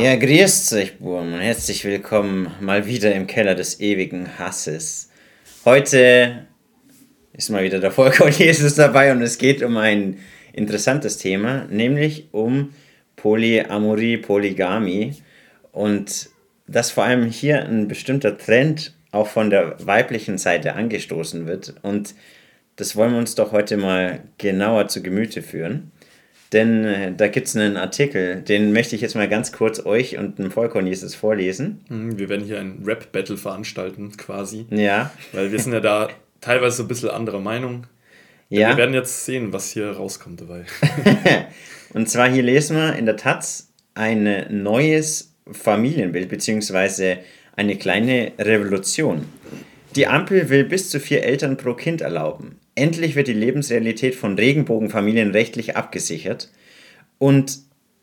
Ja, grüßt euch, Burm, und herzlich willkommen mal wieder im Keller des ewigen Hasses. Heute ist mal wieder der Vollkorn Jesus dabei und es geht um ein interessantes Thema, nämlich um Polyamorie, Polygamie und dass vor allem hier ein bestimmter Trend auch von der weiblichen Seite angestoßen wird und das wollen wir uns doch heute mal genauer zu Gemüte führen. Denn äh, da gibt es einen Artikel, den möchte ich jetzt mal ganz kurz euch und dem Vollkorn Jesus vorlesen. Mhm, wir werden hier ein Rap-Battle veranstalten, quasi. Ja. Weil wir sind ja da teilweise so ein bisschen anderer Meinung. Ja. Wir werden jetzt sehen, was hier rauskommt dabei. und zwar hier lesen wir in der Taz ein neues Familienbild, beziehungsweise eine kleine Revolution. Die Ampel will bis zu vier Eltern pro Kind erlauben. Endlich wird die Lebensrealität von Regenbogenfamilien rechtlich abgesichert. Und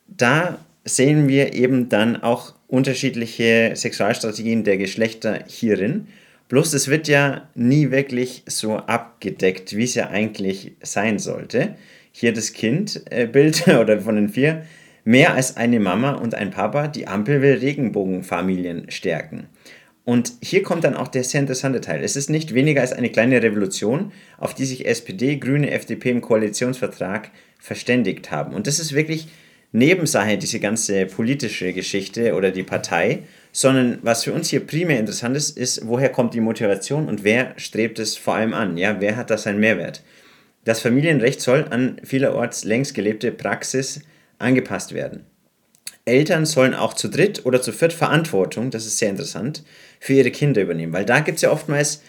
da sehen wir eben dann auch unterschiedliche Sexualstrategien der Geschlechter hierin. Bloß es wird ja nie wirklich so abgedeckt, wie es ja eigentlich sein sollte. Hier das Kindbild oder von den vier. Mehr als eine Mama und ein Papa, die Ampel will Regenbogenfamilien stärken. Und hier kommt dann auch der sehr interessante Teil. Es ist nicht weniger als eine kleine Revolution, auf die sich SPD, Grüne, FDP im Koalitionsvertrag verständigt haben. Und das ist wirklich Nebensache, diese ganze politische Geschichte oder die Partei, sondern was für uns hier primär interessant ist, ist, woher kommt die Motivation und wer strebt es vor allem an? Ja, wer hat da seinen Mehrwert? Das Familienrecht soll an vielerorts längst gelebte Praxis angepasst werden. Eltern sollen auch zu dritt oder zu viert Verantwortung, das ist sehr interessant, für ihre Kinder übernehmen. Weil da gibt es ja oftmals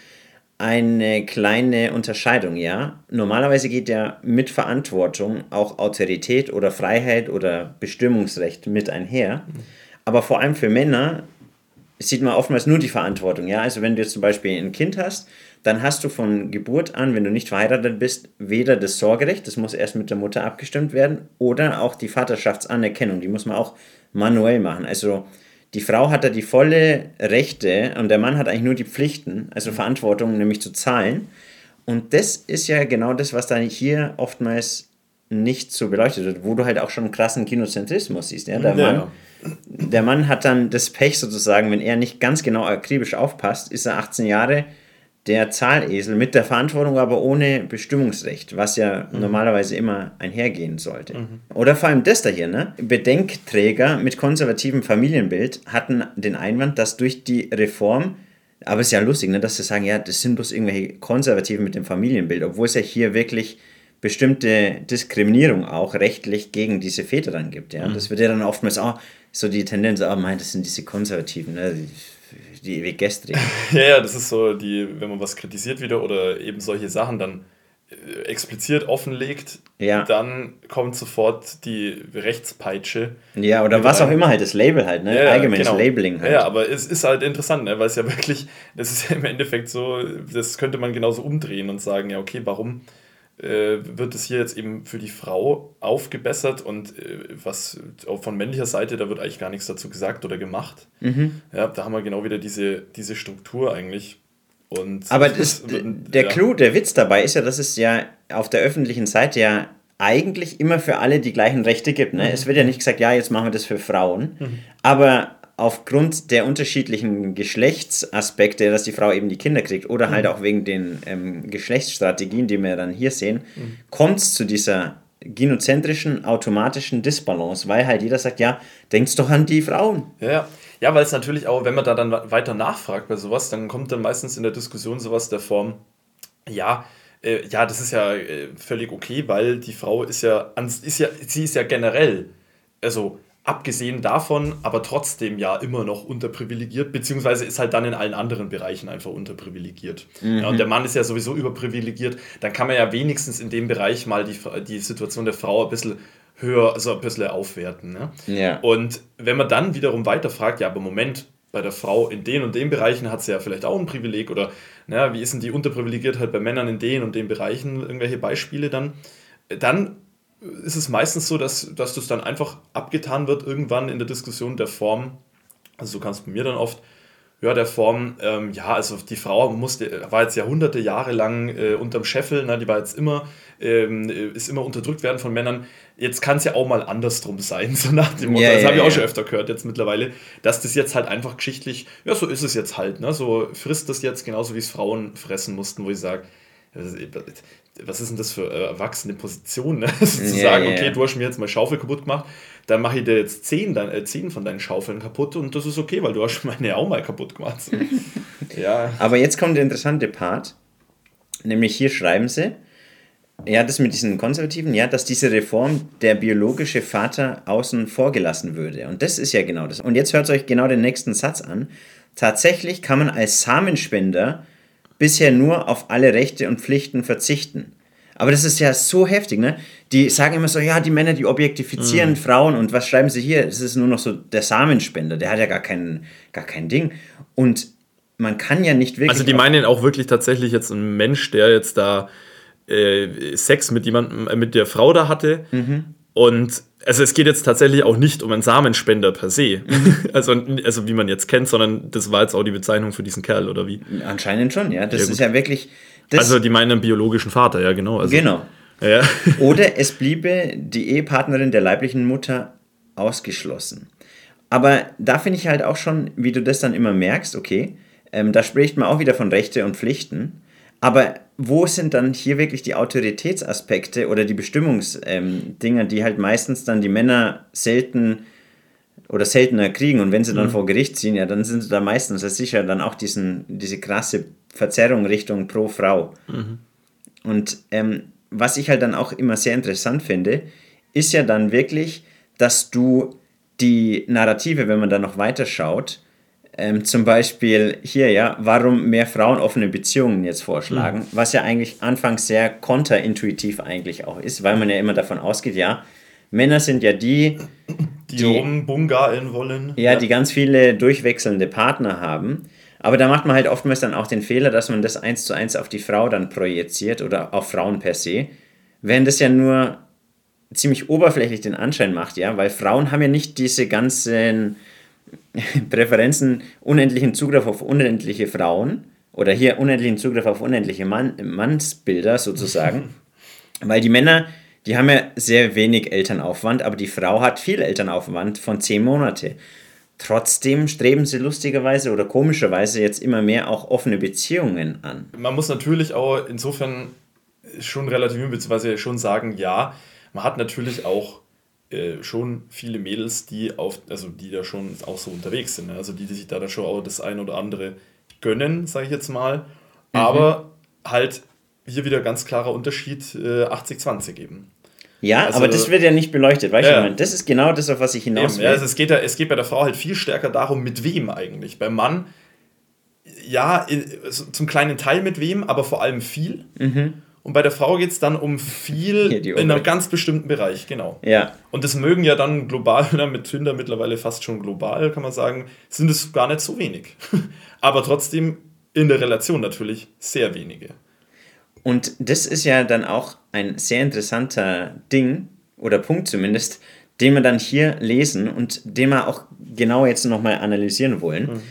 eine kleine Unterscheidung, ja. Normalerweise geht ja mit Verantwortung auch Autorität oder Freiheit oder Bestimmungsrecht mit einher. Aber vor allem für Männer sieht man oftmals nur die Verantwortung, ja. Also wenn du jetzt zum Beispiel ein Kind hast, dann hast du von Geburt an, wenn du nicht verheiratet bist, weder das Sorgerecht, das muss erst mit der Mutter abgestimmt werden, oder auch die Vaterschaftsanerkennung, die muss man auch manuell machen. Also die Frau hat da die volle Rechte und der Mann hat eigentlich nur die Pflichten, also Verantwortung, nämlich zu zahlen. Und das ist ja genau das, was dann hier oftmals nicht so beleuchtet wird, wo du halt auch schon einen krassen Kinozentrismus siehst. Ja? Der, ja. Mann, der Mann hat dann das Pech sozusagen, wenn er nicht ganz genau akribisch aufpasst, ist er 18 Jahre der Zahlesel mit der Verantwortung, aber ohne Bestimmungsrecht, was ja mhm. normalerweise immer einhergehen sollte. Mhm. Oder vor allem das da hier, ne? Bedenkträger mit konservativem Familienbild hatten den Einwand, dass durch die Reform, aber es ist ja lustig, ne, dass sie sagen, ja, das sind bloß irgendwelche Konservativen mit dem Familienbild, obwohl es ja hier wirklich bestimmte Diskriminierung auch rechtlich gegen diese Väter dann gibt. Ja? Mhm. Das wird ja dann oftmals auch so die Tendenz, ah, oh, mein, das sind diese Konservativen. Ne? die ewig gestrigen. ja, ja, das ist so, die, wenn man was kritisiert wieder oder eben solche Sachen dann äh, explizit offenlegt, ja. dann kommt sofort die Rechtspeitsche. Ja, oder was auch immer halt, das Label halt, ne? Ja, Allgemeines genau. Labeling halt. Ja, aber es ist halt interessant, ne? weil es ja wirklich, das ist ja im Endeffekt so, das könnte man genauso umdrehen und sagen, ja, okay, warum wird es hier jetzt eben für die Frau aufgebessert und äh, was auch von männlicher Seite, da wird eigentlich gar nichts dazu gesagt oder gemacht. Mhm. Ja, da haben wir genau wieder diese, diese Struktur eigentlich. Und Aber das, der ja. Clou, der Witz dabei ist ja, dass es ja auf der öffentlichen Seite ja eigentlich immer für alle die gleichen Rechte gibt. Ne? Mhm. Es wird ja nicht gesagt, ja, jetzt machen wir das für Frauen. Mhm. Aber aufgrund der unterschiedlichen Geschlechtsaspekte, dass die Frau eben die Kinder kriegt oder halt mhm. auch wegen den ähm, Geschlechtsstrategien, die wir dann hier sehen, mhm. kommt es zu dieser gynozentrischen, automatischen Disbalance, weil halt jeder sagt, ja, denkst doch an die Frauen. Ja, ja. ja weil es natürlich auch, wenn man da dann weiter nachfragt bei sowas, dann kommt dann meistens in der Diskussion sowas der Form, ja, äh, ja, das ist ja äh, völlig okay, weil die Frau ist ja, ist ja, sie ist ja generell, also abgesehen davon, aber trotzdem ja immer noch unterprivilegiert, beziehungsweise ist halt dann in allen anderen Bereichen einfach unterprivilegiert. Mhm. Ja, und der Mann ist ja sowieso überprivilegiert, dann kann man ja wenigstens in dem Bereich mal die, die Situation der Frau ein bisschen höher, also ein bisschen aufwerten. Ne? Ja. Und wenn man dann wiederum weiterfragt, ja, aber Moment, bei der Frau in den und den Bereichen hat sie ja vielleicht auch ein Privileg oder na, wie ist denn die unterprivilegiert halt bei Männern in den und den Bereichen, irgendwelche Beispiele dann, dann ist es meistens so, dass, dass das dann einfach abgetan wird irgendwann in der Diskussion der Form, also so kannst du bei mir dann oft, ja, der Form, ähm, ja, also die Frau musste, war jetzt Jahrhunderte, Jahre lang äh, unterm Scheffel, ne, die war jetzt immer, ähm, ist immer unterdrückt werden von Männern. Jetzt kann es ja auch mal andersrum sein, so nach dem Motto, yeah, das yeah, habe ich auch yeah. schon öfter gehört jetzt mittlerweile, dass das jetzt halt einfach geschichtlich, ja, so ist es jetzt halt, ne, so frisst das jetzt genauso wie es Frauen fressen mussten, wo ich sage, was ist denn das für äh, erwachsene Position, ne? zu sagen, okay, du hast mir jetzt mal Schaufel kaputt gemacht, dann mache ich dir jetzt zehn, dann, äh, zehn von deinen Schaufeln kaputt und das ist okay, weil du hast meine auch mal kaputt gemacht. ja. Aber jetzt kommt der interessante Part, nämlich hier schreiben sie, ja, das mit diesen Konservativen, ja, dass diese Reform der biologische Vater außen vor gelassen würde. Und das ist ja genau das. Und jetzt hört euch genau den nächsten Satz an. Tatsächlich kann man als Samenspender bisher nur auf alle Rechte und Pflichten verzichten. Aber das ist ja so heftig, ne? Die sagen immer so, ja, die Männer, die objektifizieren mhm. Frauen und was schreiben sie hier? Das ist nur noch so der Samenspender, der hat ja gar kein, gar kein Ding. Und man kann ja nicht wirklich. Also die meinen auch wirklich tatsächlich jetzt ein Mensch, der jetzt da äh, Sex mit jemandem, äh, mit der Frau da hatte. Mhm. Und also es geht jetzt tatsächlich auch nicht um einen Samenspender per se, mhm. also, also wie man jetzt kennt, sondern das war jetzt auch die Bezeichnung für diesen Kerl, oder wie? Anscheinend schon, ja. Das ja, ist ja wirklich, also die meinen biologischen Vater, ja genau. Also, genau. Ja. Oder es bliebe die Ehepartnerin der leiblichen Mutter ausgeschlossen. Aber da finde ich halt auch schon, wie du das dann immer merkst, okay, ähm, da spricht man auch wieder von Rechte und Pflichten. Aber wo sind dann hier wirklich die Autoritätsaspekte oder die Bestimmungsdinger, ähm, die halt meistens dann die Männer selten oder seltener kriegen und wenn sie dann mhm. vor Gericht ziehen, ja, dann sind sie da meistens sicher dann auch diesen, diese krasse Verzerrung Richtung pro Frau. Mhm. Und ähm, was ich halt dann auch immer sehr interessant finde, ist ja dann wirklich, dass du die Narrative, wenn man da noch weiter schaut, ähm, zum Beispiel hier, ja, warum mehr Frauen offene Beziehungen jetzt vorschlagen, mhm. was ja eigentlich anfangs sehr konterintuitiv eigentlich auch ist, weil man ja immer davon ausgeht, ja, Männer sind ja die, die, die rumbungalen wollen. Ja, ja, die ganz viele durchwechselnde Partner haben. Aber da macht man halt oftmals dann auch den Fehler, dass man das eins zu eins auf die Frau dann projiziert oder auf Frauen per se, während das ja nur ziemlich oberflächlich den Anschein macht, ja, weil Frauen haben ja nicht diese ganzen Präferenzen, unendlichen Zugriff auf unendliche Frauen oder hier unendlichen Zugriff auf unendliche Mann, Mannsbilder sozusagen, weil die Männer, die haben ja sehr wenig Elternaufwand, aber die Frau hat viel Elternaufwand von zehn Monate. Trotzdem streben sie lustigerweise oder komischerweise jetzt immer mehr auch offene Beziehungen an. Man muss natürlich auch insofern schon relativieren, beziehungsweise schon sagen, ja, man hat natürlich auch äh, schon viele Mädels, die auf, also die da schon auch so unterwegs sind. Ne? Also die, die sich da, da schon auch das ein oder andere gönnen, sage ich jetzt mal. Mhm. Aber halt hier wieder ganz klarer Unterschied äh, 80-20 eben. Ja, also, aber das wird ja nicht beleuchtet, weißt ja. du? Das ist genau das, auf was ich hinaus will. Ja, also es, geht ja, es geht bei der Frau halt viel stärker darum, mit wem eigentlich. Beim Mann, ja, zum kleinen Teil mit wem, aber vor allem viel. Mhm. Und bei der Frau geht es dann um viel in einem ganz bestimmten Bereich, genau. Ja. Und das mögen ja dann global, mit Tinder mittlerweile fast schon global, kann man sagen, sind es gar nicht so wenig. aber trotzdem in der Relation natürlich sehr wenige. Und das ist ja dann auch ein sehr interessanter Ding, oder Punkt zumindest, den wir dann hier lesen und den wir auch genau jetzt nochmal analysieren wollen. Mhm.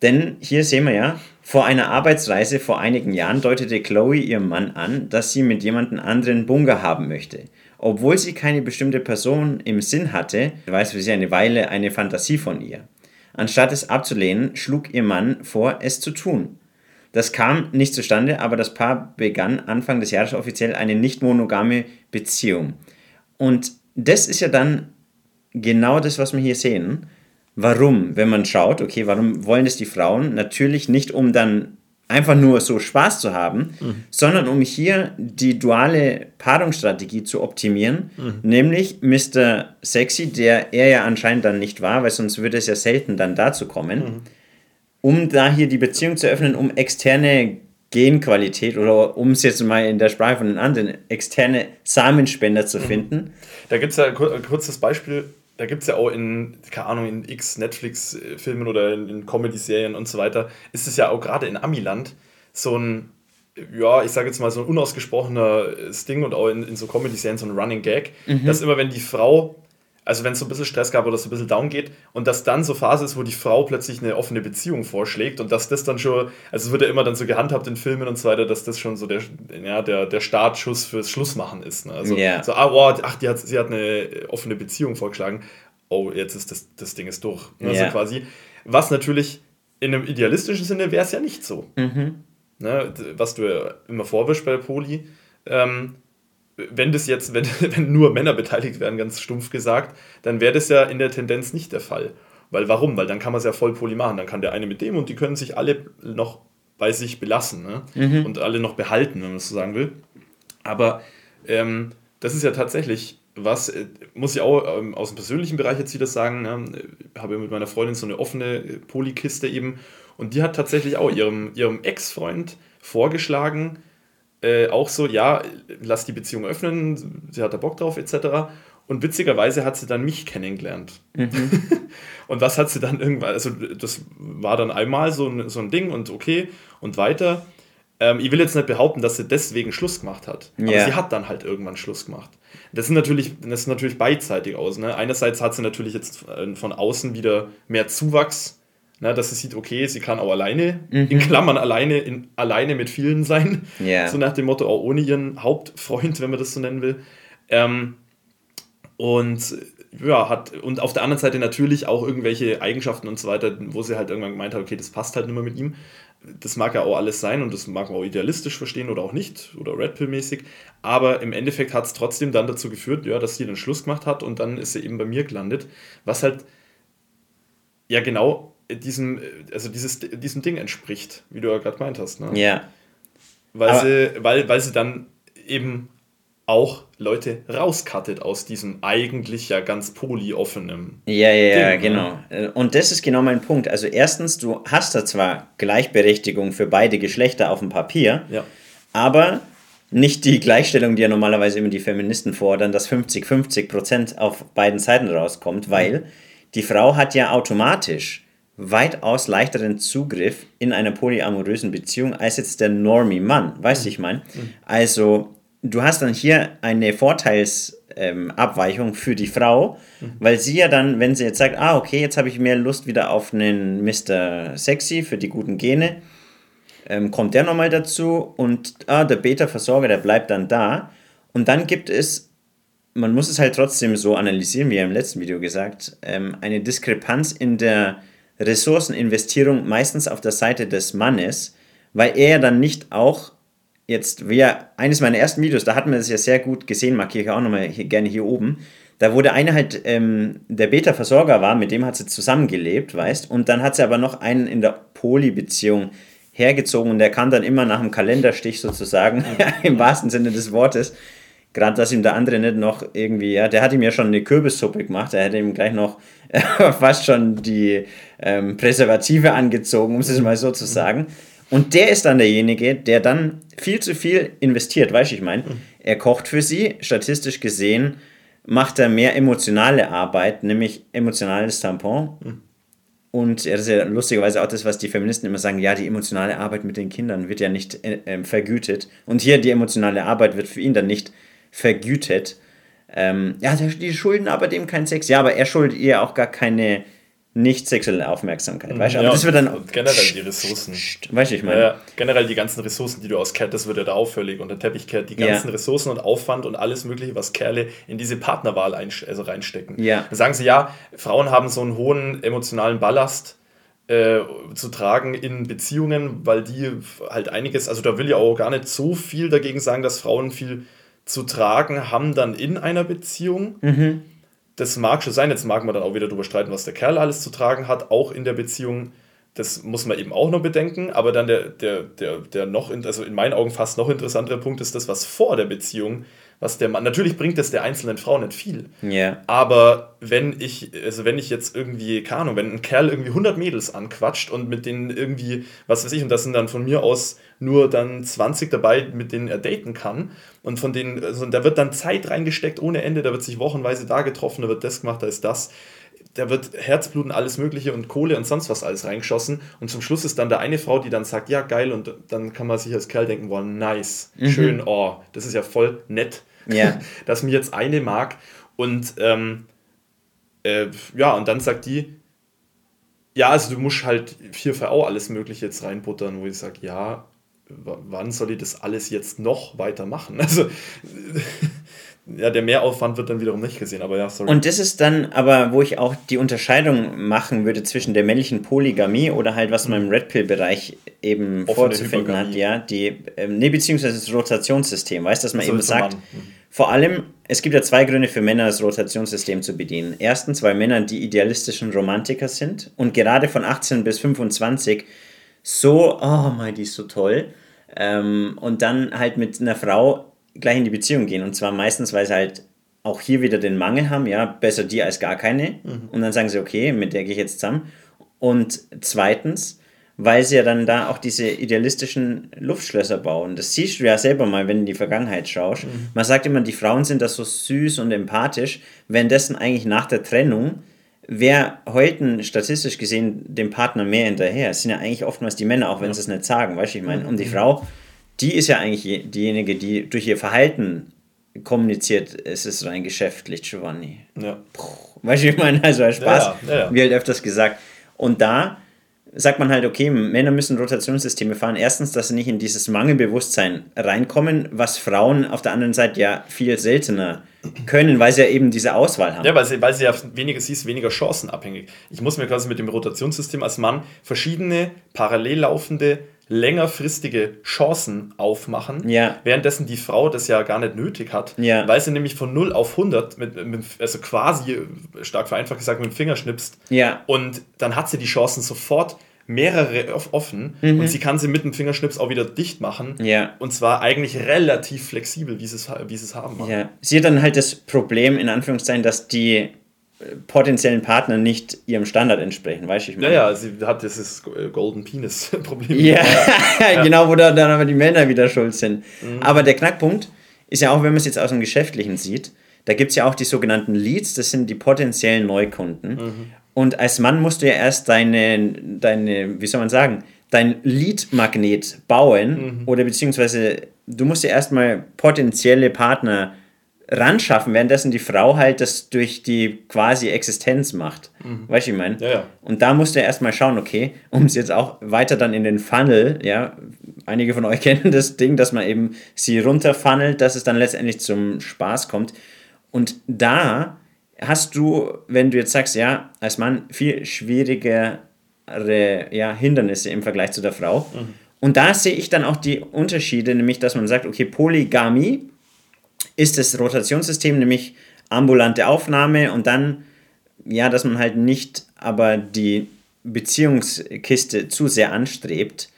Denn hier sehen wir ja, vor einer Arbeitsreise vor einigen Jahren deutete Chloe ihrem Mann an, dass sie mit jemandem anderen Bunga haben möchte. Obwohl sie keine bestimmte Person im Sinn hatte, weiß für sie eine Weile eine Fantasie von ihr. Anstatt es abzulehnen, schlug ihr Mann vor, es zu tun. Das kam nicht zustande, aber das Paar begann Anfang des Jahres offiziell eine nicht monogame Beziehung. Und das ist ja dann genau das, was wir hier sehen. Warum, wenn man schaut, okay, warum wollen das die Frauen? Natürlich nicht, um dann einfach nur so Spaß zu haben, mhm. sondern um hier die duale Paarungsstrategie zu optimieren, mhm. nämlich Mr. Sexy, der er ja anscheinend dann nicht war, weil sonst würde es ja selten dann dazu kommen. Mhm um da hier die Beziehung zu öffnen, um externe Genqualität oder um es jetzt mal in der Sprache von den anderen, externe Samenspender zu mhm. finden. Da gibt es ja ein kurzes Beispiel, da gibt es ja auch in, keine Ahnung, in x Netflix-Filmen oder in, in Comedy-Serien und so weiter, ist es ja auch gerade in Amiland so ein, ja, ich sage jetzt mal so ein unausgesprochener Ding und auch in, in so Comedy-Serien so ein Running Gag, mhm. dass immer wenn die Frau also wenn es so ein bisschen Stress gab oder es so ein bisschen down geht und dass dann so Phase ist, wo die Frau plötzlich eine offene Beziehung vorschlägt und dass das dann schon, also es wird ja immer dann so gehandhabt in Filmen und so weiter, dass das schon so der, ja, der, der Startschuss fürs Schlussmachen ist. Ne? Also yeah. so, ah, wow, ach, die hat, sie hat eine offene Beziehung vorgeschlagen. Oh, jetzt ist das, das Ding ist durch. Ne? Yeah. Also quasi. Was natürlich in einem idealistischen Sinne wäre es ja nicht so. Mhm. Ne? Was du ja immer vorwischst bei der Poli. Ähm, wenn das jetzt, wenn, wenn nur Männer beteiligt werden, ganz stumpf gesagt, dann wäre das ja in der Tendenz nicht der Fall. Weil warum? Weil dann kann man es ja voll poly machen. Dann kann der eine mit dem und die können sich alle noch bei sich belassen ne? Mhm. und alle noch behalten, wenn man es so sagen will. Aber ähm, das ist ja tatsächlich was, äh, muss ich auch ähm, aus dem persönlichen Bereich jetzt wieder sagen, ne? habe mit meiner Freundin so eine offene Polykiste eben und die hat tatsächlich auch ihrem, ihrem Ex-Freund vorgeschlagen, äh, auch so, ja, lass die Beziehung öffnen, sie hat da Bock drauf, etc. Und witzigerweise hat sie dann mich kennengelernt. Mhm. und was hat sie dann irgendwann, also das war dann einmal so ein, so ein Ding und okay und weiter. Ähm, ich will jetzt nicht behaupten, dass sie deswegen Schluss gemacht hat. Aber yeah. sie hat dann halt irgendwann Schluss gemacht. Das, sind natürlich, das ist natürlich beidseitig aus. Ne? Einerseits hat sie natürlich jetzt von außen wieder mehr Zuwachs na, dass sie sieht, okay, sie kann auch alleine, mhm. in Klammern alleine, in, alleine mit vielen sein. Yeah. So nach dem Motto, auch ohne ihren Hauptfreund, wenn man das so nennen will. Ähm, und ja, hat, und auf der anderen Seite natürlich auch irgendwelche Eigenschaften und so weiter, wo sie halt irgendwann gemeint hat, okay, das passt halt nicht mehr mit ihm. Das mag ja auch alles sein und das mag man auch idealistisch verstehen oder auch nicht oder Red Pill-mäßig. Aber im Endeffekt hat es trotzdem dann dazu geführt, ja, dass sie den Schluss gemacht hat und dann ist sie eben bei mir gelandet. Was halt ja genau diesem, also dieses, diesem Ding entspricht, wie du ja gerade gemeint hast. Ne? Ja. Weil sie, weil, weil sie dann eben auch Leute rauskattet aus diesem eigentlich ja ganz polyoffenen. Ja, ja, ja, Ding, genau. Ne? Und das ist genau mein Punkt. Also erstens, du hast da zwar Gleichberechtigung für beide Geschlechter auf dem Papier, ja. aber nicht die Gleichstellung, die ja normalerweise immer die Feministen fordern, dass 50-50 Prozent auf beiden Seiten rauskommt, weil mhm. die Frau hat ja automatisch weitaus leichteren Zugriff in einer polyamorösen Beziehung als jetzt der Normie-Mann. Weißt du, mhm. ich meine? Mhm. Also, du hast dann hier eine Vorteilsabweichung ähm, für die Frau, mhm. weil sie ja dann, wenn sie jetzt sagt, ah, okay, jetzt habe ich mehr Lust wieder auf einen Mr. Sexy für die guten Gene, ähm, kommt der nochmal dazu und ah, der Beta-Versorger, der bleibt dann da. Und dann gibt es man muss es halt trotzdem so analysieren, wie im letzten Video gesagt, ähm, eine Diskrepanz in der Ressourceninvestierung meistens auf der Seite des Mannes, weil er dann nicht auch jetzt, wie eines meiner ersten Videos, da hat man das ja sehr gut gesehen, markiere ich auch nochmal hier, gerne hier oben. Da wurde eine halt ähm, der Beta-Versorger war, mit dem hat sie zusammengelebt, weißt, und dann hat sie aber noch einen in der Poly-Beziehung hergezogen und der kam dann immer nach dem Kalenderstich sozusagen, im wahrsten Sinne des Wortes. Gerade, dass ihm der andere nicht noch irgendwie, ja, der hat ihm ja schon eine Kürbissuppe gemacht, er hätte ihm gleich noch fast schon die ähm, Präservative angezogen, um es mal so zu sagen. Und der ist dann derjenige, der dann viel zu viel investiert, weißt du, ich meine. Er kocht für sie, statistisch gesehen macht er mehr emotionale Arbeit, nämlich emotionales Tampon. Und das ist ja lustigerweise auch das, was die Feministen immer sagen, ja, die emotionale Arbeit mit den Kindern wird ja nicht äh, ähm, vergütet. Und hier die emotionale Arbeit wird für ihn dann nicht vergütet. Ähm, ja, die schulden aber dem keinen Sex. Ja, aber er schuldet ihr auch gar keine nicht sexuelle Aufmerksamkeit. Weißt du? Aber ja, das wird dann. Generell die Ressourcen. Weißt du, ich meine. Ja, generell die ganzen Ressourcen, die du aus Cat, das wird ja da auffällig unter Teppich kehrt, die ganzen ja. Ressourcen und Aufwand und alles Mögliche, was Kerle in diese Partnerwahl also reinstecken. Ja. Dann sagen sie, ja, Frauen haben so einen hohen emotionalen Ballast. Äh, zu tragen in Beziehungen, weil die halt einiges, also da will ich auch gar nicht so viel dagegen sagen, dass Frauen viel zu tragen haben dann in einer Beziehung. Mhm. Das mag schon sein, jetzt mag man dann auch wieder darüber streiten, was der Kerl alles zu tragen hat, auch in der Beziehung. Das muss man eben auch noch bedenken. Aber dann der, der, der, der noch, also in meinen Augen fast noch interessantere Punkt ist das, was vor der Beziehung was der Mann. Natürlich bringt es der einzelnen Frau nicht viel. Yeah. Aber wenn ich, also wenn ich jetzt irgendwie, keine Ahnung, wenn ein Kerl irgendwie 100 Mädels anquatscht und mit denen irgendwie, was weiß ich, und das sind dann von mir aus nur dann 20 dabei, mit denen er daten kann. Und von denen, also da wird dann Zeit reingesteckt ohne Ende, da wird sich wochenweise da getroffen, da wird das gemacht, da ist das da wird Herzbluten, alles Mögliche und Kohle und sonst was alles reingeschossen. Und zum Schluss ist dann da eine Frau, die dann sagt, ja, geil. Und dann kann man sich als Kerl denken, wow, nice, mhm. schön, oh, das ist ja voll nett, ja. dass mir jetzt eine mag. Und ähm, Äh, ja, und dann sagt die, ja, also du musst halt hier für auch alles Mögliche jetzt reinbuttern, wo ich sage, ja, wann soll ich das alles jetzt noch weitermachen? Also, ja, der Mehraufwand wird dann wiederum nicht gesehen, aber ja, sorry. Und das ist dann aber, wo ich auch die Unterscheidung machen würde zwischen der männlichen Polygamie oder halt, was man im Red Pill-Bereich eben Offene vorzufinden Hypergamie. hat, ja, die, ähm, nee, beziehungsweise das Rotationssystem, weißt du, dass man also eben sagt, mhm. vor allem, es gibt ja zwei Gründe für Männer, das Rotationssystem zu bedienen. Erstens, weil Männer die idealistischen Romantiker sind und gerade von 18 bis 25 so, oh mein, die ist so toll. Ähm, und dann halt mit einer Frau gleich in die Beziehung gehen. Und zwar meistens, weil sie halt auch hier wieder den Mangel haben, ja, besser die als gar keine. Mhm. Und dann sagen sie, okay, mit der gehe ich jetzt zusammen. Und zweitens, weil sie ja dann da auch diese idealistischen Luftschlösser bauen. Das siehst du ja selber mal, wenn du in die Vergangenheit schaust. Mhm. Man sagt immer, die Frauen sind da so süß und empathisch, währenddessen eigentlich nach der Trennung wer heute statistisch gesehen dem Partner mehr hinterher? Es sind ja eigentlich oftmals die Männer, auch wenn ja. sie es nicht sagen, weißt du, ich meine. Und die mhm. Frau, die ist ja eigentlich diejenige, die durch ihr Verhalten kommuniziert, es ist rein geschäftlich, Giovanni. Ja. Weißt du, ich meine, also als Spaß, ja, ja, ja. wie halt öfters gesagt. Und da sagt man halt, okay, Männer müssen Rotationssysteme fahren. Erstens, dass sie nicht in dieses Mangelbewusstsein reinkommen, was Frauen auf der anderen Seite ja viel seltener können, weil sie ja eben diese Auswahl haben. Ja, weil sie, weil sie ja weniger, sie ist weniger chancenabhängig. Ich muss mir quasi mit dem Rotationssystem als Mann verschiedene parallel laufende längerfristige Chancen aufmachen, ja. währenddessen die Frau das ja gar nicht nötig hat, ja. weil sie nämlich von 0 auf 100, mit, mit, also quasi, stark vereinfacht gesagt, mit dem Finger schnipst ja. und dann hat sie die Chancen sofort mehrere offen mhm. und sie kann sie mit dem Fingerschnips auch wieder dicht machen. Ja. Und zwar eigentlich relativ flexibel, wie sie es, wie sie es haben. Ja. Sie hat dann halt das Problem, in Anführungszeichen, dass die potenziellen Partner nicht ihrem Standard entsprechen, weißt du, ich meine? Ja, ja, sie hat dieses Golden Penis-Problem. Ja, ja, genau, wo dann aber die Männer wieder schuld sind. Mhm. Aber der Knackpunkt ist ja auch, wenn man es jetzt aus dem Geschäftlichen sieht, da gibt es ja auch die sogenannten Leads, das sind die potenziellen Neukunden. Mhm. Und als Mann musst du ja erst deine, deine wie soll man sagen, dein Lead-Magnet bauen mhm. oder beziehungsweise du musst ja erstmal potenzielle Partner ran schaffen, währenddessen die Frau halt das durch die quasi Existenz macht. Mhm. Weißt du, ich meine? Ja, ja. Und da musst du erstmal schauen, okay, um es jetzt auch weiter dann in den Funnel, ja, einige von euch kennen das Ding, dass man eben sie runterfunnelt, dass es dann letztendlich zum Spaß kommt. Und da hast du, wenn du jetzt sagst, ja, als Mann viel schwierigere ja, Hindernisse im Vergleich zu der Frau. Mhm. Und da sehe ich dann auch die Unterschiede, nämlich dass man sagt, okay, Polygamie ist das Rotationssystem nämlich ambulante Aufnahme und dann, ja, dass man halt nicht aber die Beziehungskiste zu sehr anstrebt,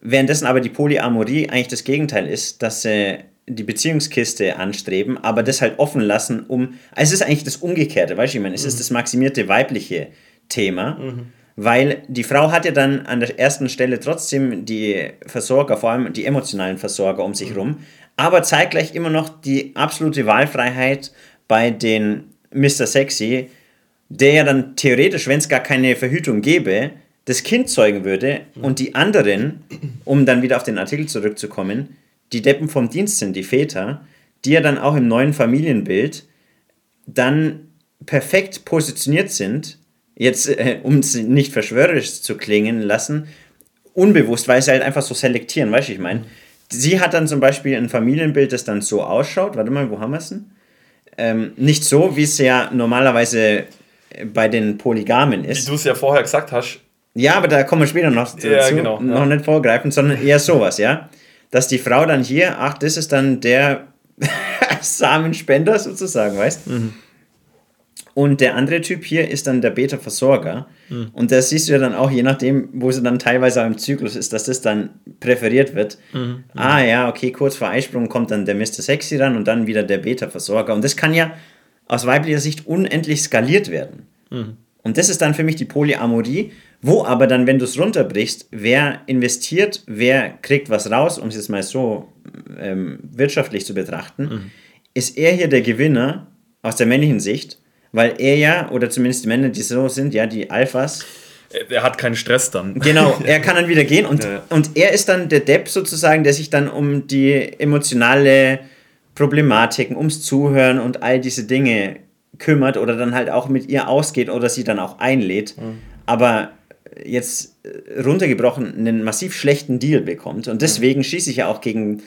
währenddessen aber die Polyamorie eigentlich das Gegenteil ist, dass sie die Beziehungskiste anstreben, aber das halt offen lassen, um. Also es ist eigentlich das Umgekehrte, weißt du, ich meine, es mhm. ist das maximierte weibliche Thema, mhm. weil die Frau hat ja dann an der ersten Stelle trotzdem die Versorger, vor allem die emotionalen Versorger um sich mhm. rum, aber zeitgleich immer noch die absolute Wahlfreiheit bei den Mr. Sexy, der ja dann theoretisch, wenn es gar keine Verhütung gäbe, das Kind zeugen würde und die anderen, um dann wieder auf den Artikel zurückzukommen, die Deppen vom Dienst sind, die Väter, die ja dann auch im neuen Familienbild dann perfekt positioniert sind, jetzt äh, um es nicht verschwörerisch zu klingen lassen, unbewusst, weil sie halt einfach so selektieren, weißt du, ich meine sie hat dann zum Beispiel ein Familienbild, das dann so ausschaut. Warte mal, wo haben wir es denn? Ähm, nicht so, wie es ja normalerweise bei den Polygamen ist. Wie du es ja vorher gesagt hast. Ja, aber da kommen wir später noch dazu. Ja, genau, noch ja. nicht vorgreifen, sondern eher sowas, ja. Dass die Frau dann hier, ach, das ist dann der Samenspender sozusagen, weißt? Mhm. Und der andere Typ hier ist dann der Beta-Versorger. Mhm. Und das siehst du ja dann auch, je nachdem, wo sie dann teilweise auch im Zyklus ist, dass das dann präferiert wird. Mhm. Ah ja, okay, kurz vor Eisprung kommt dann der Mr. Sexy ran und dann wieder der Beta-Versorger. Und das kann ja aus weiblicher Sicht unendlich skaliert werden. Mhm. Und das ist dann für mich die Polyamorie, wo aber dann, wenn du es runterbrichst, wer investiert, wer kriegt was raus, um es jetzt mal so ähm, wirtschaftlich zu betrachten, mhm. ist er hier der Gewinner aus der männlichen Sicht weil er ja, oder zumindest die Männer, die so sind, ja, die Alphas. Er hat keinen Stress dann. Genau, er kann dann wieder gehen und, ja. und er ist dann der Depp sozusagen, der sich dann um die emotionale Problematiken, ums Zuhören und all diese Dinge kümmert oder dann halt auch mit ihr ausgeht oder sie dann auch einlädt, mhm. aber jetzt äh, runtergebrochen einen massiv schlechten Deal bekommt. Und deswegen mhm. schieße ich ja auch gegen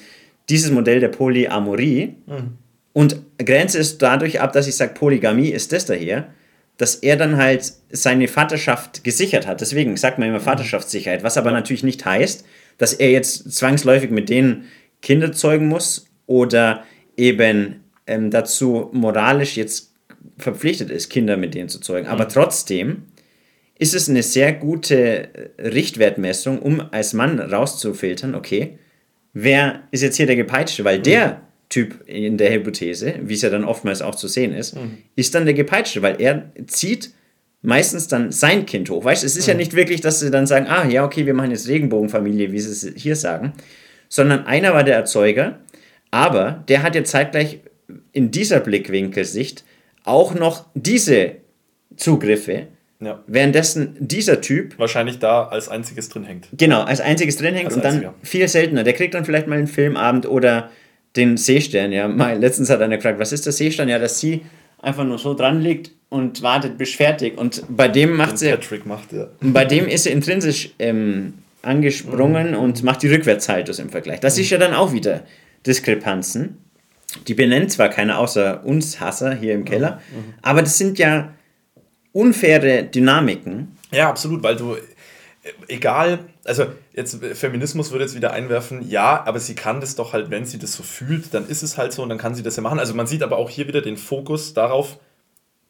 dieses Modell der Polyamorie mhm. Und grenze es dadurch ab, dass ich sage, Polygamie ist das daher, dass er dann halt seine Vaterschaft gesichert hat. Deswegen sagt man immer mhm. Vaterschaftssicherheit, was aber natürlich nicht heißt, dass er jetzt zwangsläufig mit denen Kinder zeugen muss oder eben ähm, dazu moralisch jetzt verpflichtet ist, Kinder mit denen zu zeugen. Aber mhm. trotzdem ist es eine sehr gute Richtwertmessung, um als Mann rauszufiltern, okay, wer ist jetzt hier der Gepeitschte, weil mhm. der Typ in der Hypothese, wie es ja dann oftmals auch zu sehen ist, mhm. ist dann der Gepeitschte, weil er zieht meistens dann sein Kind hoch. Weißt du, es ist mhm. ja nicht wirklich, dass sie dann sagen, ah ja, okay, wir machen jetzt Regenbogenfamilie, wie sie es hier sagen, sondern einer war der Erzeuger, aber der hat ja zeitgleich in dieser Blickwinkelsicht auch noch diese Zugriffe ja. Währenddessen dieser Typ. Wahrscheinlich da als einziges drin hängt. Genau, als einziges drin hängt als und dann einziger. viel seltener. Der kriegt dann vielleicht mal einen Filmabend oder den Seestern. Ja, mal, letztens hat einer gefragt, was ist der Seestern? Ja, dass sie einfach nur so dran liegt und wartet, bis fertig. Und bei dem macht sie. Patrick macht, ja. Bei dem ist sie intrinsisch ähm, angesprungen mhm. und macht die Rückwärtshaltung im Vergleich. Das mhm. ist ja dann auch wieder Diskrepanzen. Die benennt zwar keiner außer uns Hasser hier im Keller, mhm. mhm. aber das sind ja unfaire Dynamiken. Ja, absolut, weil du, egal, also jetzt Feminismus würde jetzt wieder einwerfen, ja, aber sie kann das doch halt, wenn sie das so fühlt, dann ist es halt so und dann kann sie das ja machen. Also man sieht aber auch hier wieder den Fokus darauf,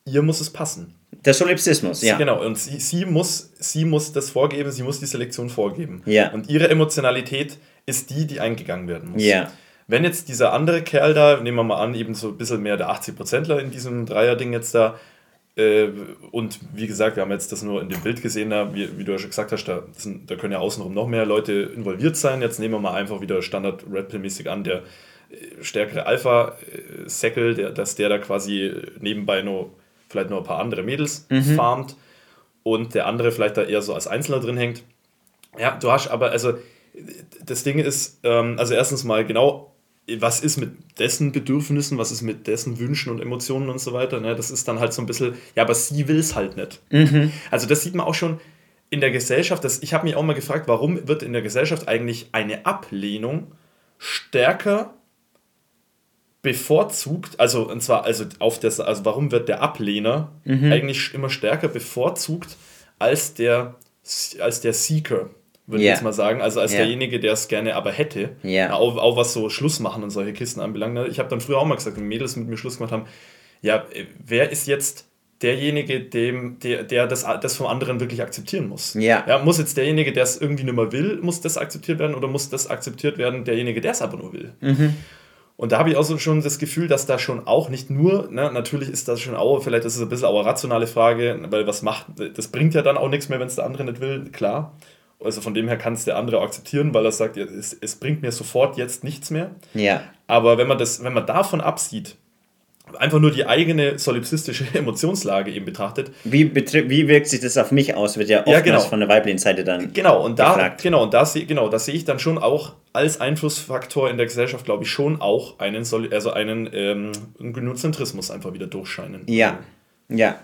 ihr muss es passen. Der Solipsismus, ja. Genau, und sie, sie, muss, sie muss das vorgeben, sie muss die Selektion vorgeben. Ja. Und ihre Emotionalität ist die, die eingegangen werden muss. Ja. Wenn jetzt dieser andere Kerl da, nehmen wir mal an, eben so ein bisschen mehr der 80%ler in diesem Dreier-Ding jetzt da, und wie gesagt, wir haben jetzt das nur in dem Bild gesehen, da, wie, wie du ja schon gesagt hast, da, sind, da können ja außenrum noch mehr Leute involviert sein. Jetzt nehmen wir mal einfach wieder Standard Red Pill-mäßig an, der äh, stärkere Alpha-Säckel, der, dass der da quasi nebenbei nur vielleicht nur ein paar andere Mädels mhm. farmt und der andere vielleicht da eher so als Einzelner drin hängt. Ja, du hast aber, also das Ding ist, ähm, also erstens mal genau was ist mit dessen Bedürfnissen, was ist mit dessen Wünschen und Emotionen und so weiter. Ne? Das ist dann halt so ein bisschen, ja, aber sie will es halt nicht. Mhm. Also das sieht man auch schon in der Gesellschaft. Das, ich habe mich auch mal gefragt, warum wird in der Gesellschaft eigentlich eine Ablehnung stärker bevorzugt, also und zwar, also auf das, also warum wird der Ablehner mhm. eigentlich immer stärker bevorzugt als der, als der Seeker? Würde yeah. ich jetzt mal sagen. Also als yeah. derjenige, der es gerne aber hätte. Yeah. Auch, auch was so Schluss machen und solche Kisten anbelangt. Ne? Ich habe dann früher auch mal gesagt, wenn Mädels mit mir Schluss gemacht haben, ja, wer ist jetzt derjenige, dem, der, der das, das vom anderen wirklich akzeptieren muss. Ja. ja. Muss jetzt derjenige, der es irgendwie nicht mehr will, muss das akzeptiert werden oder muss das akzeptiert werden, derjenige, der es aber nur will? Mhm. Und da habe ich auch so schon das Gefühl, dass da schon auch nicht nur, ne, natürlich ist das schon auch, vielleicht ist es ein bisschen auch eine rationale Frage, weil was macht, das bringt ja dann auch nichts mehr, wenn es der andere nicht will, klar. Also von dem her kann es der andere akzeptieren, weil er sagt, es, es bringt mir sofort jetzt nichts mehr. Ja. Aber wenn man, das, wenn man davon absieht, einfach nur die eigene solipsistische Emotionslage eben betrachtet. Wie, wie wirkt sich das auf mich aus, wird ja oftmals ja, genau. von der weiblichen Seite dann Genau, und da, gefragt. genau, und da, genau, sehe ich dann schon auch als Einflussfaktor in der Gesellschaft, glaube ich, schon auch einen, also einen ähm, Genuzentrismus einfach wieder durchscheinen. Ja, ja.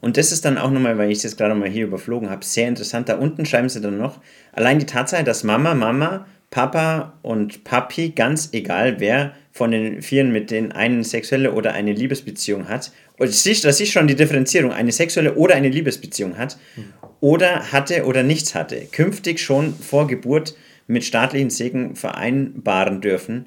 Und das ist dann auch nochmal, weil ich jetzt gerade mal hier überflogen habe, sehr interessant. Da unten schreiben sie dann noch, allein die Tatsache, dass Mama, Mama, Papa und Papi, ganz egal wer von den Vieren mit denen eine sexuelle oder eine Liebesbeziehung hat, und das ist schon die Differenzierung, eine sexuelle oder eine Liebesbeziehung hat, oder hatte oder nichts hatte, künftig schon vor Geburt mit staatlichen Segen vereinbaren dürfen,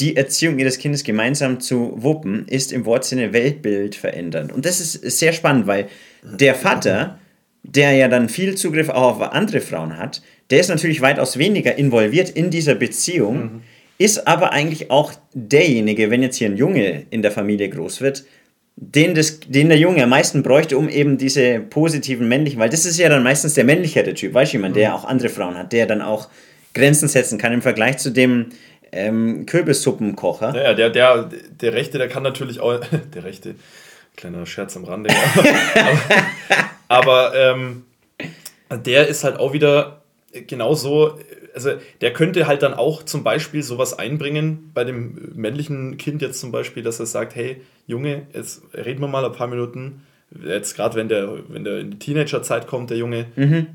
die Erziehung ihres Kindes gemeinsam zu wuppen, ist im Wortsinne Weltbild verändernd. Und das ist sehr spannend, weil der Vater, der ja dann viel Zugriff auch auf andere Frauen hat, der ist natürlich weitaus weniger involviert in dieser Beziehung, mhm. ist aber eigentlich auch derjenige, wenn jetzt hier ein Junge in der Familie groß wird, den, das, den der Junge am meisten bräuchte, um eben diese positiven männlichen, weil das ist ja dann meistens der männlichere Typ, weißt du, jemand, der mhm. auch andere Frauen hat, der dann auch Grenzen setzen kann im Vergleich zu dem ähm, Kürbissuppenkocher. Ja, der, der, der Rechte, der kann natürlich auch. Der Rechte, kleiner Scherz am Rande. aber, aber ähm, der ist halt auch wieder. genauso, also der könnte halt dann auch zum Beispiel sowas einbringen bei dem männlichen Kind jetzt zum Beispiel, dass er sagt, hey Junge, jetzt reden wir mal ein paar Minuten, jetzt gerade wenn der, wenn der in die Teenagerzeit kommt, der Junge, mhm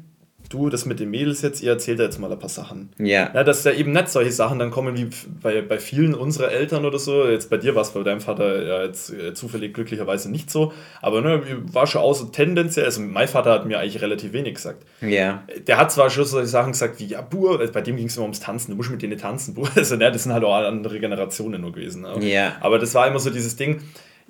du, das mit den Mädels jetzt, ihr erzählt jetzt mal ein paar Sachen. Ja. ja. Dass da eben nicht solche Sachen dann kommen wie bei, bei vielen unserer Eltern oder so. Jetzt bei dir war es bei deinem Vater ja jetzt äh, zufällig glücklicherweise nicht so. Aber ne, war schon auch so tendenziell, also mein Vater hat mir eigentlich relativ wenig gesagt. Ja. Der hat zwar schon solche Sachen gesagt wie, ja, Bur, bei dem ging es immer ums Tanzen, du musst mit denen tanzen, Bur. Also, ne, das sind halt auch andere Generationen nur gewesen. Aber, ja. aber das war immer so dieses Ding,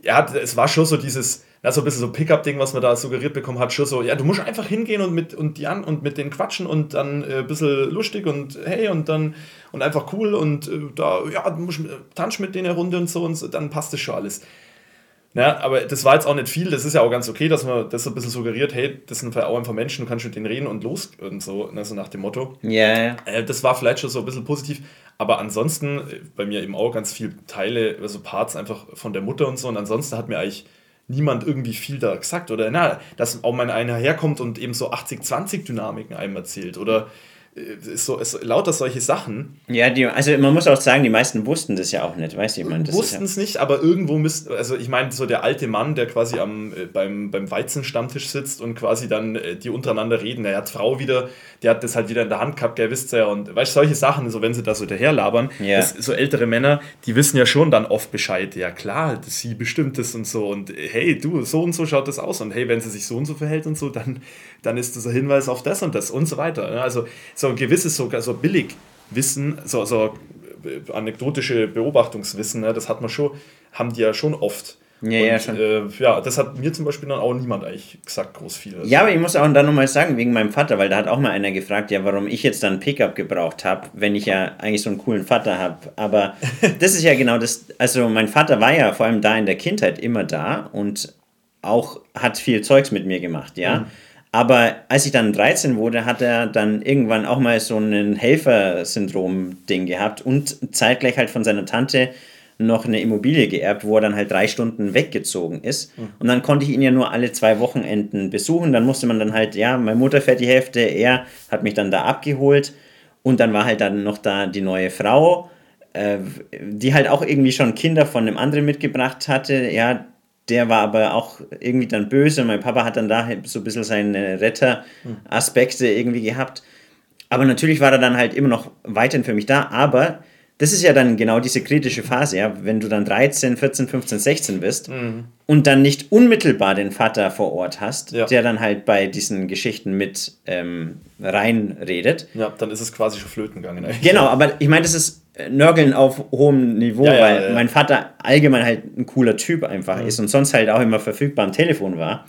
er hat, es war schon so dieses ja, so ein bisschen so Pickup-Ding, was man da suggeriert bekommen hat, schon so, ja, du musst einfach hingehen und mit und die an und mit denen quatschen und dann äh, ein bisschen lustig und hey und dann und einfach cool und äh, da, ja, du musst tanz mit denen eine Runde und so und so, dann passt das schon alles. Ja, aber das war jetzt auch nicht viel, das ist ja auch ganz okay, dass man das so ein bisschen suggeriert, hey, das sind auch einfach Menschen, du kannst mit denen reden und los und so, ne, so nach dem Motto. Ja, yeah. äh, Das war vielleicht schon so ein bisschen positiv, aber ansonsten, äh, bei mir eben auch ganz viele Teile, also Parts einfach von der Mutter und so und ansonsten hat mir eigentlich niemand irgendwie viel da gesagt. Oder na, dass auch mal einer herkommt und eben so 80-20-Dynamiken einem erzählt. Oder so, so, lauter solche Sachen. Ja, die, also man muss auch sagen, die meisten wussten das ja auch nicht, weißt du, ich meine, Wussten es ja nicht, aber irgendwo müsste, also ich meine, so der alte Mann, der quasi am, äh, beim, beim Weizenstammtisch sitzt und quasi dann äh, die untereinander reden, der hat Frau wieder, der hat das halt wieder in der Hand gehabt, der wisst ja, und weißt solche Sachen, so wenn sie da so daherlabern, ja. das, so ältere Männer, die wissen ja schon dann oft Bescheid, ja klar, sie bestimmt das und so und hey, du, so und so schaut das aus und hey, wenn sie sich so und so verhält und so, dann, dann ist das ein Hinweis auf das und das und so weiter. Ne? Also so ein gewisses sogar so billig Wissen, so, so äh, anekdotische Beobachtungswissen, ne, das hat man schon, haben die ja schon oft. Ja, und, ja, schon. Äh, ja, das hat mir zum Beispiel dann auch niemand eigentlich gesagt, groß viel. Ja, aber ich muss auch dann nochmal sagen, wegen meinem Vater, weil da hat auch mal einer gefragt, ja, warum ich jetzt dann Pickup gebraucht habe, wenn ich ja eigentlich so einen coolen Vater habe. Aber das ist ja genau das, also mein Vater war ja vor allem da in der Kindheit immer da und auch hat viel Zeugs mit mir gemacht, ja. Mhm. Aber als ich dann 13 wurde, hat er dann irgendwann auch mal so ein Helfersyndrom-Ding gehabt und zeitgleich halt von seiner Tante noch eine Immobilie geerbt, wo er dann halt drei Stunden weggezogen ist. Mhm. Und dann konnte ich ihn ja nur alle zwei Wochenenden besuchen. Dann musste man dann halt, ja, meine Mutter fährt die Hälfte, er hat mich dann da abgeholt. Und dann war halt dann noch da die neue Frau, äh, die halt auch irgendwie schon Kinder von einem anderen mitgebracht hatte. Ja, der war aber auch irgendwie dann böse. Mein Papa hat dann da so ein bisschen seine Retter-Aspekte irgendwie gehabt. Aber natürlich war er dann halt immer noch weiterhin für mich da. Aber das ist ja dann genau diese kritische Phase, ja, wenn du dann 13, 14, 15, 16 bist mhm. und dann nicht unmittelbar den Vater vor Ort hast, ja. der dann halt bei diesen Geschichten mit ähm, reinredet. Ja, dann ist es quasi schon flöten gegangen. Eigentlich. Genau, aber ich meine, das ist Nörgeln auf hohem Niveau, ja, weil ja, mein Vater allgemein halt ein cooler Typ einfach mhm. ist und sonst halt auch immer verfügbar am Telefon war.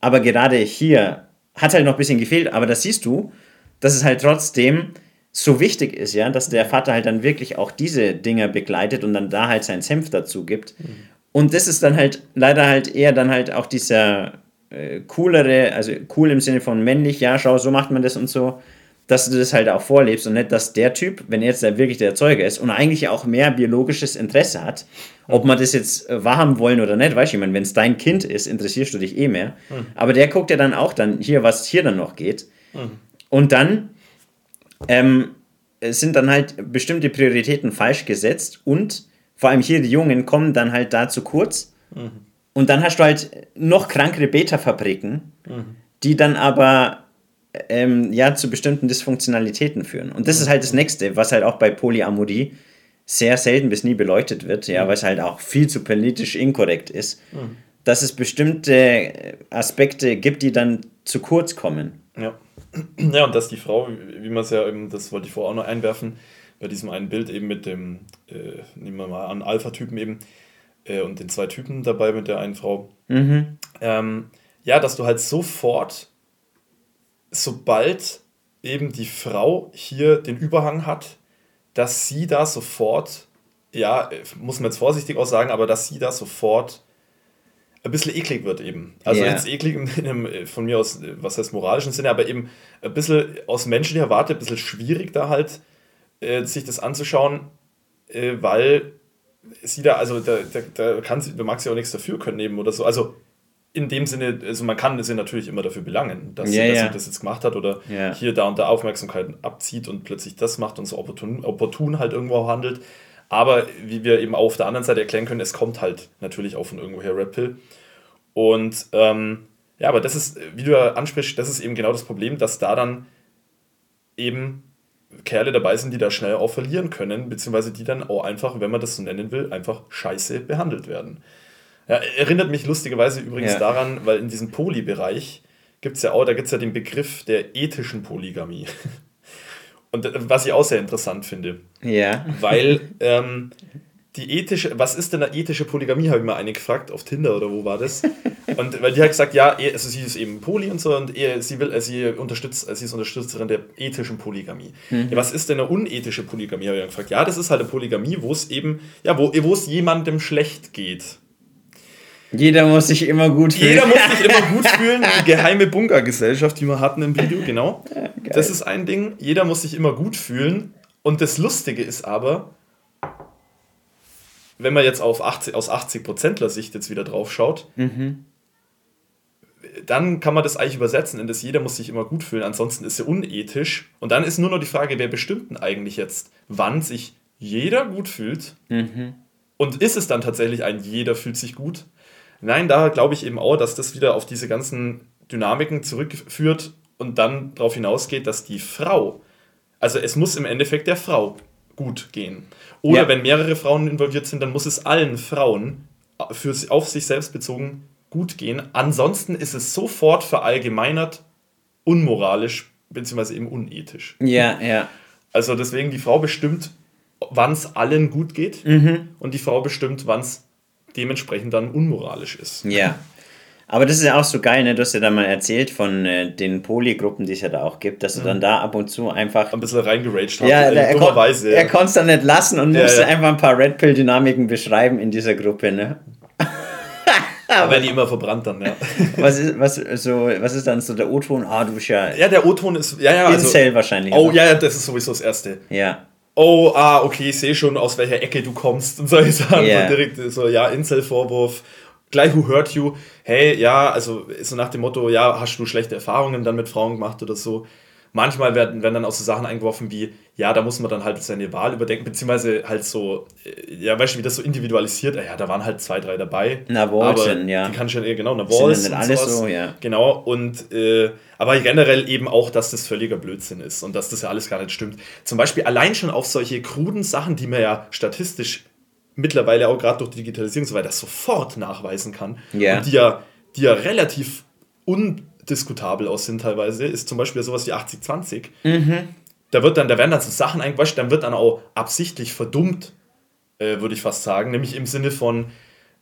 Aber gerade hier hat halt noch ein bisschen gefehlt, aber das siehst du, dass es halt trotzdem so wichtig ist, ja, dass der Vater halt dann wirklich auch diese Dinge begleitet und dann da halt seinen Senf dazu gibt. Mhm. Und das ist dann halt leider halt eher dann halt auch dieser äh, coolere, also cool im Sinne von männlich, ja, schau, so macht man das und so, dass du das halt auch vorlebst und nicht, dass der Typ, wenn er jetzt da wirklich der Erzeuger ist und eigentlich auch mehr biologisches Interesse hat, ob man das jetzt äh, wahrhaben wollen oder nicht, weißt du, ich meine, wenn es dein Kind ist, interessierst du dich eh mehr. Mhm. Aber der guckt ja dann auch dann hier, was hier dann noch geht. Mhm. Und dann ähm, sind dann halt bestimmte Prioritäten falsch gesetzt und vor allem hier die Jungen kommen dann halt da zu kurz. Mhm. Und dann hast du halt noch krankere Beta-Fabriken, mhm. die dann aber ähm, ja, zu bestimmten Dysfunktionalitäten führen. Und das ist halt das Nächste, was halt auch bei Polyamorie sehr selten bis nie beleuchtet wird, ja, mhm. weil es halt auch viel zu politisch inkorrekt ist, mhm. dass es bestimmte Aspekte gibt, die dann zu kurz kommen. Ja. Ja, und dass die Frau, wie man es ja eben, das wollte ich vorher auch noch einwerfen, bei diesem einen Bild eben mit dem, äh, nehmen wir mal an, Alpha-Typen eben, äh, und den zwei Typen dabei mit der einen Frau. Mhm. Ähm, ja, dass du halt sofort sobald eben die Frau hier den Überhang hat, dass sie da sofort, ja, muss man jetzt vorsichtig auch sagen, aber dass sie da sofort ein bisschen eklig wird eben. Also yeah. jetzt eklig in einem, von mir aus, was heißt moralischen Sinne, aber eben ein bisschen aus menschlicher Warte ein bisschen schwierig da halt, äh, sich das anzuschauen, äh, weil sie da, also da, da, da, kann sie, da mag sie auch nichts dafür können eben oder so. Also in dem Sinne, also man kann sie natürlich immer dafür belangen, dass, Ja, sie, dass ja. sie das jetzt gemacht hat oder Ja. hier da und da Aufmerksamkeit abzieht und plötzlich das macht und so opportun, opportun halt irgendwo handelt. Aber wie wir eben auch auf der anderen Seite erklären können, es kommt halt natürlich auch von irgendwoher Red Pill. Und ähm, ja, aber das ist, wie du ja ansprichst, das ist eben genau das Problem, dass da dann eben Kerle dabei sind, die da schnell auch verlieren können, beziehungsweise die dann auch einfach, wenn man das so nennen will, einfach scheiße behandelt werden. Ja, erinnert mich lustigerweise übrigens Ja. daran, weil in diesem Poly-Bereich gibt es ja auch, da gibt es ja den Begriff der ethischen Polygamie. Und äh, was ich auch sehr interessant finde, Ja. weil ähm, die ethische, was ist denn eine ethische Polygamie, habe ich mal eine gefragt, auf Tinder oder wo war das? Und weil die hat gesagt, ja, also sie ist eben Poly und so und sie will, äh, sie unterstützt, äh, sie ist Unterstützerin der ethischen Polygamie. Ja, was ist denn eine unethische Polygamie, habe ich dann gefragt. Ja, das ist halt eine Polygamie, wo es eben, ja, wo es jemandem schlecht geht. Jeder muss sich immer gut fühlen. Jeder muss sich immer gut fühlen. Die geheime Bunkergesellschaft, die wir hatten im Video, genau. Das ist ein Ding. Jeder muss sich immer gut fühlen. Und das Lustige ist aber, wenn man jetzt auf 80, aus 80%ler Sicht jetzt wieder drauf schaut, dann kann man das eigentlich übersetzen in das jeder muss sich immer gut fühlen, ansonsten ist er unethisch. Und dann ist nur noch die Frage, wer bestimmt denn eigentlich jetzt, wann sich jeder gut fühlt? Und ist es dann tatsächlich ein jeder fühlt sich gut? Nein, da glaube ich eben auch, dass das wieder auf diese ganzen Dynamiken zurückführt und dann darauf hinausgeht, dass die Frau, also es muss im Endeffekt der Frau gut gehen. Oder Ja. wenn mehrere Frauen involviert sind, dann muss es allen Frauen für, sie- auf sich selbst bezogen gut gehen. Ansonsten ist es sofort verallgemeinert unmoralisch bzw. eben unethisch. Ja, ja. Also deswegen die Frau bestimmt, wann es allen gut geht Mhm. und die Frau bestimmt, wann es dementsprechend dann unmoralisch ist. Ja. Aber das ist ja auch so geil, ne? Du hast ja da mal erzählt von äh, den Polygruppen, die es ja da auch gibt, dass du dann da ab und zu einfach. Ein bisschen reingeraged hat, Ja, der, er, kon dummerweise. er konnte es dann nicht lassen und Ja, musste ja. einfach ein paar Red Pill-Dynamiken beschreiben in dieser Gruppe, ne? Da werden die immer verbrannt dann, ja. Was ist, was, so, was ist dann so der O-Ton? Ah, du bist ja, ja, der O-Ton ist, ja, ja, also, Incel wahrscheinlich. Oh, ja, ja, das ist sowieso das Erste. Ja. Oh, ah, okay, ich sehe schon, aus welcher Ecke du kommst und solche Sachen. Ja. So direkt so, ja, Incel-Vorwurf. Gleich, who hurt you? Hey, ja, also so nach dem Motto, ja, hast du schlechte Erfahrungen dann mit Frauen gemacht oder so. Manchmal werden, werden dann auch so Sachen eingeworfen wie, ja, da muss man dann halt seine Wahl überdenken, beziehungsweise halt so, äh, ja, weißt du, wie das so individualisiert, ja, da waren halt zwei, drei dabei. Navalchen, aber ja. Die kann schon, ja, genau, nicht und alles sowas. so, ja. Genau, und äh, aber generell eben auch, dass das völliger Blödsinn ist und dass das ja alles gar nicht stimmt. Zum Beispiel allein schon auf solche kruden Sachen, die man ja statistisch mittlerweile auch gerade durch die Digitalisierung und so weiter sofort nachweisen kann Ja. und die ja, die ja relativ undiskutabel aus sind teilweise, ist zum Beispiel sowas wie 80-20. Da wird dann, da werden dann so Sachen eingewascht, dann wird dann auch absichtlich verdummt, äh, würde ich fast sagen, nämlich im Sinne von,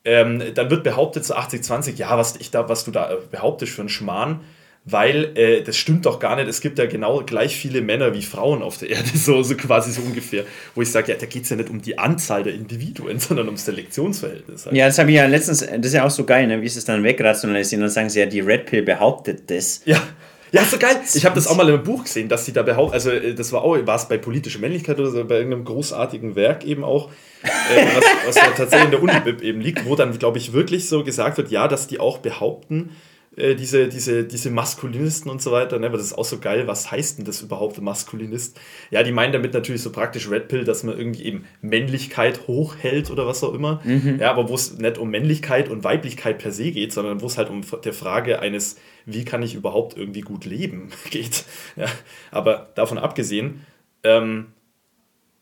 ähm, dann wird behauptet zu 80-20, ja, was, ich da, was du da äh, behauptest für einen Schmarrn, weil äh, das stimmt doch gar nicht. Es gibt ja genau gleich viele Männer wie Frauen auf der Erde, so, so quasi so ungefähr. Wo ich sage, ja, da geht es ja nicht um die Anzahl der Individuen, sondern ums Selektionsverhältnis. Halt. Ja, das habe ich ja letztens, das ist ja auch so geil, ne? wie sie es dann wegrationalisieren und sagen sie ja, die Red Pill behauptet das. Ja. Ja, so geil. Ich habe das auch mal in einem Buch gesehen, dass sie da behaupten, also äh, das war auch, war es bei politischer Männlichkeit oder so, bei irgendeinem großartigen Werk eben auch, äh, was, was da tatsächlich in der Unibib eben liegt, wo dann, glaube ich, wirklich so gesagt wird, ja, dass die auch behaupten, äh, diese, diese, diese Maskulinisten und so weiter, ne, aber das ist auch so geil, was heißt denn das überhaupt, Maskulinist? Ja, die meinen damit natürlich so praktisch Red Pill, dass man irgendwie eben Männlichkeit hochhält oder was auch immer. Ja, aber wo es nicht um Männlichkeit und Weiblichkeit per se geht, sondern wo es halt um der Frage eines, wie kann ich überhaupt irgendwie gut leben geht. Ja, aber davon abgesehen, ähm,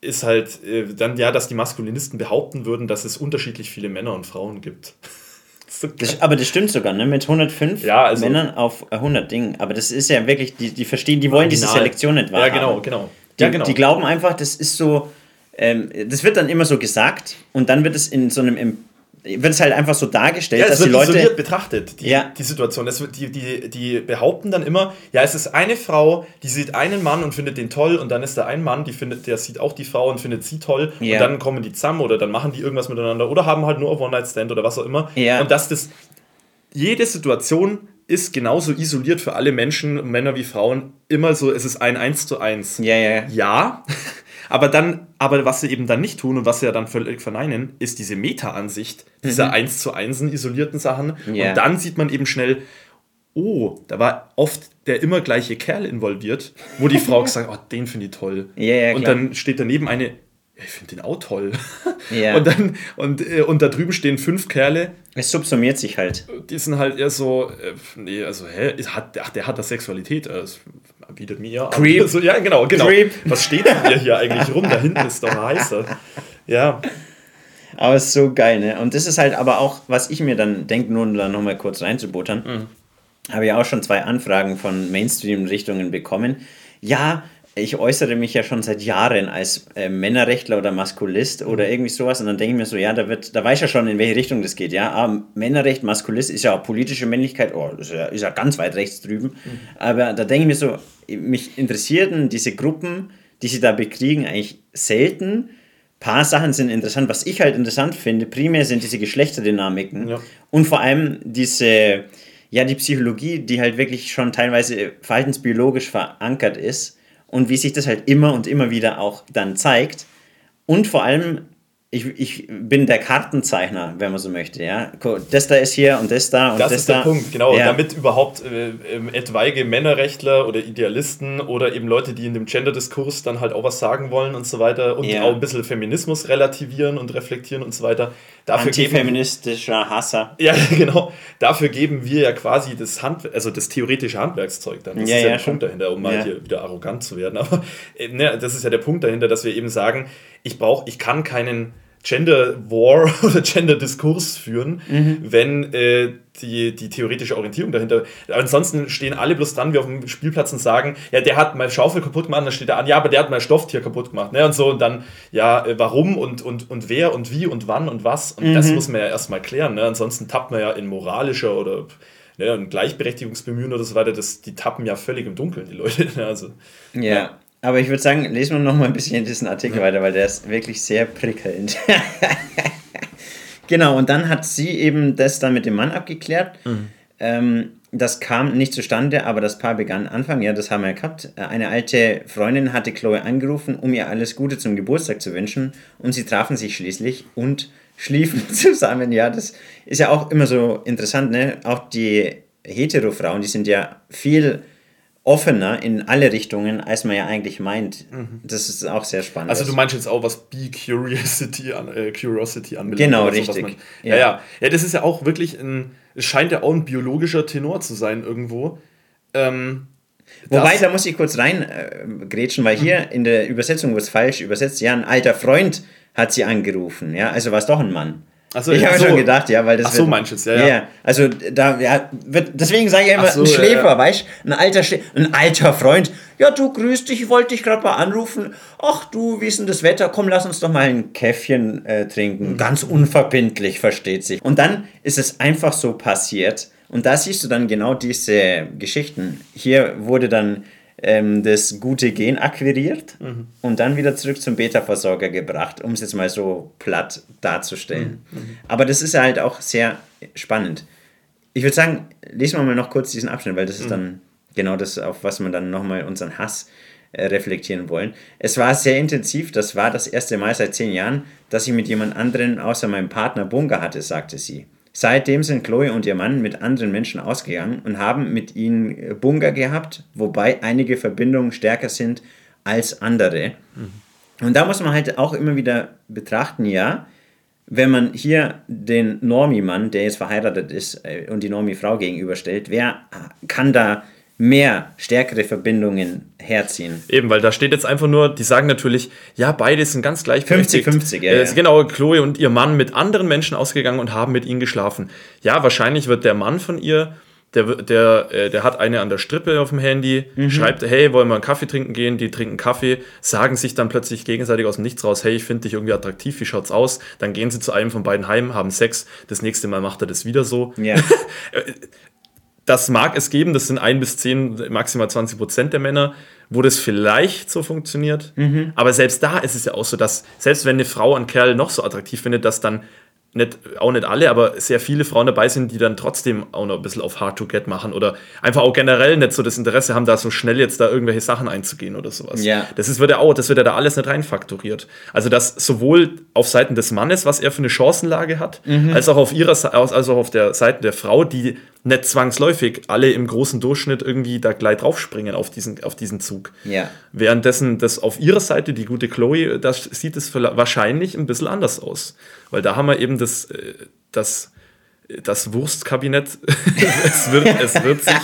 ist halt äh, dann ja, dass die Maskulinisten behaupten würden, dass es unterschiedlich viele Männer und Frauen gibt. So. Das, aber das stimmt sogar, ne? Mit 105 Ja, also- Männern auf 100 Dingen. Aber das ist ja wirklich, die, die verstehen, die wollen diese Original. Selektion nicht Ja, wahrhaben. genau, genau. Die, ja, genau. die glauben einfach, das ist so, ähm, das wird dann immer so gesagt und dann wird es in so einem, wird es halt einfach so dargestellt, ja, dass die Leute. betrachtet, die, Ja. die Situation. Wird, die, die, die behaupten dann immer, ja, es ist eine Frau, die sieht einen Mann und findet den toll und dann ist da ein Mann, die findet, der sieht auch die Frau und findet sie toll Ja. und dann kommen die zusammen oder dann machen die irgendwas miteinander oder haben halt nur auf One-Night-Stand oder was auch immer. Ja. Und dass das jede Situation ist genauso isoliert für alle Menschen, Männer wie Frauen, immer so, es ist ein Eins zu eins. Ja, ja, ja. Aber dann, aber was sie eben dann nicht tun und was sie ja dann völlig verneinen, ist diese Meta-Ansicht dieser Mhm. eins zu einsen isolierten Sachen. Ja. Und dann sieht man eben schnell, oh, da war oft der immer gleiche Kerl involviert, wo die Frau gesagt hat, oh, den finde ich toll. Ja, ja, und dann steht daneben eine, ich finde den auch toll. Ja. Und dann, und, äh, und da drüben stehen fünf Kerle, Es subsumiert sich halt. die sind halt eher so, äh, nee, also, hä, hat, ach, der hat da Sexualität, das bietet mir ja an. Creep. So, ja, genau, genau. Creep. Was steht denn hier, hier eigentlich rum? Da hinten ist doch heißer. Ja, Aber es ist so geil, ne? Und das ist halt aber auch, was ich mir dann denke, nur um da nochmal kurz reinzubuttern, habe ich auch schon zwei Anfragen von Mainstream-Richtungen bekommen. Ja, ich äußere mich ja schon seit Jahren als äh, Männerrechtler oder Maskulist oder irgendwie sowas und dann denke ich mir so, ja, da wird, da weiß ich ja schon, in welche Richtung das geht, ja. Ah, Männerrecht, Maskulist ist ja auch politische Männlichkeit, oh, ist ja, ist ja ganz weit rechts drüben. Aber da denke ich mir so, mich interessierten diese Gruppen, die sie da bekriegen, eigentlich selten paar Sachen sind interessant. Was ich halt interessant finde, primär sind diese Geschlechterdynamiken Ja. und vor allem diese, ja, die Psychologie, die halt wirklich schon teilweise verhaltensbiologisch verankert ist und wie sich das halt immer und immer wieder auch dann zeigt. Und vor allem, ich, ich bin der Kartenzeichner, wenn man so möchte, ja. Das da ist hier und das da und das, das, ist da. der Punkt, genau. Ja. Damit überhaupt äh, ähm, etwaige Männerrechtler oder Idealisten oder eben Leute, die in dem Gender-Diskurs dann halt auch was sagen wollen und so weiter und Ja. auch ein bisschen Feminismus relativieren und reflektieren und so weiter. Dafür geben, Antifeministischer Hasser. ja, genau. Dafür geben wir ja quasi das Hand, also das theoretische Handwerkszeug dann. Das Ja, ist ja, der. Punkt dahinter, um mal hier wieder arrogant zu werden. Aber äh, ne, das ist ja der Punkt dahinter, dass wir eben sagen, ich brauche, ich kann keinen Gender War oder Gender Diskurs führen, Mhm. wenn äh, die, die theoretische Orientierung dahinter. Ansonsten stehen alle bloß dran wie auf dem Spielplatz und sagen, ja, der hat meine Schaufel kaputt gemacht, dann steht er an, ja, aber der hat mein Stofftier kaputt gemacht. Ne? Und so, und dann, ja, äh, warum und, und, und wer und wie und wann und was. Und Mhm. das muss man ja erstmal klären. Ne? Ansonsten tappt man ja in moralischer oder ne, in Gleichberechtigungsbemühen oder so weiter, das, die tappen ja völlig im Dunkeln, die Leute. Ne? Also, Ja, aber ich würde sagen, lesen wir noch mal ein bisschen diesen Artikel weiter, weil der ist wirklich sehr prickelnd. genau, und dann hat sie eben das dann mit dem Mann abgeklärt. Ähm, das kam nicht zustande, aber das Paar begann Anfang, ja, das haben wir ja gehabt. Eine alte Freundin hatte Chloe angerufen, um ihr alles Gute zum Geburtstag zu wünschen und sie trafen sich schließlich und schliefen zusammen. Ja, das ist ja auch immer so interessant, ne? Auch die Hetero-Frauen, die sind ja viel offener in alle Richtungen, als man ja eigentlich meint. Das ist auch sehr spannend. Also du meinst jetzt auch, was Be Curiosity, an, äh, Curiosity anbelangt. Genau, oder so, was richtig. Man, Ja. ja. ja, ja. das ist ja auch wirklich ein, es scheint ja auch ein biologischer Tenor zu sein irgendwo. Ähm, Wobei, da muss ich kurz rein äh, weil hier in der Übersetzung wird es falsch übersetzt. Ja, ein alter Freund hat sie angerufen. Ja, also war es doch ein Mann. So, ich ja, habe so. schon gedacht, ja, weil das Ach so, du jetzt, ja, ja. Also da, ja, wird, deswegen sage ich immer so, ein ja, Schläfer, ja. weißt du? Ein alter, ein alter Freund. Ja, du grüß dich, ich wollte dich gerade mal anrufen. Ach du, wie ist denn das Wetter? Komm, lass uns doch mal ein Käffchen äh, trinken. Ganz unverbindlich, versteht sich. Und dann ist es einfach so passiert. Und da siehst du dann genau diese Geschichten. Hier wurde dann ähm, das gute Gen akquiriert und dann wieder zurück zum Beta-Versorger gebracht, um es jetzt mal so platt darzustellen. Aber das ist halt auch sehr spannend. Ich würde sagen, lesen wir mal noch kurz diesen Abschnitt, weil das ist dann genau das, auf was wir dann nochmal unseren Hass äh, reflektieren wollen. Es war sehr intensiv, das war das erste Mal seit zehn Jahren, dass ich mit jemand anderen außer meinem Partner Bunga hatte, sagte sie. Seitdem sind Chloe und ihr Mann mit anderen Menschen ausgegangen und haben mit ihnen äh, Bunga gehabt, wobei einige Verbindungen stärker sind als andere. Und da muss man halt auch immer wieder betrachten, ja, wenn man hier den Normie-Mann, der jetzt verheiratet ist, äh, und die Normie-Frau gegenüberstellt, wer kann da mehr stärkere Verbindungen herziehen? Eben, weil da steht jetzt einfach nur, die sagen natürlich, ja, beide sind ganz gleichberechtigt. 50-50, ja, Äh, ja. Genau, Chloe und ihr Mann mit anderen Menschen ausgegangen und haben mit ihnen geschlafen. Ja, wahrscheinlich wird der Mann von ihr, der, der, äh, der hat eine an der Strippe auf dem Handy, Mhm. schreibt, hey, wollen wir einen Kaffee trinken gehen? Die trinken Kaffee, sagen sich dann plötzlich gegenseitig aus dem Nichts raus, hey, ich finde dich irgendwie attraktiv, wie schaut's aus? Dann gehen sie zu einem von beiden heim, haben Sex, das nächste Mal macht er das wieder so. Ja, das mag es geben, das sind ein bis zehn, maximal 20 Prozent der Männer, wo das vielleicht so funktioniert. Aber selbst da ist es ja auch so, dass selbst wenn eine Frau einen Kerl noch so attraktiv findet, dass dann nicht, auch nicht alle, aber sehr viele Frauen dabei sind, die dann trotzdem auch noch ein bisschen auf Hard to Get machen oder einfach auch generell nicht so das Interesse haben, da so schnell jetzt da irgendwelche Sachen einzugehen oder sowas. Ja. Das ist, wird ja auch, das wird ja da alles nicht reinfaktoriert. Also, dass sowohl auf Seiten des Mannes, was er für eine Chancenlage hat, als auch auf ihrer als auch auf der Seite der Frau, die nicht zwangsläufig alle im großen Durchschnitt irgendwie da gleich draufspringen auf diesen, auf diesen Zug. Ja. Währenddessen das auf ihrer Seite, die gute Chloe, das sieht es wahrscheinlich ein bisschen anders aus. Weil da haben wir eben das, äh, das, das Wurstkabinett. es, wird, es, wird sich,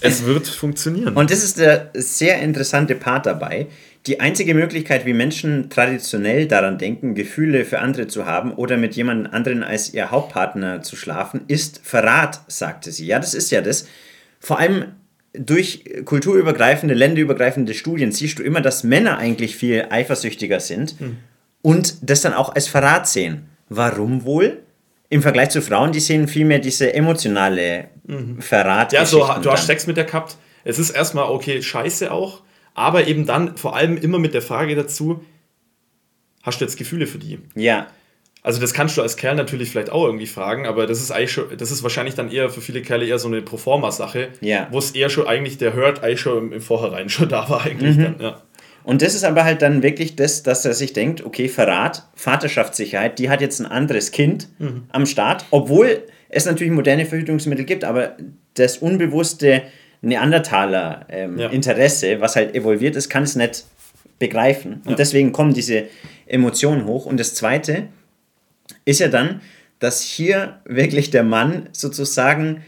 es wird funktionieren. Und das ist der sehr interessante Part dabei. Die einzige Möglichkeit, wie Menschen traditionell daran denken, Gefühle für andere zu haben oder mit jemand anderen als ihr Hauptpartner zu schlafen, ist Verrat, sagte sie. Ja, das ist ja das. Vor allem durch kulturübergreifende, länderübergreifende Studien siehst du immer, dass Männer eigentlich viel eifersüchtiger sind und das dann auch als Verrat sehen. Warum wohl? Im Vergleich zu Frauen, die sehen vielmehr diese emotionale Verrat. ja, so, du hast Sex mit der gehabt. Es ist erstmal okay, scheiße auch. Aber eben dann vor allem immer mit der Frage dazu, hast du jetzt Gefühle für die? Ja, Also das kannst du als Kerl natürlich vielleicht auch irgendwie fragen, aber das ist eigentlich schon, das ist wahrscheinlich dann eher für viele Kerle eher so eine Proforma-Sache, Ja. wo es eher schon eigentlich der Hurt eigentlich schon im, im Vorhinein schon da war eigentlich dann, ja. Und das ist aber halt dann wirklich das, dass er sich denkt, okay, Verrat, Vaterschaftssicherheit, die hat jetzt ein anderes Kind am Start, obwohl es natürlich moderne Verhütungsmittel gibt, aber das unbewusste Neandertaler-Interesse, Ja. was halt evolviert ist, kann es nicht begreifen. Und deswegen kommen diese Emotionen hoch. Und das Zweite ist ja dann, dass hier wirklich der Mann sozusagen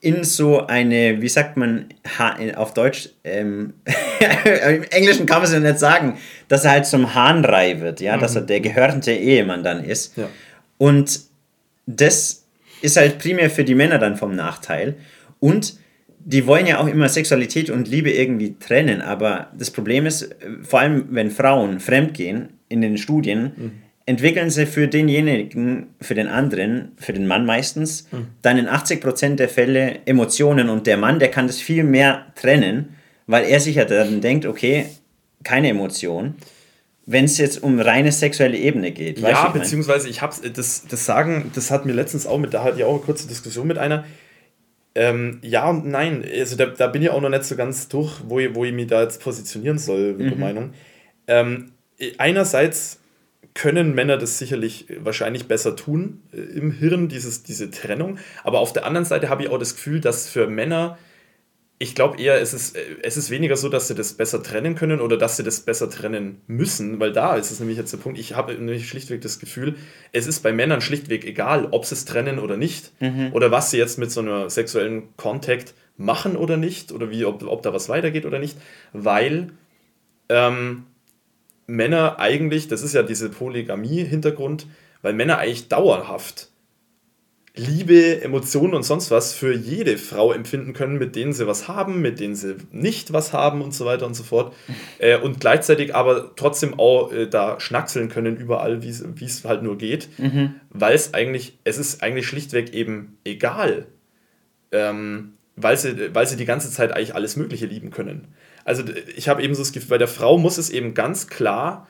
in so eine, wie sagt man ha auf Deutsch, ähm, im Englischen kann man es ja nicht sagen, dass er halt zum Hahnrei wird, ja, dass er der gehörnte Ehemann dann ist. Ja. Und das ist halt primär für die Männer dann vom Nachteil. Und die wollen ja auch immer Sexualität und Liebe irgendwie trennen, aber das Problem ist, vor allem wenn Frauen fremdgehen in den Studien, entwickeln sie für denjenigen, für den anderen, für den Mann meistens, dann in 80% der Fälle Emotionen und der Mann, der kann das viel mehr trennen, weil er sich ja dann denkt, okay, keine Emotion, wenn es jetzt um reine sexuelle Ebene geht. Ja, ich beziehungsweise ich hab's, das, das Sagen, das hat mir letztens auch mit, da hatte ich auch eine kurze Diskussion mit einer. Ähm, ja und nein, also da, da bin ich auch noch nicht so ganz durch, wo ich, wo ich mich da jetzt positionieren soll, mit der Meinung. Ähm, einerseits können Männer das sicherlich wahrscheinlich besser tun äh, im Hirn, dieses, diese Trennung, aber auf der anderen Seite habe ich auch das Gefühl, dass für Männer ich glaube eher, es ist, äh, es ist weniger so, dass sie das besser trennen können oder dass sie das besser trennen müssen, weil da ist es nämlich jetzt der Punkt, ich habe nämlich schlichtweg das Gefühl, es ist bei Männern schlichtweg egal, ob sie es trennen oder nicht oder was sie jetzt mit so einer sexuellen Kontakt machen oder nicht oder wie, ob, ob da was weitergeht oder nicht, weil ähm, Männer eigentlich, das ist ja diese Polygamie-Hintergrund, weil Männer eigentlich dauerhaft Liebe, Emotionen und sonst was für jede Frau empfinden können, mit denen sie was haben, mit denen sie nicht was haben und so weiter und so fort. Äh, und gleichzeitig aber trotzdem auch äh, da schnackseln können überall, wie es halt nur geht. Weil es eigentlich, es ist eigentlich schlichtweg eben egal, ähm, weil, sie, weil sie die ganze Zeit eigentlich alles Mögliche lieben können. Also ich habe eben so das Gefühl, bei der Frau muss es eben ganz klar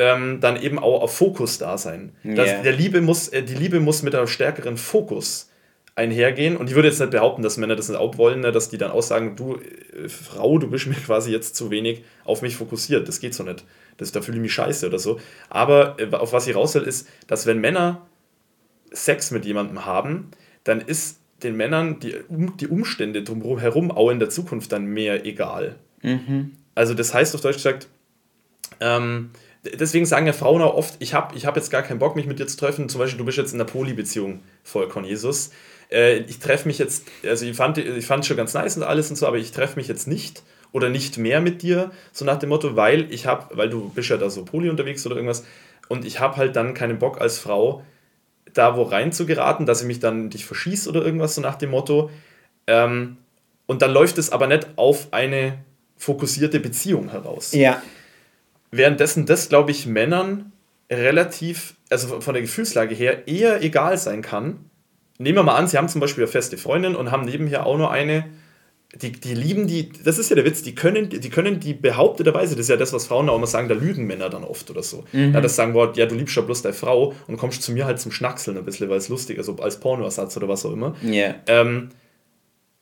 ähm, dann eben auch auf Fokus da sein. Das, Ja. der Liebe muss, äh, die Liebe muss mit einem stärkeren Fokus einhergehen. Und ich würde jetzt nicht behaupten, dass Männer das nicht auch wollen, ne, dass die dann auch sagen, du äh, Frau, du bist mir quasi jetzt zu wenig auf mich fokussiert. Das geht so nicht. Das, da fühle ich mich scheiße oder so. Aber äh, auf was ich raus will, ist, dass wenn Männer Sex mit jemandem haben, dann ist den Männern die, um, die Umstände drumherum auch in der Zukunft dann mehr egal. Also das heißt auf Deutsch gesagt, ähm, deswegen sagen ja Frauen auch oft, ich habe ich hab jetzt gar keinen Bock, mich mit dir zu treffen. Zum Beispiel, du bist jetzt in einer Poly-Beziehung, Volkon Jesus. Äh, ich treffe mich jetzt, also ich fand ich fand schon ganz nice und alles und so, aber ich treffe mich jetzt nicht oder nicht mehr mit dir, so nach dem Motto, weil ich habe, weil du bist ja da so Poly unterwegs oder irgendwas und ich habe halt dann keinen Bock als Frau, da wo rein zu geraten, dass ich mich dann dich verschieße oder irgendwas, so nach dem Motto. Ähm, und dann läuft es aber nicht auf eine fokussierte Beziehung heraus. Ja, Währenddessen das, glaube ich, Männern relativ, also von der Gefühlslage her, eher egal sein kann. Nehmen wir mal an, sie haben zum Beispiel eine feste Freundin und haben nebenher auch noch eine, die, die lieben die, das ist ja der Witz, die können, die können die behaupteterweise, das ist ja das, was Frauen auch immer sagen, da lügen Männer dann oft oder so. Mhm. Ja, das sagen Wort, ja, du liebst ja bloß deine Frau und kommst zu mir halt zum Schnackseln ein bisschen, weil es lustig ist, also als Pornoersatz oder was auch immer. Yeah. Ähm,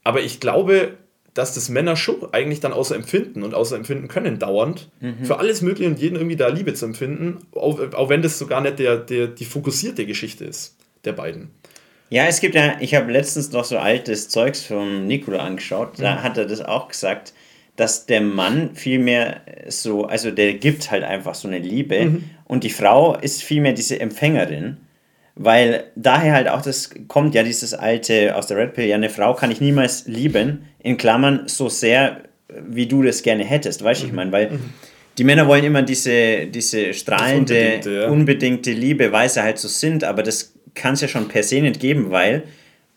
aber ich glaube, dass das Männer schon eigentlich dann außer empfinden und außer empfinden können dauernd, mhm. für alles Mögliche und jeden irgendwie da Liebe zu empfinden, auch, auch wenn das sogar nicht der, der, die fokussierte Geschichte ist, der beiden. Ja, es gibt ja, ich habe letztens noch so altes Zeugs von Nikola angeschaut, da mhm. hat er das auch gesagt, dass der Mann vielmehr so, also der gibt halt einfach so eine Liebe mhm. und die Frau ist vielmehr diese Empfängerin, weil daher halt auch das kommt ja dieses alte aus der Red Pill, ja, eine Frau kann ich niemals lieben, in Klammern so sehr, wie du das gerne hättest, weißt du, mhm. ich meine, weil mhm. die Männer wollen immer diese, diese strahlende, unbedingte, ja. unbedingte Liebe, weil sie halt so sind, aber das kann es ja schon per se nicht geben, weil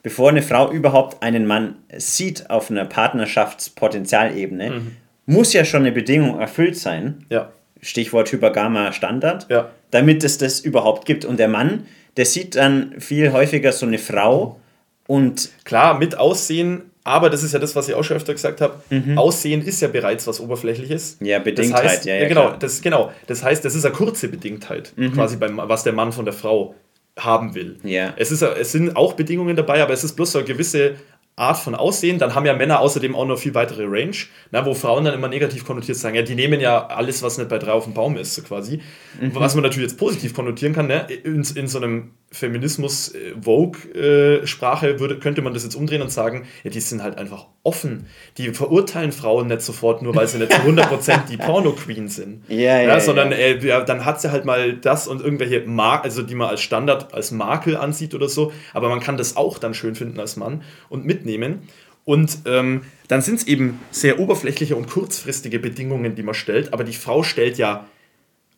bevor eine Frau überhaupt einen Mann sieht auf einer Partnerschaftspotenzialebene, mhm. muss ja schon eine Bedingung erfüllt sein. Ja. Stichwort hypergama Standard, ja. damit es das überhaupt gibt. Und der Mann, der sieht dann viel häufiger so eine Frau und. Klar, mit Aussehen, aber das ist ja das, was ich auch schon öfter gesagt habe. Mhm. Aussehen ist ja bereits was Oberflächliches. Ja, Bedingtheit, das heißt, ja, ja, ja. Genau, das, genau. Das heißt, das ist eine kurze Bedingtheit, mhm. quasi beim, was der Mann von der Frau haben will. Ja. Es, ist, es sind auch Bedingungen dabei, aber es ist bloß so eine gewisse Art von Aussehen. Dann haben ja Männer außerdem auch noch viel weitere Range, na, wo Frauen dann immer negativ konnotiert sagen, ja, die nehmen ja alles, was nicht bei drei auf dem Baum ist, so quasi. Mhm. Was man natürlich jetzt positiv konnotieren kann, ne? in, in so einem Feminismus-Vogue-Sprache äh, würde, könnte man das jetzt umdrehen und sagen, ja, die sind halt einfach offen. Die verurteilen Frauen nicht sofort, nur weil sie nicht zu 100% die Porno-Queen sind. Ja, ja, ja, sondern Äh, ja, dann hat sie halt mal das und irgendwelche Mark, also die man als Standard, als Makel ansieht oder so, aber man kann das auch dann schön finden als Mann und mitnehmen. Und ähm, dann sind es eben sehr oberflächliche und kurzfristige Bedingungen, die man stellt, aber die Frau stellt ja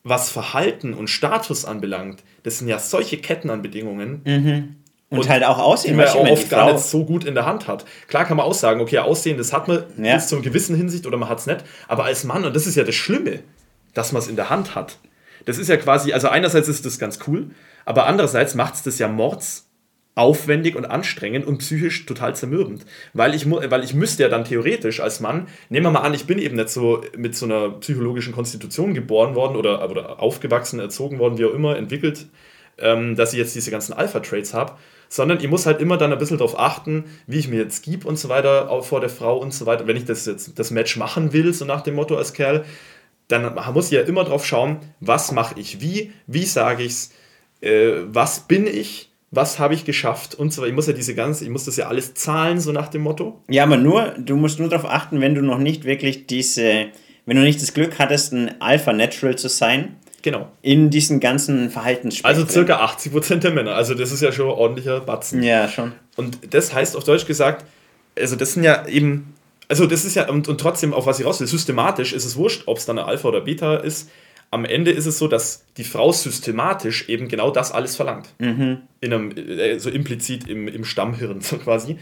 was Verhalten und Status anbelangt, das sind ja solche Ketten an Bedingungen. Mhm. Und, und, halt auch Aussehen, die man auch oft gar nicht so gut in der Hand hat. Klar kann man auch sagen, okay, Aussehen, das hat man ja. bis zu einer gewissen Hinsicht oder man hat es nicht. Aber als Mann, und das ist ja das Schlimme, dass man es in der Hand hat. Das ist ja quasi, also einerseits ist das ganz cool, aber andererseits macht es das ja mords aufwendig und anstrengend und psychisch total zermürbend. Weil ich, weil ich müsste ja dann theoretisch als Mann, nehmen wir mal an, ich bin eben nicht so mit so einer psychologischen Konstitution geboren worden oder, oder aufgewachsen, erzogen worden, wie auch immer, entwickelt, ähm, dass ich jetzt diese ganzen Alpha-Traits habe, sondern ich muss halt immer dann ein bisschen darauf achten, wie ich mir jetzt gebe und so weiter, auch vor der Frau und so weiter. Wenn ich das jetzt das Match machen will, so nach dem Motto als Kerl, dann muss ich ja immer drauf schauen, was mache ich wie, wie sage ich es, äh, was bin ich was habe ich geschafft und so weiter. Ich muss ja diese ganze, ich muss das ja alles zahlen, so nach dem Motto. Ja, aber nur, du musst nur darauf achten, wenn du noch nicht wirklich diese, wenn du nicht das Glück hattest, ein Alpha Natural zu sein. Genau. In diesen ganzen Verhaltensspektren. Also circa 80% der Männer. Also das ist ja schon ein ordentlicher Batzen. Ja, schon. Und das heißt auf Deutsch gesagt, also das sind ja eben, also das ist ja, und, und trotzdem, auf was ich raus will, systematisch ist es wurscht, ob es dann eine Alpha oder Beta ist am Ende ist es so, dass die Frau systematisch eben genau das alles verlangt. Mhm. In einem, äh, so implizit im, im Stammhirn so quasi.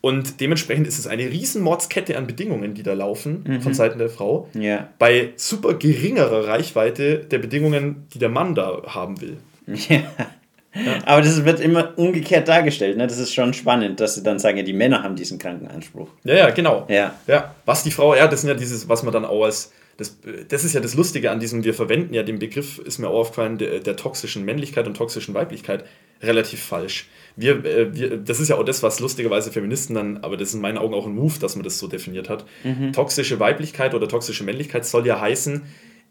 Und dementsprechend ist es eine riesen Mordskette an Bedingungen, die da laufen mhm. von Seiten der Frau. Ja. Bei super geringerer Reichweite der Bedingungen, die der Mann da haben will. Ja. Ja. Aber das wird immer umgekehrt dargestellt. Ne? Das ist schon spannend, dass sie dann sagen, ja, die Männer haben diesen kranken Anspruch. Ja, ja, genau. Ja. ja. Was die Frau, ja, das sind ja dieses, was man dann auch als das, das ist ja das Lustige an diesem, wir verwenden ja den Begriff, ist mir auch aufgefallen, der, der toxischen Männlichkeit und toxischen Weiblichkeit relativ falsch. Wir, äh, wir, das ist ja auch das, was lustigerweise Feministen dann, aber das ist in meinen Augen auch ein Move, dass man das so definiert hat. Mhm. Toxische Weiblichkeit oder toxische Männlichkeit soll ja heißen,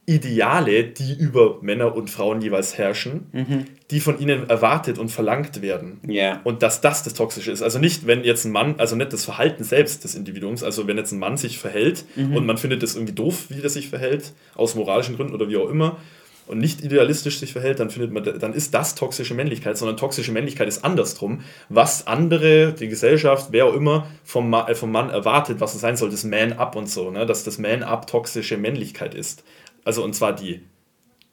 Ideale, die über Männer und Frauen jeweils herrschen, mhm. die von ihnen erwartet und verlangt werden. Yeah. Und dass das das Toxische ist. Also nicht, wenn jetzt ein Mann, also nicht das Verhalten selbst des Individuums, also wenn jetzt ein Mann sich verhält mhm. und man findet das irgendwie doof, wie der sich verhält, aus moralischen Gründen oder wie auch immer, und nicht idealistisch sich verhält, dann findet man, dann ist das toxische Männlichkeit, sondern toxische Männlichkeit ist andersrum. Was andere, die Gesellschaft, wer auch immer vom, äh, vom Mann erwartet, was es sein soll, das Man-Up und so, ne? dass das Man-Up toxische Männlichkeit ist. Also und zwar die,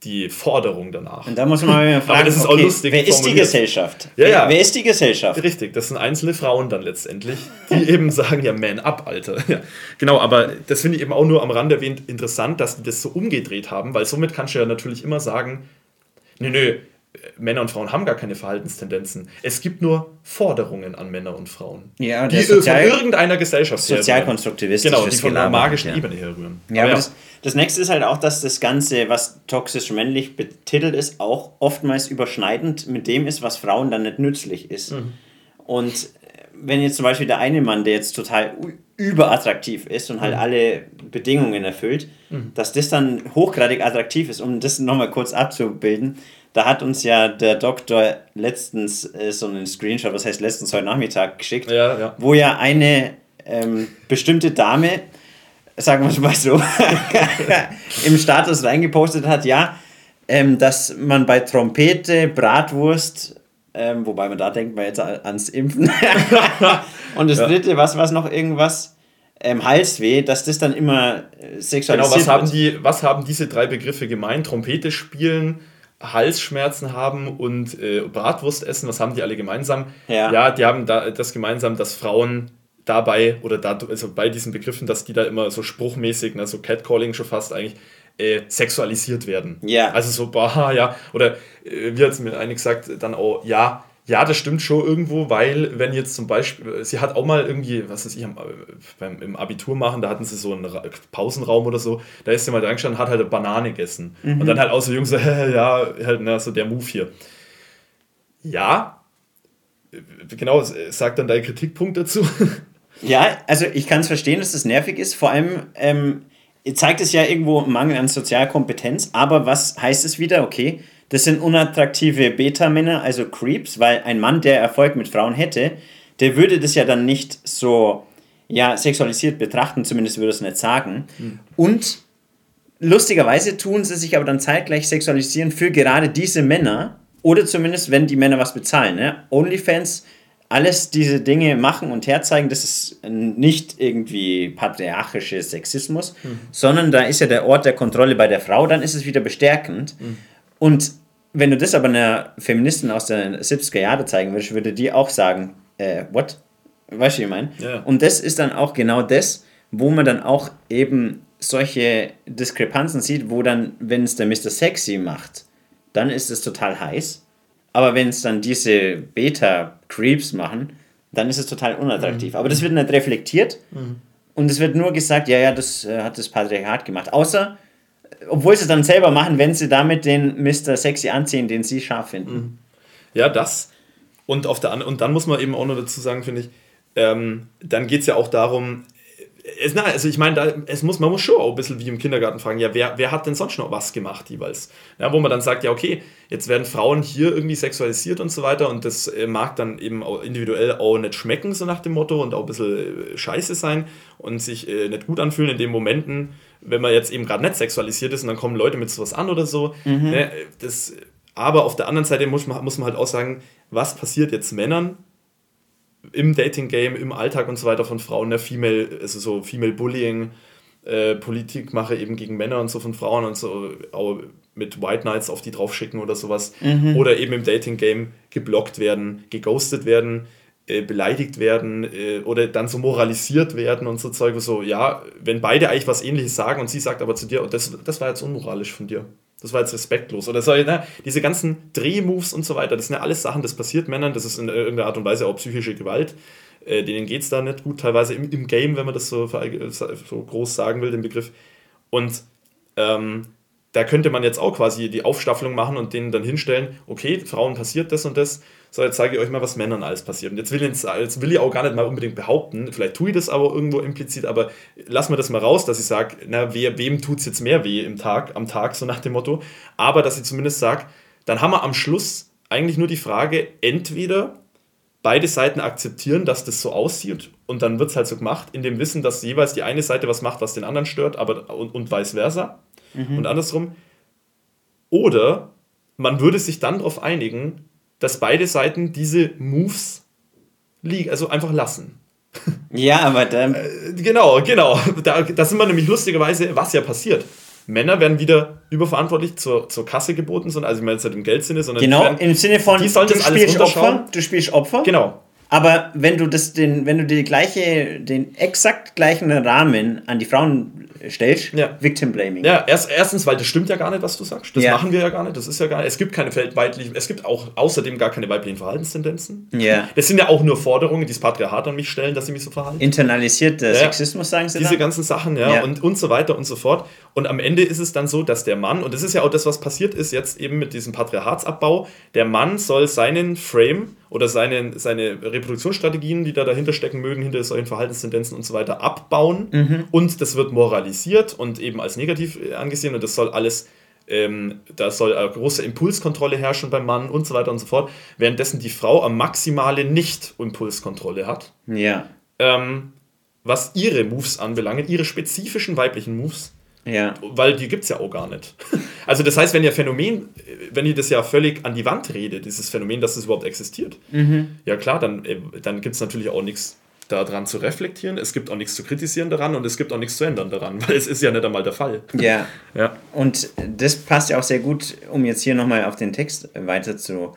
die Forderung danach. Und da muss man mal fragen, Aber das ist okay, auch lustig. Wer ist die Gesellschaft? Ja, ja. Wer ist die Gesellschaft? Richtig, das sind einzelne Frauen dann letztendlich, die eben sagen, ja, man up, Alter. Ja, genau, aber das finde ich eben auch nur am Rand erwähnt interessant, dass die das so umgedreht haben, weil somit kannst du ja natürlich immer sagen, nö, nö, Männer und Frauen haben gar keine Verhaltenstendenzen. Es gibt nur Forderungen an Männer und Frauen. Ja, die Sozial- von irgendeiner Gesellschaft Sozialkonstruktivistisches Genau, die von einer magischen ja. Ebene herrühren. Ja, Aber aber das, das nächste ist halt auch, dass das Ganze, was toxisch männlich betitelt ist, auch oftmals überschneidend mit dem ist, was Frauen dann nicht nützlich ist. Und äh, wenn jetzt zum Beispiel der eine Mann, der jetzt total überattraktiv ist und halt alle Bedingungen erfüllt, dass das dann hochgradig attraktiv ist, um das nochmal kurz abzubilden. Da hat uns ja der Doktor letztens äh, so einen Screenshot, was heißt letztens heute Nachmittag geschickt, Ja, ja. wo ja eine ähm, bestimmte Dame, sagen wir es mal so, im Status reingepostet hat, ja, ähm, dass man bei Trompete, Bratwurst, ähm, wobei man da denkt man jetzt ans Impfen. Und das Ja. dritte, was was noch irgendwas, ähm, Halsweh, dass das dann immer äh, sexualisiert Genau, was haben, wird. die, was haben diese drei Begriffe gemein? Trompete spielen, Halsschmerzen haben und äh, Bratwurst essen, was haben die alle gemeinsam? Ja. die haben da das gemeinsam, dass Frauen dabei oder da, also bei diesen Begriffen, dass die da immer so spruchmäßig, ne, so Catcalling schon fast eigentlich, äh, sexualisiert werden. Ja. Also so, bah, ja, oder äh, wie hat es mir eine gesagt, dann auch, ja, ja, das stimmt schon irgendwo, weil wenn jetzt zum Beispiel, sie hat auch mal irgendwie, was weiß ich, beim, im Abitur machen, da hatten sie so einen Ra Pausenraum oder so, da ist sie mal da gestanden, hat halt eine Banane gegessen. Und dann halt auch so Jungs so, ja, halt, ne, so der Move hier. Ja, genau, sagt dann dein Kritikpunkt dazu. Ja, also ich kann es verstehen, dass das nervig ist. Vor allem ähm, zeigt es ja irgendwo Mangel an Sozialkompetenz. Aber was heißt es wieder? Okay, das sind unattraktive Beta-Männer, also Creeps, weil ein Mann, der Erfolg mit Frauen hätte, der würde das ja dann nicht so ja, sexualisiert betrachten, zumindest würde es nicht sagen. Und lustigerweise tun sie sich aber dann zeitgleich sexualisieren für gerade diese Männer oder zumindest, wenn die Männer was bezahlen. Ne? Onlyfans, alles diese Dinge machen und herzeigen, das ist nicht irgendwie patriarchischer Sexismus, sondern da ist ja der Ort der Kontrolle bei der Frau, dann ist es wieder bestärkend. Und wenn du das aber einer Feministin aus der 70er Jahre zeigen würdest, würde die auch sagen, äh, what? Weißt du, wie ich meine? Ja. Und das ist dann auch genau das, wo man dann auch eben solche Diskrepanzen sieht, wo dann, wenn es der Mr. Sexy macht, dann ist es total heiß. Aber wenn es dann diese Beta-Creeps machen, dann ist es total unattraktiv. Aber das wird nicht reflektiert und es wird nur gesagt, ja, ja, das äh, hat das Patriarchat gemacht. Außer, obwohl sie es dann selber machen, wenn sie damit den Mr. Sexy anziehen, den sie scharf finden. Ja, das. Und, auf der, und dann muss man eben auch noch dazu sagen, finde ich, ähm, dann geht es ja auch darum, es, na, also ich meine, muss, man muss schon auch ein bisschen wie im Kindergarten fragen, ja, wer, wer hat denn sonst noch was gemacht jeweils? Ja, wo man dann sagt, ja, okay, jetzt werden Frauen hier irgendwie sexualisiert und so weiter und das äh, mag dann eben auch individuell auch nicht schmecken, so nach dem Motto, und auch ein bisschen äh, scheiße sein und sich äh, nicht gut anfühlen in den Momenten, wenn man jetzt eben gerade nicht sexualisiert ist und dann kommen Leute mit sowas an oder so. Ne, das, aber auf der anderen Seite muss man, muss man halt auch sagen, was passiert jetzt Männern, im Dating-Game, im Alltag und so weiter von Frauen, der Female, also so Female Bullying, äh, Politik mache eben gegen Männer und so von Frauen und so auch mit White Knights auf die draufschicken oder sowas. Oder eben im Dating-Game geblockt werden, geghostet werden, äh, beleidigt werden äh, oder dann so moralisiert werden und so Zeug, so, ja, wenn beide eigentlich was ähnliches sagen und sie sagt aber zu dir, oh, das, das war jetzt unmoralisch von dir. Das war jetzt respektlos. Oder so, ne, diese ganzen Drehmoves und so weiter, das sind ja alles Sachen, das passiert Männern, das ist in irgendeiner Art und Weise auch psychische Gewalt. Äh, denen geht es da nicht gut, teilweise im, im Game, wenn man das so, so groß sagen will, den Begriff. Und ähm, da könnte man jetzt auch quasi die Aufstaffelung machen und denen dann hinstellen, okay, Frauen passiert das und das, so jetzt zeige ich euch mal, was Männern alles passiert. Und jetzt will, ich, jetzt will ich auch gar nicht mal unbedingt behaupten, vielleicht tue ich das aber irgendwo implizit, aber lass mir das mal raus, dass ich sage, na, wer, wem tut es jetzt mehr weh im Tag, am Tag, so nach dem Motto. Aber dass ich zumindest sage, dann haben wir am Schluss eigentlich nur die Frage, entweder beide Seiten akzeptieren, dass das so aussieht und dann wird es halt so gemacht, in dem Wissen, dass jeweils die eine Seite was macht, was den anderen stört, aber und, und vice versa und andersrum. Oder man würde sich dann darauf einigen, dass beide Seiten diese Moves liegen, also einfach lassen. Ja, aber dann, Äh, Genau, genau. Da, da sind wir nämlich lustigerweise, was ja passiert. Männer werden wieder überverantwortlich zur, zur Kasse geboten, sondern also ich meine jetzt nicht im Geldsinne, sondern genau, werden, im Sinne von, die sollen du das alles spielst runterschauen. Opfer, du spielst Opfer, Genau. Aber wenn du das den, wenn du die gleiche, den exakt gleichen Rahmen an die Frauen stellst, Ja. Victim Blaming. Ja, erst, erstens, weil das stimmt ja gar nicht, was du sagst. Das Ja. machen wir ja gar nicht. Das ist ja gar nicht. Es gibt keine weiblichen, es gibt auch außerdem gar keine weiblichen Verhaltenstendenzen. Ja. Das sind ja auch nur Forderungen, die das Patriarchat an mich stellen, dass sie mich so verhalten. Internalisierter Ja. Sexismus, sagen sie Diese dann? ganzen Sachen, ja, Ja. Und, und so weiter und so fort. Und am Ende ist es dann so, dass der Mann, und das ist ja auch das, was passiert ist jetzt eben mit diesem Patriarchatsabbau, der Mann soll seinen Frame oder seine, seine Reproduktionsstrategien, die da dahinter stecken mögen, hinter solchen Verhaltenstendenzen und so weiter, abbauen. Mhm. Und das wird moralisiert und eben als negativ äh, angesehen und das soll alles. Ähm, da soll eine große Impulskontrolle herrschen beim Mann und so weiter und so fort, währenddessen die Frau am maximale Nicht-Impulskontrolle hat Ja. ähm, was ihre Moves anbelangt, ihre spezifischen weiblichen Moves, Ja. weil die gibt es ja auch gar nicht. Also das heißt, wenn ihr Phänomen, wenn ihr das ja völlig an die Wand redet, dieses Phänomen, dass es überhaupt existiert, ja klar, dann, äh, dann gibt es natürlich auch nichts daran zu reflektieren, es gibt auch nichts zu kritisieren daran und es gibt auch nichts zu ändern daran, weil es ist ja nicht einmal der Fall. Ja. Ja. Und das passt ja auch sehr gut, um jetzt hier nochmal auf den Text weiter zu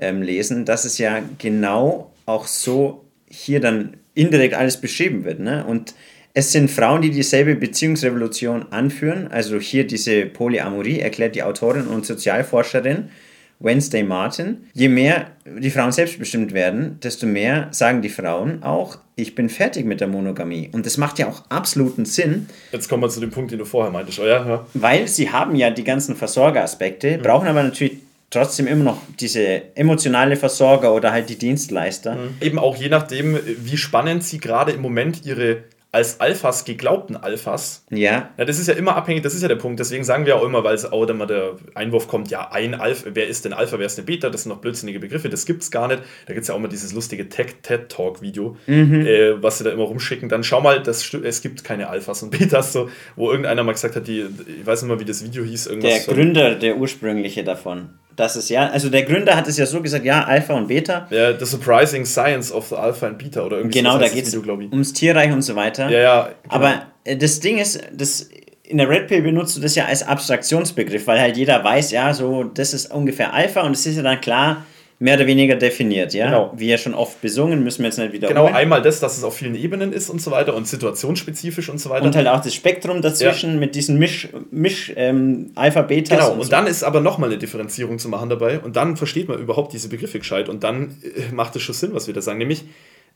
ähm, lesen, dass es ja genau auch so hier dann indirekt alles beschrieben wird. Ne? Und es sind Frauen, die dieselbe Beziehungsrevolution anführen. Also hier diese Polyamorie erklärt die Autorin und Sozialforscherin Wednesday Martin. Je mehr die Frauen selbstbestimmt werden, desto mehr sagen die Frauen auch, ich bin fertig mit der Monogamie. Und das macht ja auch absoluten Sinn, Jetzt kommen wir zu dem Punkt, den du vorher meintest. Oh ja, ja. weil sie haben ja die ganzen Versorgeraspekte, brauchen aber natürlich trotzdem immer noch diese emotionale Versorger oder halt die Dienstleister. Eben auch je nachdem, wie spannend sie gerade im Moment ihre als Alphas geglaubten Alphas Ja, Ja, das ist ja immer abhängig, das ist ja der Punkt. Deswegen sagen wir auch immer, weil es auch immer der Einwurf kommt, ja, ein Alpha, wer ist denn Alpha, wer ist denn Beta? Das sind noch blödsinnige Begriffe, das gibt's gar nicht. Da gibt es ja auch immer dieses lustige Tech-TED-Talk-Video, äh, was sie da immer rumschicken. Dann schau mal, das, es gibt keine Alphas und Betas, so, wo irgendeiner mal gesagt hat, die, ich weiß nicht mal, wie das Video hieß, irgendwas. der Gründer, der ursprüngliche davon. Das ist ja, also der Gründer hat es ja so gesagt, ja, Alpha und Beta. Ja, The Surprising Science of the Alpha and Beta oder irgendwie Genau, so da geht es ums Tierreich und so weiter. Ja, ja. genau. Aber äh, das Ding ist, das, in der Red Pill benutzt du das ja als Abstraktionsbegriff, weil halt jeder weiß, ja, so, das ist ungefähr Alpha und es ist ja dann klar, mehr oder weniger definiert, ja. Genau. Wie ja schon oft besungen, müssen wir jetzt nicht wiederholen. Genau, einmal das, dass es auf vielen Ebenen ist und so weiter und situationsspezifisch und so weiter. Und halt auch das Spektrum dazwischen mit diesen Misch, Misch ähm, Alpha, Betas. Genau, und, und so. dann ist aber nochmal eine Differenzierung zu machen dabei und dann versteht man überhaupt diese Begriffe gescheit und dann äh, macht es schon Sinn, was wir da sagen. Nämlich,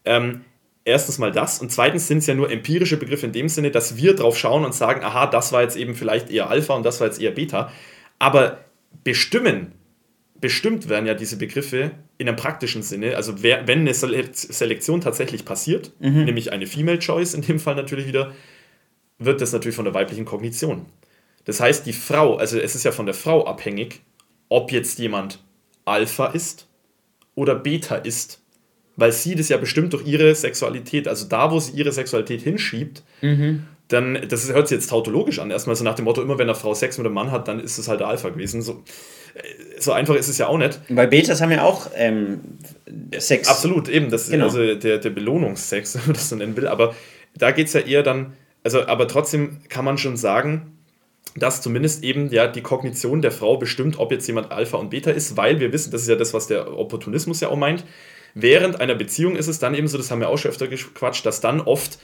ähm, erstens mal das und zweitens sind es ja nur empirische Begriffe in dem Sinne, dass wir drauf schauen und sagen, aha, das war jetzt eben vielleicht eher Alpha und das war jetzt eher Beta. Aber bestimmen, bestimmt werden ja diese Begriffe in einem praktischen Sinne, also wer, wenn eine Sele- Selektion tatsächlich passiert, nämlich eine Female Choice in dem Fall natürlich wieder, wird das natürlich von der weiblichen Kognition. Das heißt, die Frau, also es ist ja von der Frau abhängig, ob jetzt jemand Alpha ist oder Beta ist. Weil sie das ja bestimmt durch ihre Sexualität, also da, wo sie ihre Sexualität hinschiebt, dann, das hört sich jetzt tautologisch an, erstmal so nach dem Motto, immer wenn eine Frau Sex mit einem Mann hat, dann ist es halt der Alpha gewesen. So, so einfach ist es ja auch nicht. Weil Betas haben ja auch ähm, Sex. Absolut, eben, das Genau. ist also der, der Belohnungsex, wenn man das so nennen will. Aber da geht es ja eher dann, also, aber trotzdem kann man schon sagen, dass zumindest eben ja die Kognition der Frau bestimmt, ob jetzt jemand Alpha und Beta ist, weil wir wissen, das ist ja das, was der Opportunismus ja auch meint. Während einer Beziehung ist es dann eben so, das haben wir auch schon öfter gequatscht, dass dann oft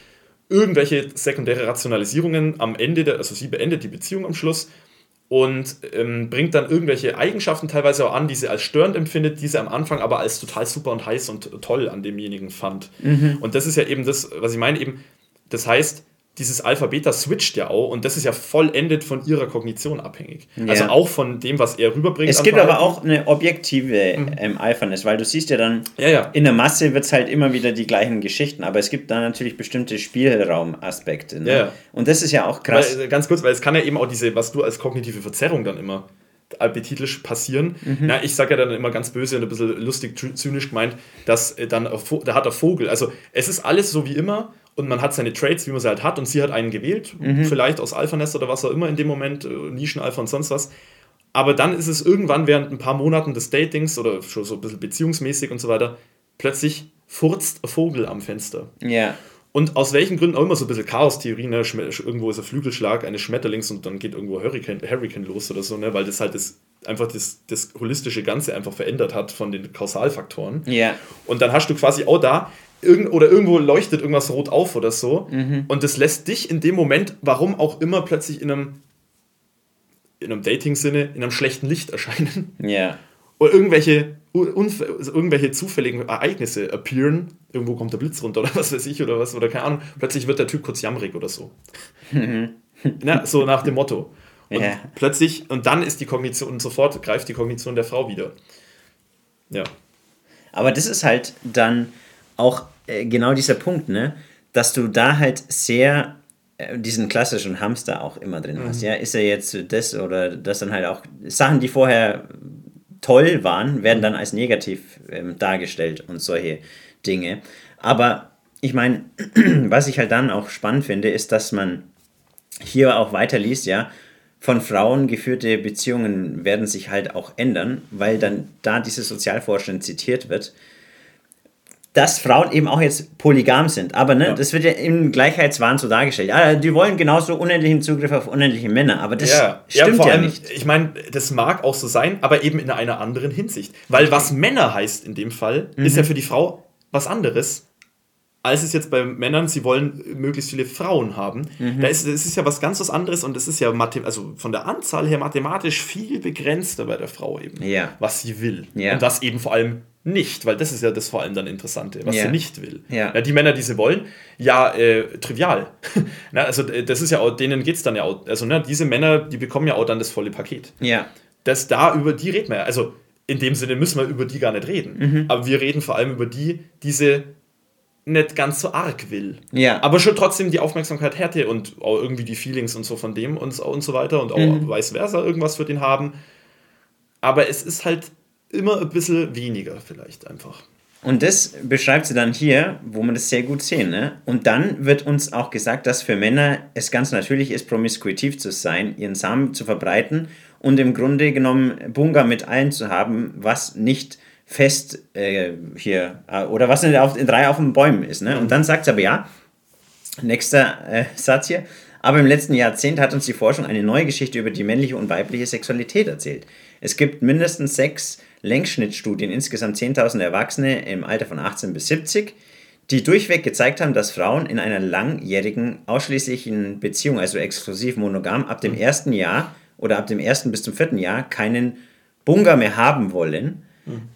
irgendwelche sekundäre Rationalisierungen am Ende, der, also sie beendet die Beziehung am Schluss und ähm, bringt dann irgendwelche Eigenschaften teilweise auch an, die sie als störend empfindet, die sie am Anfang aber als total super und heiß und toll an demjenigen fand. Und das ist ja eben das, was ich meine, eben, das heißt, dieses Alpha-Beta switcht ja auch und das ist ja vollendet von ihrer Kognition abhängig. Also auch von dem, was er rüberbringt. Es gibt aber auch eine objektive ähm, Alphaness, weil du siehst ja dann, Ja, ja. in der Masse wird es halt immer wieder die gleichen Geschichten, aber es gibt da natürlich bestimmte Spielraumaspekte. Ne? Ja, ja. Und das ist ja auch krass. Weil, äh, ganz kurz, weil es kann ja eben auch diese, was du als kognitive Verzerrung dann immer betitelisch passieren. Mhm. Na, ich sage ja dann immer ganz böse und ein bisschen lustig, zy- zynisch gemeint, dass äh, dann, Vo- da hat der Vogel, also es ist alles so wie immer und man hat seine Trades, wie man sie halt hat und sie hat einen gewählt, Mhm. vielleicht aus Alpha-Nest oder was auch immer in dem Moment, äh, Nischen-Alpha und sonst was. Aber dann ist es irgendwann während ein paar Monaten des Datings oder schon so ein bisschen beziehungsmäßig und so weiter, plötzlich furzt ein Vogel am Fenster. ja. Und aus welchen Gründen auch immer so ein bisschen Chaos-Theorie, ne? Irgendwo ist ein Flügelschlag eines Schmetterlings und dann geht irgendwo Hurricane, Hurricane los oder so, ne? Weil das halt das einfach das, das holistische Ganze einfach verändert hat von den Kausalfaktoren. Ja. Und dann hast du quasi auch da irgend, oder irgendwo leuchtet irgendwas rot auf oder so. Mhm. Und das lässt dich in dem Moment, warum auch immer, plötzlich in einem, in einem Dating-Sinne, in einem schlechten Licht erscheinen. Ja. Oder irgendwelche, unf also irgendwelche zufälligen Ereignisse appearen. Irgendwo kommt der Blitz runter oder was weiß ich oder was, oder keine Ahnung. Plötzlich wird der Typ kurz jammerig oder so. Na, so nach dem Motto. Und Ja. plötzlich, und dann ist die Kognition, und sofort greift die Kognition der Frau wieder. Ja. Aber das ist halt dann auch äh, genau dieser Punkt, ne? Dass du da halt sehr äh, diesen klassischen Hamster auch immer drin hast. Ja, ist er jetzt das oder das dann halt auch Sachen, die vorher toll waren, werden dann als negativ ähm, dargestellt und solche Dinge. Aber ich meine, was ich halt dann auch spannend finde, ist, dass man hier auch weiterliest, ja, von Frauen geführte Beziehungen werden sich halt auch ändern, weil dann da diese Sozialforscherin zitiert wird, dass Frauen eben auch jetzt polygam sind. Aber ne, Ja. das wird ja im Gleichheitswahn so dargestellt. Ja, die wollen genauso unendlichen Zugriff auf unendliche Männer, aber das Ja, stimmt vor ja, allem, nicht. Ich meine, das mag auch so sein, aber eben in einer anderen Hinsicht. Weil was Männer heißt in dem Fall, ist Mhm. ja für die Frau was anderes, als es jetzt bei Männern, sie wollen möglichst viele Frauen haben. Mhm. Da ist, das ist ja was ganz was anderes und das ist ja also von der Anzahl her mathematisch viel begrenzter bei der Frau eben, Ja. was sie will. Und was eben vor allem nicht, weil das ist ja das vor allem dann Interessante, was Ja. sie nicht will. Ja. die Männer, die sie wollen, ja, äh, trivial. Na, also das ist ja auch, denen geht es dann ja auch, also ne, diese Männer, die bekommen ja auch dann das volle Paket. Ja, Das da, über die reden wir ja. Also in dem Sinne müssen wir über die gar nicht reden. Mhm. Aber wir reden vor allem über die, die sie nicht ganz so arg will. Ja. Aber schon trotzdem die Aufmerksamkeit hätte und auch irgendwie die Feelings und so von dem und, so- und so weiter und auch Mhm. vice versa irgendwas für den haben. Aber es ist halt immer ein bisschen weniger vielleicht einfach. Und das beschreibt sie dann hier, wo man das sehr gut sehen. Ne? Und dann wird uns auch gesagt, dass für Männer es ganz natürlich ist, promiskuitiv zu sein, ihren Samen zu verbreiten und im Grunde genommen Bunga mit allen zu haben, was nicht fest äh, hier äh, oder was nicht auf, in drei auf den Bäumen ist. Ne? Und dann sagt sie aber ja, nächster äh, Satz hier. Aber im letzten Jahrzehnt hat uns die Forschung eine neue Geschichte über die männliche und weibliche Sexualität erzählt. Es gibt mindestens sechs Längsschnittstudien, insgesamt 10.000 Erwachsene im Alter von 18 bis 70, die durchweg gezeigt haben, dass Frauen in einer langjährigen, ausschließlichen Beziehung, also exklusiv monogam, ab dem ersten Jahr oder ab dem ersten bis zum vierten Jahr keinen Bunga mehr haben wollen.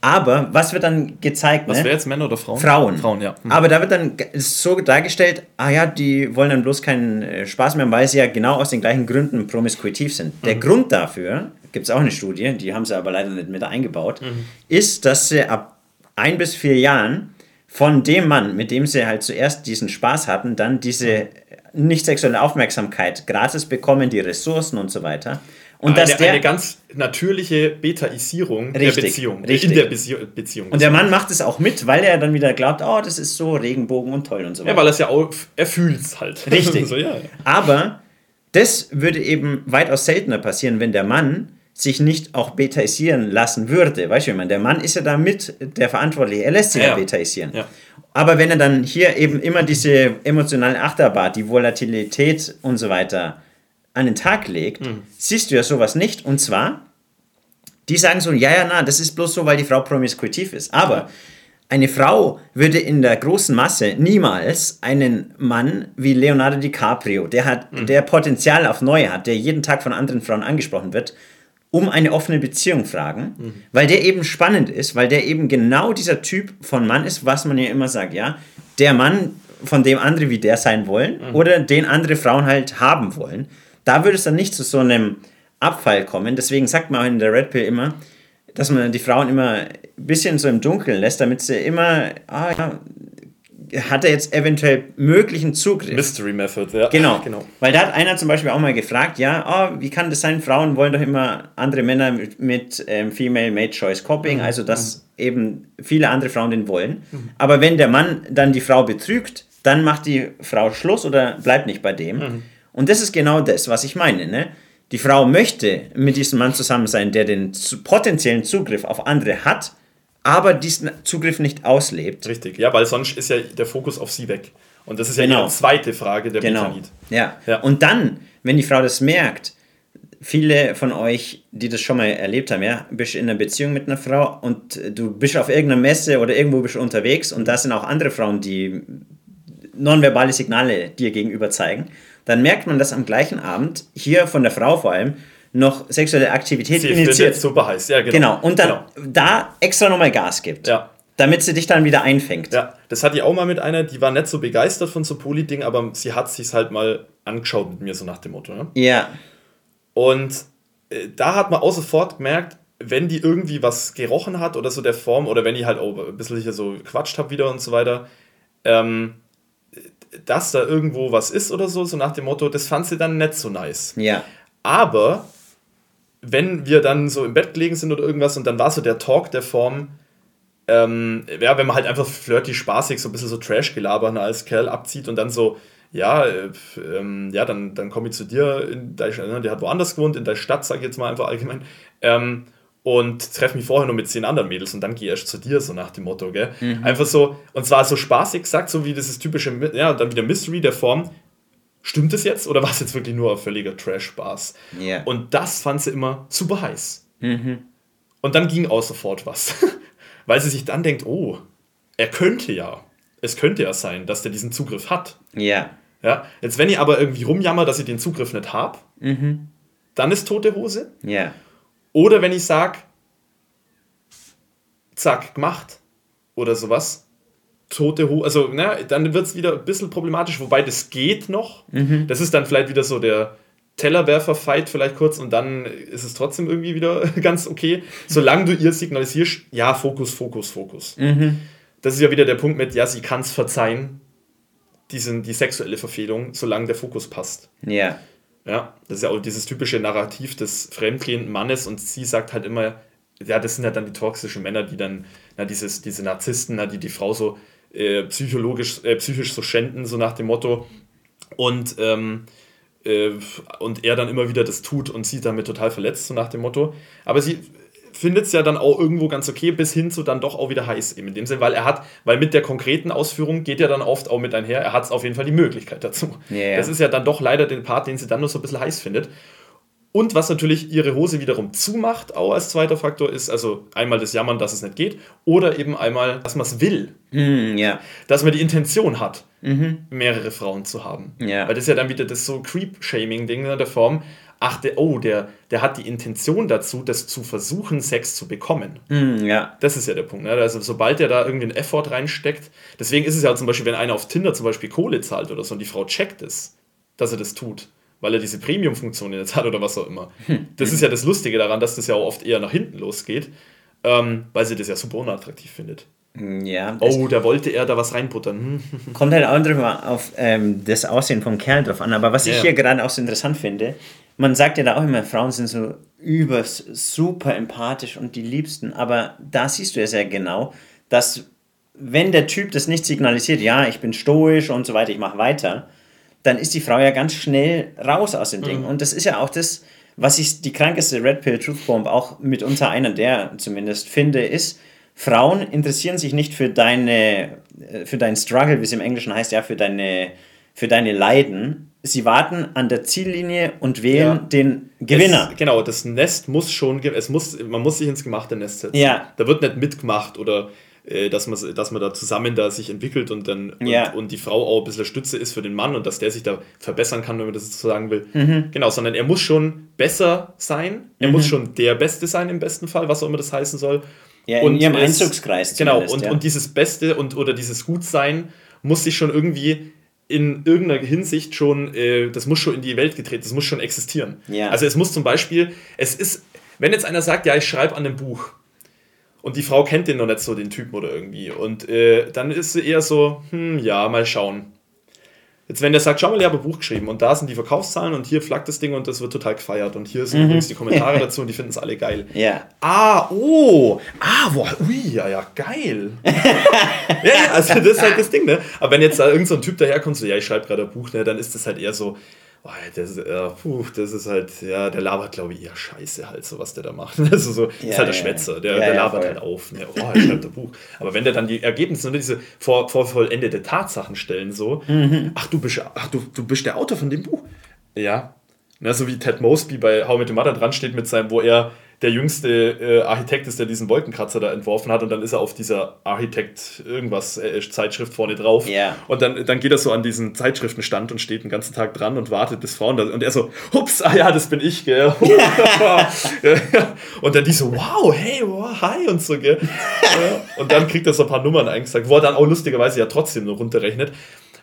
Aber was wird dann gezeigt? Was ne? wäre jetzt Männer oder Frauen? Frauen. Frauen, ja. Hm. Aber da wird dann so dargestellt, ah ja, die wollen dann bloß keinen äh, Spaß mehr, weil sie ja genau aus den gleichen Gründen promiskuitiv sind. Mhm. Der Grund dafür, gibt es auch eine Studie, die haben sie aber leider nicht mit eingebaut, Mhm. ist, dass sie ab ein bis vier Jahren von dem Mann, mit dem sie halt zuerst diesen Spaß hatten, dann diese nicht sexuelle Aufmerksamkeit gratis bekommen, die Ressourcen und so weiter. Und dass eine, der, eine ganz natürliche Betaisierung der Beziehung. richtig. In der Bezie Beziehung. und der Mann macht es auch mit, weil er dann wieder glaubt, oh, das ist so Regenbogen und toll und so weiter. ja, weil er es ja auch, er fühlt es halt. Richtig. so, ja. Aber das würde eben weitaus seltener passieren, wenn der Mann sich nicht auch betaisieren lassen würde. Weißt du, wie man, der Mann ist ja da mit der Verantwortliche, er lässt sich ja, Ja, ja. betaisieren. Ja. Aber wenn er dann hier eben immer diese emotionalen Achterbahn, die Volatilität und so weiter an den Tag legt, Hm. siehst du ja sowas nicht. Und zwar, die sagen so, ja, ja, na, das ist bloß so, weil die Frau promiskuitiv ist. Aber eine Frau würde in der großen Masse niemals einen Mann wie Leonardo DiCaprio, der hat, der Potenzial auf Neue hat, der jeden Tag von anderen Frauen angesprochen wird, um eine offene Beziehung fragen, weil der eben spannend ist, weil der eben genau dieser Typ von Mann ist, was man ja immer sagt, ja, der Mann, von dem andere wie der sein wollen oder den andere Frauen halt haben wollen. Da würde es dann nicht zu so einem Abfall kommen. Deswegen sagt man auch in der Red Pill immer, dass man die Frauen immer ein bisschen so im Dunkeln lässt, damit sie immer, ah ja, hat er jetzt eventuell möglichen Zugriff. Mystery Method, ja. Genau. genau. Weil da hat einer zum Beispiel auch mal gefragt, ja, oh, wie kann das sein, Frauen wollen doch immer andere Männer mit, mit ähm, Female Mate Choice Copying, also dass eben viele andere Frauen den wollen. Aber wenn der Mann dann die Frau betrügt, dann macht die Frau Schluss oder bleibt nicht bei dem. Und das ist genau das, was ich meine. Ne? Die Frau möchte mit diesem Mann zusammen sein, der den potenziellen Zugriff auf andere hat, aber diesen Zugriff nicht auslebt. Richtig, ja, weil sonst ist ja der Fokus auf sie weg. Und das ist ja Genau. ihre zweite Frage der Genau. Betanit. Ja. Ja. Und dann, wenn die Frau das merkt, viele von euch, die das schon mal erlebt haben, ja, bist in einer Beziehung mit einer Frau und du bist auf irgendeiner Messe oder irgendwo bist du unterwegs und da sind auch andere Frauen, die nonverbale Signale dir gegenüber zeigen, dann merkt man, dass am gleichen Abend hier von der Frau vor allem noch sexuelle Aktivität Sie initiiert. super heiß, ja, genau. Genau, und dann Genau. da extra nochmal Gas gibt, Ja. damit sie dich dann wieder einfängt. Ja, das hatte ich auch mal mit einer, die war nicht so begeistert von so Poli-Ding, aber sie hat sich halt mal angeschaut mit mir, so nach dem Motto. Ne? Ja, Und äh, da hat man auch sofort gemerkt, wenn die irgendwie was gerochen hat oder so der Form, oder wenn ich halt auch ein bisschen hier so gequatscht habe wieder und so weiter, ähm, dass da irgendwo was ist oder so, so nach dem Motto, das fand sie dann nicht so nice. ja, Aber wenn wir dann so im Bett gelegen sind oder irgendwas und dann war so der Talk der Form, ähm, ja, wenn man halt einfach flirty, spaßig, so ein bisschen so Trash-Gelaber als Kerl abzieht und dann so, ja, äh, ähm, ja, dann, dann komme ich zu dir, in ne, der hat woanders gewohnt, in der Stadt, sag ich jetzt mal einfach allgemein, ähm, und treffe mich vorher noch mit zehn anderen Mädels und dann gehe ich erst zu dir, so nach dem Motto, gell? Einfach so, und zwar so spaßig gesagt, so wie dieses typische, ja, dann wieder Mystery der Form, stimmt es jetzt oder war es jetzt wirklich nur ein völliger Trash-Spaß? ja. Und das fand sie immer super heiß. Und dann ging auch sofort was. Weil sie sich dann denkt, oh, er könnte ja. Es könnte ja sein, dass der diesen Zugriff hat. ja, Ja? Jetzt, wenn ich aber irgendwie rumjammer, dass ich den Zugriff nicht habe, dann ist tote Hose. ja, Oder wenn ich sage, zack, gemacht oder sowas, tote Hose, also ne, dann wird es wieder ein bisschen problematisch, wobei das geht noch. Das ist dann vielleicht wieder so der Tellerwerfer-Fight vielleicht kurz und dann ist es trotzdem irgendwie wieder ganz okay, solange du ihr signalisierst, ja, Fokus, Fokus, Fokus. Das ist ja wieder der Punkt mit, ja, sie kann es verzeihen, diesen, die sexuelle Verfehlung, solange der Fokus passt. ja, Ja, das ist ja auch dieses typische Narrativ des fremdgehenden Mannes und sie sagt halt immer, ja, das sind ja dann die toxischen Männer, die dann, na, dieses, diese Narzissten, na, die die Frau so äh, psychologisch, äh, psychisch so schänden, so nach dem Motto. Und, ähm, äh, und er dann immer wieder das tut und sie damit total verletzt, so nach dem Motto. Aber sie findet es ja dann auch irgendwo ganz okay, bis hin zu dann doch auch wieder heiß eben in dem Sinn, weil er hat, weil mit der konkreten Ausführung geht ja dann oft auch mit einher, er hat auf jeden Fall die Möglichkeit dazu. Ja. Das ist ja dann doch leider den Part, den sie dann nur so ein bisschen heiß findet. Und was natürlich ihre Hose wiederum zumacht, auch als zweiter Faktor, ist also einmal das Jammern, dass es nicht geht, oder eben einmal, dass man es will, Hm, ja, dass man die Intention hat, mehrere Frauen zu haben. Ja. Weil das ist ja dann wieder das so Creep-Shaming-Ding in der Form, ach, der, oh, der, der hat die Intention dazu, das zu versuchen, Sex zu bekommen. Hm, ja, Das ist ja der Punkt. Ne? Also sobald der da irgendwie einen Effort reinsteckt, deswegen ist es ja zum Beispiel, wenn einer auf Tinder zum Beispiel Kohle zahlt oder so und die Frau checkt es, dass er das tut, weil er diese Premium-Funktion jetzt hat oder was auch immer. Das ist ja das Lustige daran, dass das ja auch oft eher nach hinten losgeht, ähm, weil sie das ja super unattraktiv findet. Hm, ja. Oh, da wollte er da was reinbuttern. Hm. kommt halt auch drüber auf ähm, das Aussehen vom Kerl drauf an. Aber was ich Ja. hier gerade auch so interessant finde, man sagt ja da auch immer, Frauen sind so übers super empathisch und die Liebsten. Aber da siehst du ja sehr genau, dass wenn der Typ das nicht signalisiert, ja, ich bin stoisch und so weiter, ich mache weiter, dann ist die Frau ja ganz schnell raus aus dem Ding. Und das ist ja auch das, was ich die krankeste Red Pill Truth Bomb auch mitunter einer der zumindest finde, ist, Frauen interessieren sich nicht für deine, äh, für deinen Struggle, wie es im Englischen heißt, ja, für deine, für deine Leiden. Sie warten an der Ziellinie und wählen Ja. den Gewinner. Es, genau, das Nest muss schon, es muss, man muss sich ins gemachte Nest setzen. Ja. Da wird nicht mitgemacht oder äh, dass, man, dass man da zusammen da sich entwickelt und dann und, Ja. und die Frau auch ein bisschen Stütze ist für den Mann und dass der sich da verbessern kann, wenn man das so sagen will. Mhm. Genau, sondern er muss schon besser sein, er muss schon der Beste sein im besten Fall, was auch immer das heißen soll. Ja, in ihrem es- Einzugskreis Genau, und, ja. und dieses Beste und oder dieses Gutsein muss sich schon irgendwie in irgendeiner Hinsicht schon, äh, das muss schon in die Welt getreten, das muss schon existieren. Ja. Also es muss zum Beispiel, es ist, wenn jetzt einer sagt, ja, ich schreibe an einem Buch und die Frau kennt den noch nicht so, den Typen oder irgendwie, und äh, dann ist sie eher so, hm, ja, mal schauen. Jetzt, wenn der sagt, schau mal, ich habe ein Buch geschrieben und da sind die Verkaufszahlen und hier flaggt das Ding und das wird total gefeiert und hier sind übrigens die Kommentare dazu und die finden es alle geil. Ja. Ah, oh, ah, boah, ui, ja, ja, geil. ja, also das ist halt das Ding, ne? Aber wenn jetzt da irgend so ein Typ daherkommt, so, ja, ich schreibe gerade ein Buch, ne, dann ist das halt eher so, das, ist, äh, puh, das ist halt, ja, der labert, glaube ich, eher scheiße halt, so was der da macht. Also so, Ja, ist halt der ja, Schwätzer, der, Ja, der labert voll. halt auf, ne? oh, er schreibt ein Buch. Aber wenn der dann die Ergebnisse und diese vor, vor vollendete Tatsachen stellen, so, Mhm. ach, du bist, ach, du, du bist der Autor von dem Buch. Ja. Ja, so wie Ted Mosby bei How I Met Your Mother dran steht mit seinem, wo er der jüngste äh, Architekt ist, der diesen Wolkenkratzer da entworfen hat und dann ist er auf dieser Architekt irgendwas äh, Zeitschrift vorne drauf Ja. und dann, dann geht er so an diesen Zeitschriftenstand und steht den ganzen Tag dran und wartet bis Frauen da und er so, hups, ah ja, das bin ich, gell. und dann die so, wow, hey, wow, hi und so, gell. Und dann kriegt er so ein paar Nummern eingesagt, wo er dann auch lustigerweise ja trotzdem nur runterrechnet.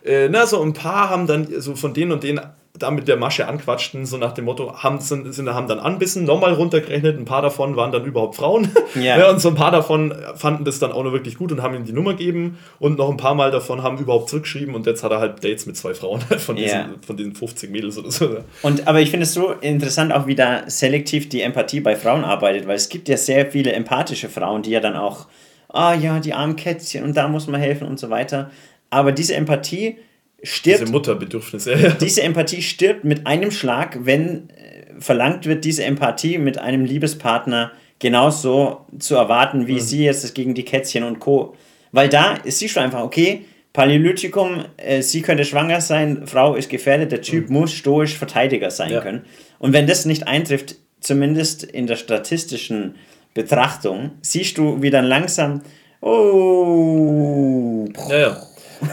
Äh, na, so ein paar haben dann so von denen und denen da mit der Masche anquatschten, so nach dem Motto, haben, sind, sind, haben dann anbissen, nochmal runtergerechnet, ein paar davon waren dann überhaupt Frauen. Ja. und so ein paar davon fanden das dann auch noch wirklich gut und haben ihm die Nummer gegeben und noch ein paar Mal davon haben überhaupt zurückgeschrieben und jetzt hat er halt Dates mit zwei Frauen von diesen, Ja. von diesen 50 Mädels oder so. Und, aber ich finde es so interessant, auch wie da selektiv die Empathie bei Frauen arbeitet, weil es gibt ja sehr viele empathische Frauen, die ja dann auch, ah ja, die armen Kätzchen und da muss man helfen und so weiter. Aber diese Empathie stirbt Diese Mutterbedürfnisse. Ja. diese Empathie stirbt mit einem Schlag, wenn äh, verlangt wird, diese Empathie mit einem Liebespartner genauso zu erwarten, wie sie jetzt es gegen die Kätzchen und Co. Weil da ist sie schon einfach, okay, Paläolithikum, äh, sie könnte schwanger sein, Frau ist gefährdet, der Typ muss stoisch Verteidiger sein Ja. können. Und wenn das nicht eintrifft, zumindest in der statistischen Betrachtung, siehst du, wie dann langsam, oh, Ja, ja.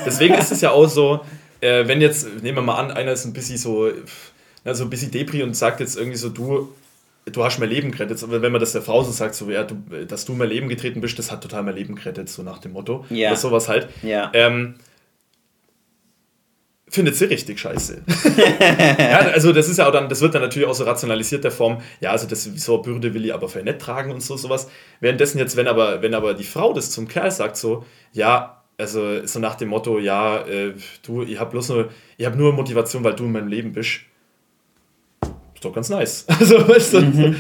Deswegen ist es ja auch so, äh, wenn jetzt, nehmen wir mal an, einer ist ein bisschen so, so ein bisschen Depri und sagt jetzt irgendwie so, du, du hast mein Leben gerettet. Aber wenn man das der Frau so sagt, so, ja, du, dass du in mein Leben getreten bist, das hat total mein Leben gerettet, so nach dem Motto. Ja. Oder sowas halt. Ja. Ähm, findet sie richtig scheiße. ja, also das ist ja auch dann, das wird dann natürlich auch so rationalisiert der Form, ja, also das so eine Bürde will ich aber für nicht tragen und so sowas. Währenddessen jetzt, wenn aber, wenn aber die Frau das zum Kerl sagt, so, ja, also so nach dem Motto, ja, äh, du, ich hab bloß nur, ich hab nur Motivation, weil du in meinem Leben bist. Ist doch ganz nice. Also, weißt du, Mhm.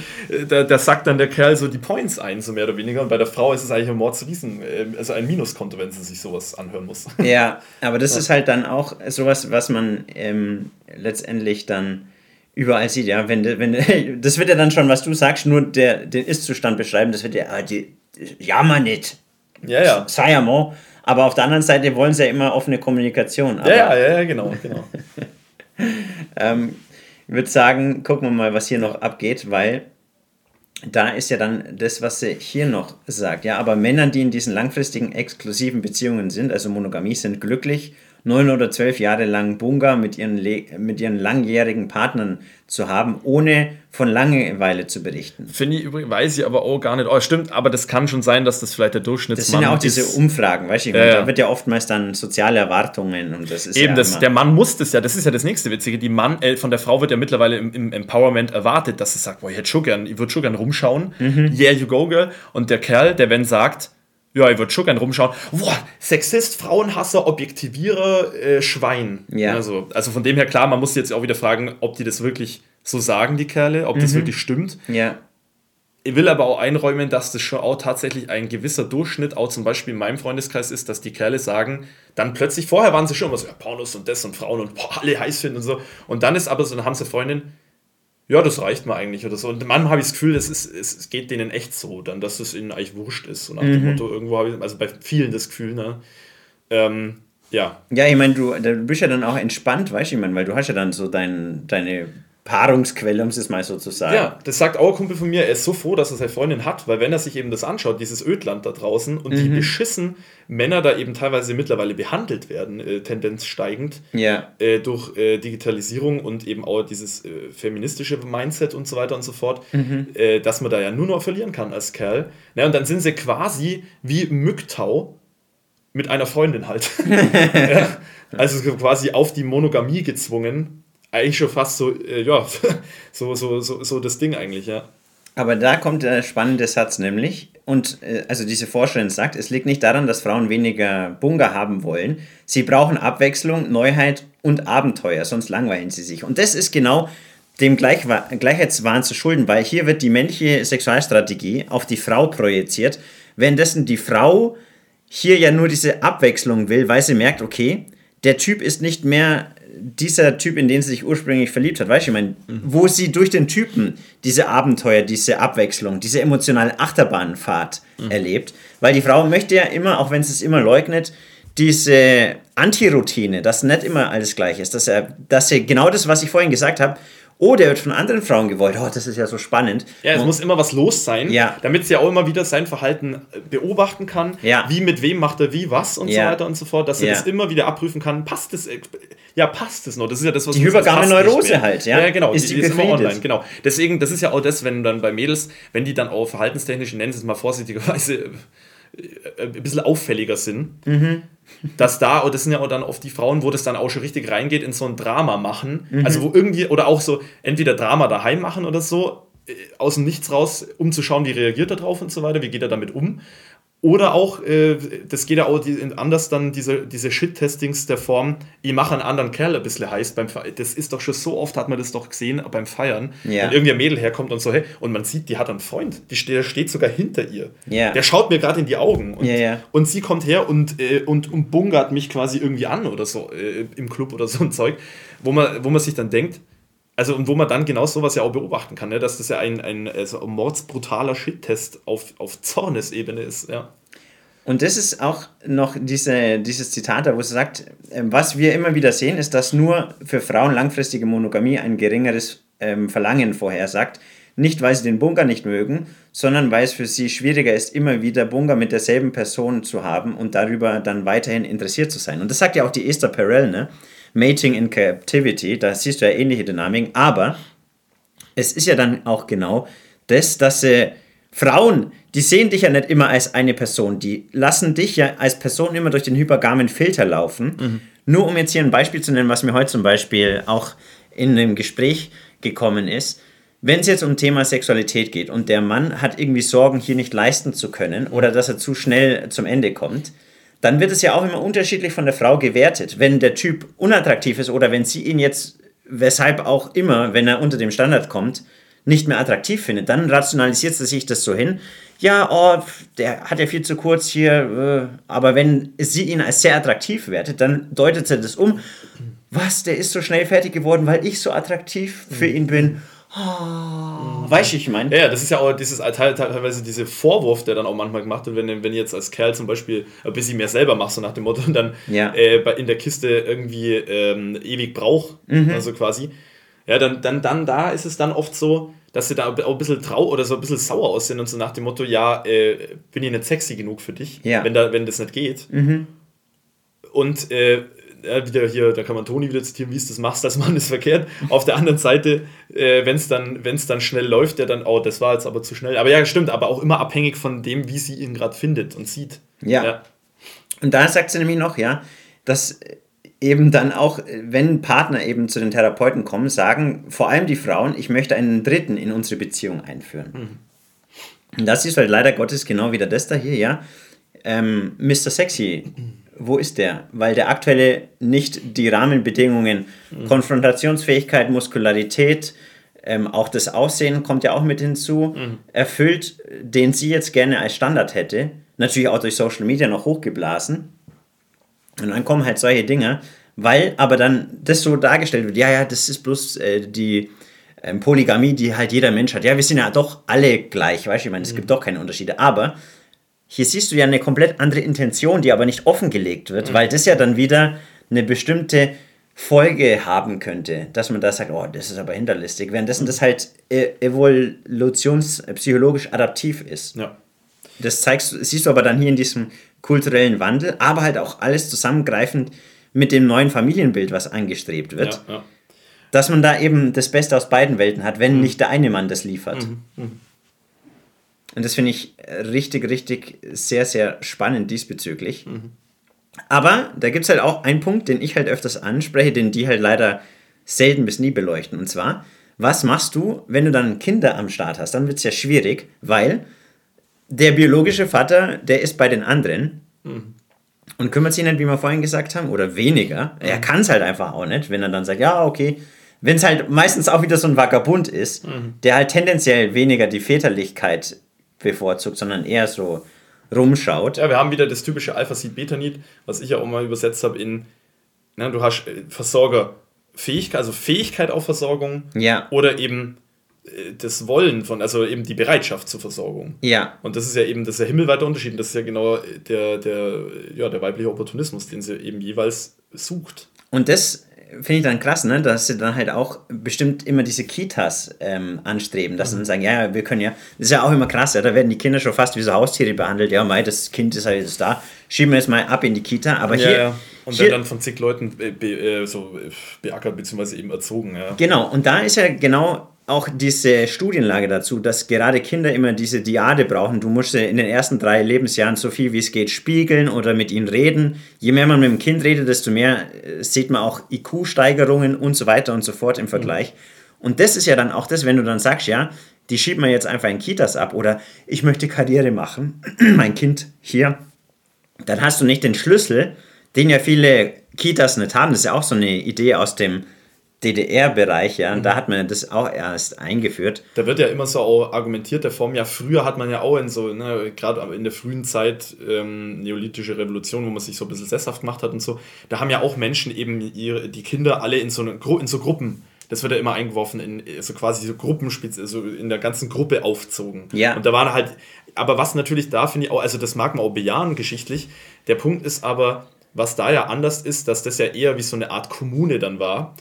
da, da sagt dann der Kerl so die Points ein, so mehr oder weniger. Und bei der Frau ist es eigentlich ein Mordsriesen, äh, also ein Minuskonto, wenn sie sich sowas anhören muss. Ja, aber das ist halt dann auch sowas, was man ähm, letztendlich dann überall sieht. Ja, wenn, wenn das wird ja dann schon, was du sagst, nur der, den Ist-Zustand beschreiben. Das wird ja, ah, die, jammer nicht. Ja, ja. Sei ja mal. Aber auf der anderen Seite wollen sie ja immer offene Kommunikation. Ja, ja, ja, genau, genau. ähm, ich würde sagen, gucken wir mal, was hier noch abgeht, weil da ist ja dann das, was sie hier noch sagt. Ja, aber Männer, die in diesen langfristigen, exklusiven Beziehungen sind, also Monogamie, sind glücklich, neun oder zwölf Jahre lang Bunga mit ihren, Le mit ihren langjährigen Partnern zu haben, ohne von Langeweile zu berichten. Finde ich übrigens, weiß ich aber auch gar nicht. Oh, stimmt, aber das kann schon sein, dass das vielleicht der Das Durchschnittsmann sind ja auch diese ist. Umfragen, weißt du? Ja. Da wird ja oftmals dann soziale Erwartungen und das ist Eben, ja das, der Mann muss das ja, das ist ja das nächste Witzige. Die Mann, äh, von der Frau wird ja mittlerweile im, im Empowerment erwartet, dass sie sagt, boah, ich hätte schon gern, ich würde schon gern rumschauen. Mhm. Yeah, you go, girl. Und der Kerl, der wenn sagt, ja, ich würde schon gern rumschauen, boah, Sexist, Frauenhasser, Objektivierer, äh, Schwein. Ja. Also, also von dem her, klar, man muss jetzt auch wieder fragen, ob die das wirklich so sagen, die Kerle, ob das wirklich stimmt. ja, Ich will aber auch einräumen, dass das schon auch tatsächlich ein gewisser Durchschnitt, auch zum Beispiel in meinem Freundeskreis ist, dass die Kerle sagen, dann plötzlich, vorher waren sie schon immer so, ja, Pornos und das und Frauen und boah, alle heiß finden und so. Und dann ist aber so, dann haben sie Freundin, ja, das reicht mir eigentlich oder so. Und manchmal habe ich das Gefühl, es, ist, es, geht denen echt so, dann, dass es ihnen eigentlich wurscht ist. So nach dem Motto, irgendwo habe ich, also bei vielen das Gefühl, ne? Ähm, ja, Ja, ich meine, du, du bist ja dann auch entspannt, weißt du, ich meine, weil du hast ja dann so dein, deine Paarungsquelle, um es mal so zu sagen. Ja, das sagt auch ein Kumpel von mir, er ist so froh, dass er seine Freundin hat, weil wenn er sich eben das anschaut, dieses Ödland da draußen und wie beschissen Männer da eben teilweise mittlerweile behandelt werden, äh, Tendenz steigend, Ja, äh, durch äh, Digitalisierung und eben auch dieses äh, feministische Mindset und so weiter und so fort, äh, dass man da ja nur noch verlieren kann als Kerl. Na, und dann sind sie quasi wie Mücktau mit einer Freundin halt. ja, also quasi auf die Monogamie gezwungen. Eigentlich schon fast so, äh, ja, so, so, so, so das Ding eigentlich, ja. aber da kommt der spannende Satz nämlich, und äh, also diese Forscherin sagt, es liegt nicht daran, dass Frauen weniger Bunga haben wollen, sie brauchen Abwechslung, Neuheit und Abenteuer, sonst langweilen sie sich. Und das ist genau dem Gleichwa Gleichheitswahn zu schulden, weil hier wird die männliche Sexualstrategie auf die Frau projiziert, währenddessen die Frau hier ja nur diese Abwechslung will, weil sie merkt, okay, der Typ ist nicht mehr dieser Typ, in den sie sich ursprünglich verliebt hat. Weißt du, ich meine, wo sie durch den Typen diese Abenteuer, diese Abwechslung, diese emotionale Achterbahnfahrt erlebt. Weil die Frau möchte ja immer, auch wenn sie es immer leugnet, diese Antiroutine, dass nicht immer alles gleich ist, dass, er, dass sie genau das, was ich vorhin gesagt habe, Oh, der wird von anderen Frauen gewollt. Oh, das ist ja so spannend. Ja, es Und- muss immer was los sein, Ja. damit sie ja auch immer wieder sein Verhalten äh, beobachten kann. Ja. Wie mit wem macht er wie was und Ja. so weiter und so fort, dass sie das immer wieder abprüfen kann. Passt es? äh, Ja, passt es noch? Das ist ja das, was Die uns- das hypergame passt nicht Neurose mehr. halt, ja? Ja, genau. Ist die, die ist immer online, genau. Deswegen, das ist ja auch das, wenn dann bei Mädels, wenn die dann auch verhaltenstechnisch, nennen sie es mal vorsichtigerweise, ein bisschen auffälliger sind, Mhm. dass da, und das sind ja auch dann oft die Frauen, wo das dann auch schon richtig reingeht in so ein Drama machen. Mhm. Also wo irgendwie, oder auch so entweder Drama daheim machen oder so, äh, aus dem Nichts raus, um zu schauen, wie reagiert er drauf und so weiter, wie geht er damit um. Oder auch, äh, das geht ja auch anders dann, diese, diese Shit-Testings der Form, ich mache einen anderen Kerl ein bisschen heiß beim Das ist doch schon so oft, hat man das doch gesehen beim Feiern. Ja. Wenn irgendein Mädel herkommt und so, hey, und man sieht, die hat einen Freund, die steht, der steht sogar hinter ihr. Ja. Der schaut mir gerade in die Augen. Und, ja. und sie kommt her und, äh, und, und bungert mich quasi irgendwie an oder so äh, im Club oder so ein Zeug, wo man, wo man sich dann denkt, also und wo man dann genau sowas ja auch beobachten kann, ne? dass das ja ein, ein also mordsbrutaler Shit-Test auf, auf Zornesebene ist. Ja. Und das ist auch noch diese, dieses Zitat da, wo es sagt, äh, was wir immer wieder sehen, ist, dass nur für Frauen langfristige Monogamie ein geringeres ähm, Verlangen vorhersagt. Nicht, weil sie den Bunker nicht mögen, sondern weil es für sie schwieriger ist, immer wieder Bunker mit derselben Person zu haben und darüber dann weiterhin interessiert zu sein. Und das sagt ja auch die Esther Perel, ne? Mating in Captivity, da siehst du ja ähnliche Dynamiken, aber es ist ja dann auch genau das, dass äh, Frauen, die sehen dich ja nicht immer als eine Person, die lassen dich ja als Person immer durch den hypergamen Filter laufen. Nur um jetzt hier ein Beispiel zu nennen, was mir heute zum Beispiel auch in einem Gespräch gekommen ist. Wenn es jetzt um Thema Sexualität geht und der Mann hat irgendwie Sorgen, hier nicht leisten zu können oder dass er zu schnell zum Ende kommt, dann wird es ja auch immer unterschiedlich von der Frau gewertet. Wenn der Typ unattraktiv ist oder wenn sie ihn jetzt, weshalb auch immer, wenn er unter dem Standard kommt, nicht mehr attraktiv findet, dann rationalisiert sie sich das so hin. Ja, oh, der hat ja viel zu kurz hier, äh, aber wenn sie ihn als sehr attraktiv wertet, dann deutet sie das um. Was, der ist so schnell fertig geworden, weil ich so attraktiv für ihn bin. Oh, weißt du, ich meine? Ja, ja, das ist ja auch dieses teil- teilweise dieser Vorwurf, der dann auch manchmal gemacht wird, wenn, wenn ich jetzt als Kerl zum Beispiel ein bisschen mehr selber machst, so nach dem Motto, und dann Ja. äh, bei- in der Kiste irgendwie ähm, ewig braucht, also quasi. Ja, dann, dann, dann da ist es dann oft so, dass sie da auch ein bisschen trau oder so ein bisschen sauer aussehen und so nach dem Motto, ja, äh, bin ich nicht sexy genug für dich, Ja. wenn, da, wenn das nicht geht. Und äh, ja, wieder hier, da kann man Toni wieder zitieren, wie es das machst als Mann, ist verkehrt. Auf der anderen Seite, äh, wenn es dann, wenn's dann schnell läuft, der dann, oh, das war jetzt aber zu schnell. Aber ja, stimmt, aber auch immer abhängig von dem, wie sie ihn gerade findet und sieht. Ja. Und da sagt sie nämlich noch, ja, dass eben dann auch, wenn Partner eben zu den Therapeuten kommen, sagen vor allem die Frauen, ich möchte einen Dritten in unsere Beziehung einführen. Und das ist halt leider Gottes genau wieder das da hier, ja. Ähm, Mr. Sexy, wo ist der? Weil der aktuelle nicht die Rahmenbedingungen, Konfrontationsfähigkeit, Muskularität, ähm, auch das Aussehen kommt ja auch mit hinzu, erfüllt, den sie jetzt gerne als Standard hätte. Natürlich auch durch Social Media noch hochgeblasen. Und dann kommen halt solche Dinge, weil aber dann das so dargestellt wird, ja, ja, das ist bloß äh, die ähm, Polygamie, die halt jeder Mensch hat. Ja, wir sind ja doch alle gleich, weißt du, ich meine, es gibt doch keine Unterschiede. Aber hier siehst du ja eine komplett andere Intention, die aber nicht offengelegt wird, weil das ja dann wieder eine bestimmte Folge haben könnte, dass man da sagt, oh, das ist aber hinterlistig, währenddessen das halt äh, evolutionspsychologisch adaptiv ist. Ja. Das zeigst, du- siehst du aber dann hier in diesem kulturellen Wandel, aber halt auch alles zusammengreifend mit dem neuen Familienbild, was angestrebt wird, Ja, ja. dass man da eben das Beste aus beiden Welten hat, wenn nicht der eine Mann das liefert. Und das finde ich richtig, richtig sehr, sehr spannend diesbezüglich. Aber da gibt es halt auch einen Punkt, den ich halt öfters anspreche, den die halt leider selten bis nie beleuchten. Und zwar, was machst du, wenn du dann Kinder am Start hast? Dann wird es ja schwierig, weil der biologische Vater, der ist bei den anderen und kümmert sich nicht, wie wir vorhin gesagt haben, oder weniger. Er kann es halt einfach auch nicht, wenn er dann sagt, ja, okay. Wenn es halt meistens auch wieder so ein Vagabund ist, der halt tendenziell weniger die Väterlichkeit bevorzugt, sondern eher so rumschaut. Ja, wir haben wieder das typische Alpha-Seed-Beta-Need, was ich ja auch mal übersetzt habe in, na, du hast äh, Versorgerfähigkeit, also Fähigkeit auf Versorgung Ja, oder eben äh, das Wollen von, also eben die Bereitschaft zur Versorgung. ja, Und das ist ja eben, das ist ja himmelweiter Unterschied. Und das ist ja genau der, der, ja, der weibliche Opportunismus, den sie eben jeweils sucht. Und das finde ich dann krass, ne, dass sie dann halt auch bestimmt immer diese Kitas ähm, anstreben, dass mhm. sie dann sagen, ja, wir können ja, das ist ja auch immer krass, ja, da werden die Kinder schon fast wie so Haustiere behandelt, ja, mei, das Kind ist halt jetzt da, schieben wir es mal ab in die Kita, aber ja, hier... Ja. Und hier, dann von zig Leuten be, be, äh, so beackert bzw. eben erzogen, ja. Genau, und da ist ja genau auch diese Studienlage dazu, dass gerade Kinder immer diese Diade brauchen. Du musst in den ersten drei Lebensjahren so viel wie es geht spiegeln oder mit ihnen reden. Je mehr man mit dem Kind redet, desto mehr äh, sieht man auch IQ-Steigerungen und so weiter und so fort im Vergleich. Mhm. Und das ist ja dann auch das, wenn du dann sagst, ja, die schieben wir jetzt einfach in Kitas ab oder ich möchte Karriere machen, mein Kind hier, dann hast du nicht den Schlüssel, den ja viele Kitas nicht haben. Das ist ja auch so eine Idee aus dem DDR-Bereich, ja, und mhm. da hat man das auch erst eingeführt. Da wird ja immer so auch argumentiert, der Form, ja, früher hat man ja auch in so, ne, gerade in der frühen Zeit, ähm, neolithische Revolution, wo man sich so ein bisschen sesshaft gemacht hat und so, da haben ja auch Menschen eben ihre, die Kinder alle in so, eine, in so Gruppen das wird ja immer eingeworfen in so quasi so Gruppen, so in der ganzen Gruppe aufzogen. Ja. Und da waren halt, aber was natürlich da finde ich auch, also das mag man auch bejahen geschichtlich. Der Punkt ist aber, was da ja anders ist, dass das ja eher wie so eine Art Kommune dann war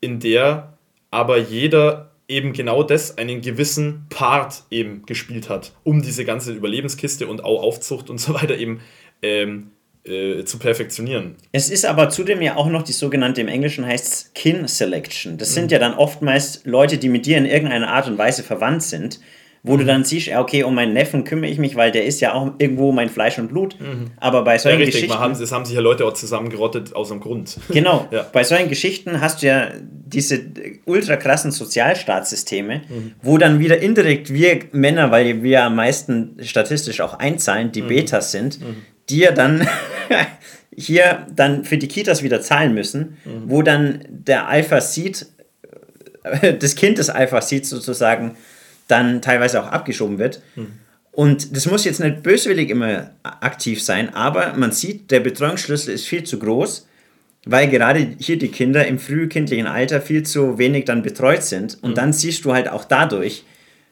in der aber jeder eben genau das, einen gewissen Part eben gespielt hat, um diese ganze Überlebenskiste und auch Aufzucht und so weiter eben ähm, äh, zu perfektionieren. Es ist aber zudem ja auch noch die sogenannte, im Englischen heißt es Kin Selection. Das sind ja dann oftmals Leute, die mit dir in irgendeiner Art und Weise verwandt sind wo du dann siehst, okay, um meinen Neffen kümmere ich mich, weil der ist ja auch irgendwo mein Fleisch und Blut. Mhm. Aber bei solchen ja, richtig, Geschichten. Haben, das haben sich ja Leute auch zusammengerottet aus dem Grund. Genau. ja. Bei solchen Geschichten hast du ja diese ultra krassen Sozialstaatssysteme, mhm. wo dann wieder indirekt wir Männer, weil wir am meisten statistisch auch einzahlen, die mhm. Betas sind, mhm. die ja dann hier dann für die Kitas wieder zahlen müssen, mhm. wo dann der Alpha sieht, das Kind des Alpha sieht sozusagen, dann teilweise auch abgeschoben wird. Mhm. Und das muss jetzt nicht böswillig immer aktiv sein, aber man sieht, der Betreuungsschlüssel ist viel zu groß, weil gerade hier die Kinder im frühkindlichen Alter viel zu wenig dann betreut sind. Und mhm. dann siehst du halt auch dadurch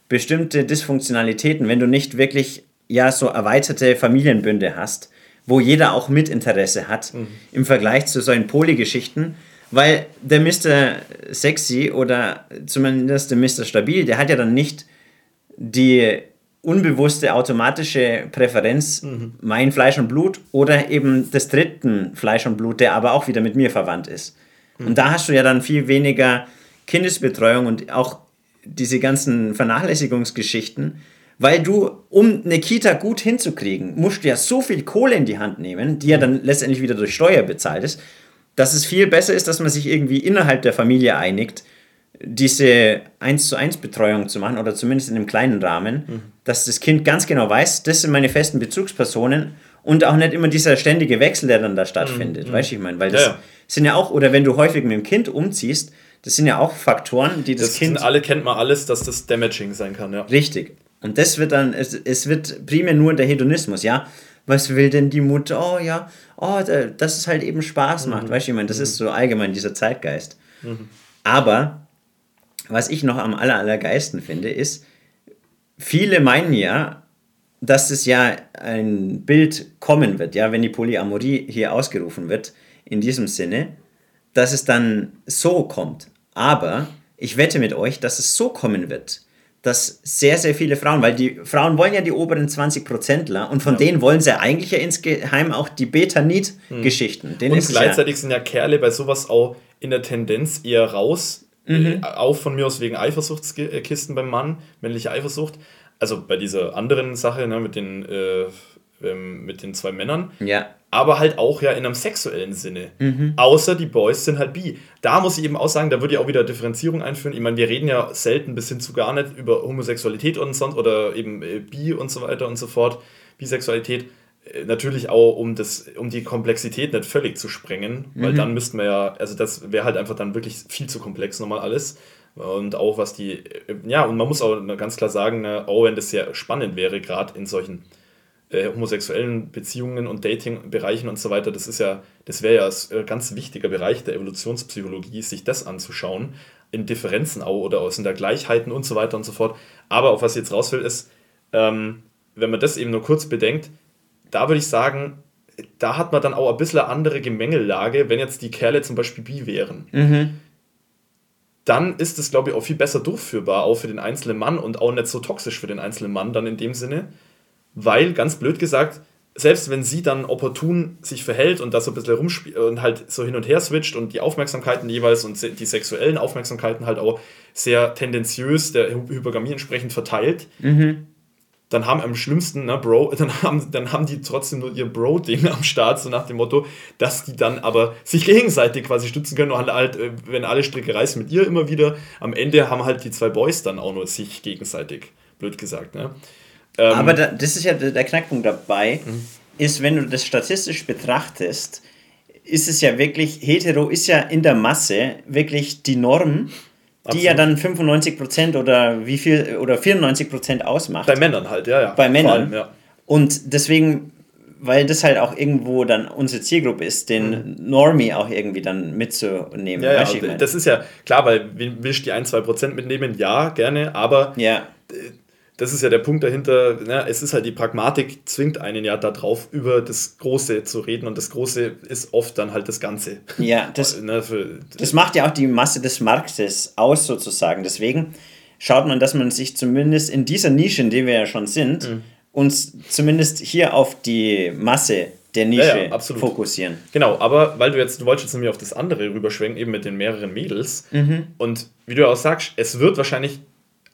bestimmte Dysfunktionalitäten, wenn du nicht wirklich ja so erweiterte Familienbünde hast, wo jeder auch Mitinteresse hat, mhm. im Vergleich zu solchen Polygeschichten, weil der Mr. Sexy oder zumindest der Mr. Stabil, der hat ja dann nicht die unbewusste automatische Präferenz, mhm. mein Fleisch und Blut oder eben des dritten Fleisch und Blut, der aber auch wieder mit mir verwandt ist. Mhm. Und da hast du ja dann viel weniger Kindesbetreuung und auch diese ganzen Vernachlässigungsgeschichten, weil du, um eine Kita gut hinzukriegen, musst du ja so viel Kohle in die Hand nehmen, die ja mhm. dann letztendlich wieder durch Steuer bezahlt ist dass es viel besser ist, dass man sich irgendwie innerhalb der Familie einigt, diese 1 zu 1 Betreuung zu machen oder zumindest in einem kleinen Rahmen, mhm. dass das Kind ganz genau weiß, das sind meine festen Bezugspersonen und auch nicht immer dieser ständige Wechsel, der dann da stattfindet. Mhm. Weißt du, ich meine, weil das ja. sind ja auch, oder wenn du häufig mit dem Kind umziehst, das sind ja auch Faktoren, die das, das Kind. alle kennt man alles, dass das damaging sein kann, ja. Richtig. Und das wird dann, es, es wird primär nur der Hedonismus, ja was will denn die Mutter? Oh ja, oh, dass es halt eben Spaß macht. Mhm. Weißt du, ich meine, das mhm. ist so allgemein dieser Zeitgeist. Mhm. Aber was ich noch am aller, allergeisten finde, ist, viele meinen ja, dass es ja ein Bild kommen wird, ja, wenn die Polyamorie hier ausgerufen wird, in diesem Sinne, dass es dann so kommt. Aber ich wette mit euch, dass es so kommen wird, dass sehr, sehr viele Frauen, weil die Frauen wollen ja die oberen 20%ler und von ja. denen wollen sie eigentlich ja insgeheim auch die Beta-Need-Geschichten. Hm. Und gleichzeitig ja sind ja Kerle bei sowas auch in der Tendenz eher raus, mhm. äh, auch von mir aus wegen Eifersuchtskisten beim Mann, männliche Eifersucht. Also bei dieser anderen Sache ne, mit den äh, ähm, mit den zwei Männern. Ja. Aber halt auch ja in einem sexuellen Sinne. Mhm. Außer die Boys sind halt bi. Da muss ich eben auch sagen, da würde ich auch wieder Differenzierung einführen. Ich meine, wir reden ja selten bis hin zu gar nicht über Homosexualität und sonst oder eben äh, bi und so weiter und so fort. Bisexualität. Äh, natürlich auch, um, das, um die Komplexität nicht völlig zu sprengen, weil mhm. dann müssten wir ja, also das wäre halt einfach dann wirklich viel zu komplex nochmal alles. Und auch was die, äh, ja, und man muss auch ganz klar sagen, ne, auch wenn das sehr spannend wäre, gerade in solchen äh, homosexuellen Beziehungen und Dating-Bereichen und so weiter, das ist ja, das wäre ja ein äh, ganz wichtiger Bereich der Evolutionspsychologie, sich das anzuschauen, in Differenzen auch oder aus in der Gleichheiten und so weiter und so fort. Aber auf was ich jetzt raus will, ist, ähm, wenn man das eben nur kurz bedenkt, da würde ich sagen, da hat man dann auch ein bisschen eine andere Gemengellage, wenn jetzt die Kerle zum Beispiel bi wären. Mhm. Dann ist es, glaube ich, auch viel besser durchführbar, auch für den einzelnen Mann und auch nicht so toxisch für den einzelnen Mann dann in dem Sinne. Weil, ganz blöd gesagt, selbst wenn sie dann opportun sich verhält und da so ein bisschen rumspielt und halt so hin und her switcht und die Aufmerksamkeiten jeweils und die sexuellen Aufmerksamkeiten halt auch sehr tendenziös der Hypergamie entsprechend verteilt, mhm. dann haben am schlimmsten, ne, Bro, dann haben, dann haben die trotzdem nur ihr Bro-Ding am Start, so nach dem Motto, dass die dann aber sich gegenseitig quasi stützen können und halt, äh, wenn alle Stricke reißen mit ihr immer wieder, am Ende haben halt die zwei Boys dann auch nur sich gegenseitig, blöd gesagt, ne? Ähm, Aber da, das ist ja der Knackpunkt dabei, mhm. ist, wenn du das statistisch betrachtest, ist es ja wirklich, hetero ist ja in der Masse wirklich die Norm, die Absolut. ja dann 95% oder wie viel, oder 94% ausmacht. Bei Männern halt, ja, ja. Bei Männern. Allem, ja. Und deswegen, weil das halt auch irgendwo dann unsere Zielgruppe ist, den mhm. Normie auch irgendwie dann mitzunehmen. Ja, ja das ist ja klar, weil willst du die 1, 2% mitnehmen? Ja, gerne, aber ja das ist ja der Punkt dahinter, ne? es ist halt die Pragmatik, zwingt einen ja darauf, über das Große zu reden und das Große ist oft dann halt das Ganze. Ja, das, ne, für, das macht ja auch die Masse des Marktes aus sozusagen. Deswegen schaut man, dass man sich zumindest in dieser Nische, in der wir ja schon sind, mhm. uns zumindest hier auf die Masse der Nische ja, ja, fokussieren. Genau, aber weil du jetzt, du wolltest jetzt nämlich auf das andere rüberschwenken, eben mit den mehreren Mädels. Mhm. Und wie du auch sagst, es wird wahrscheinlich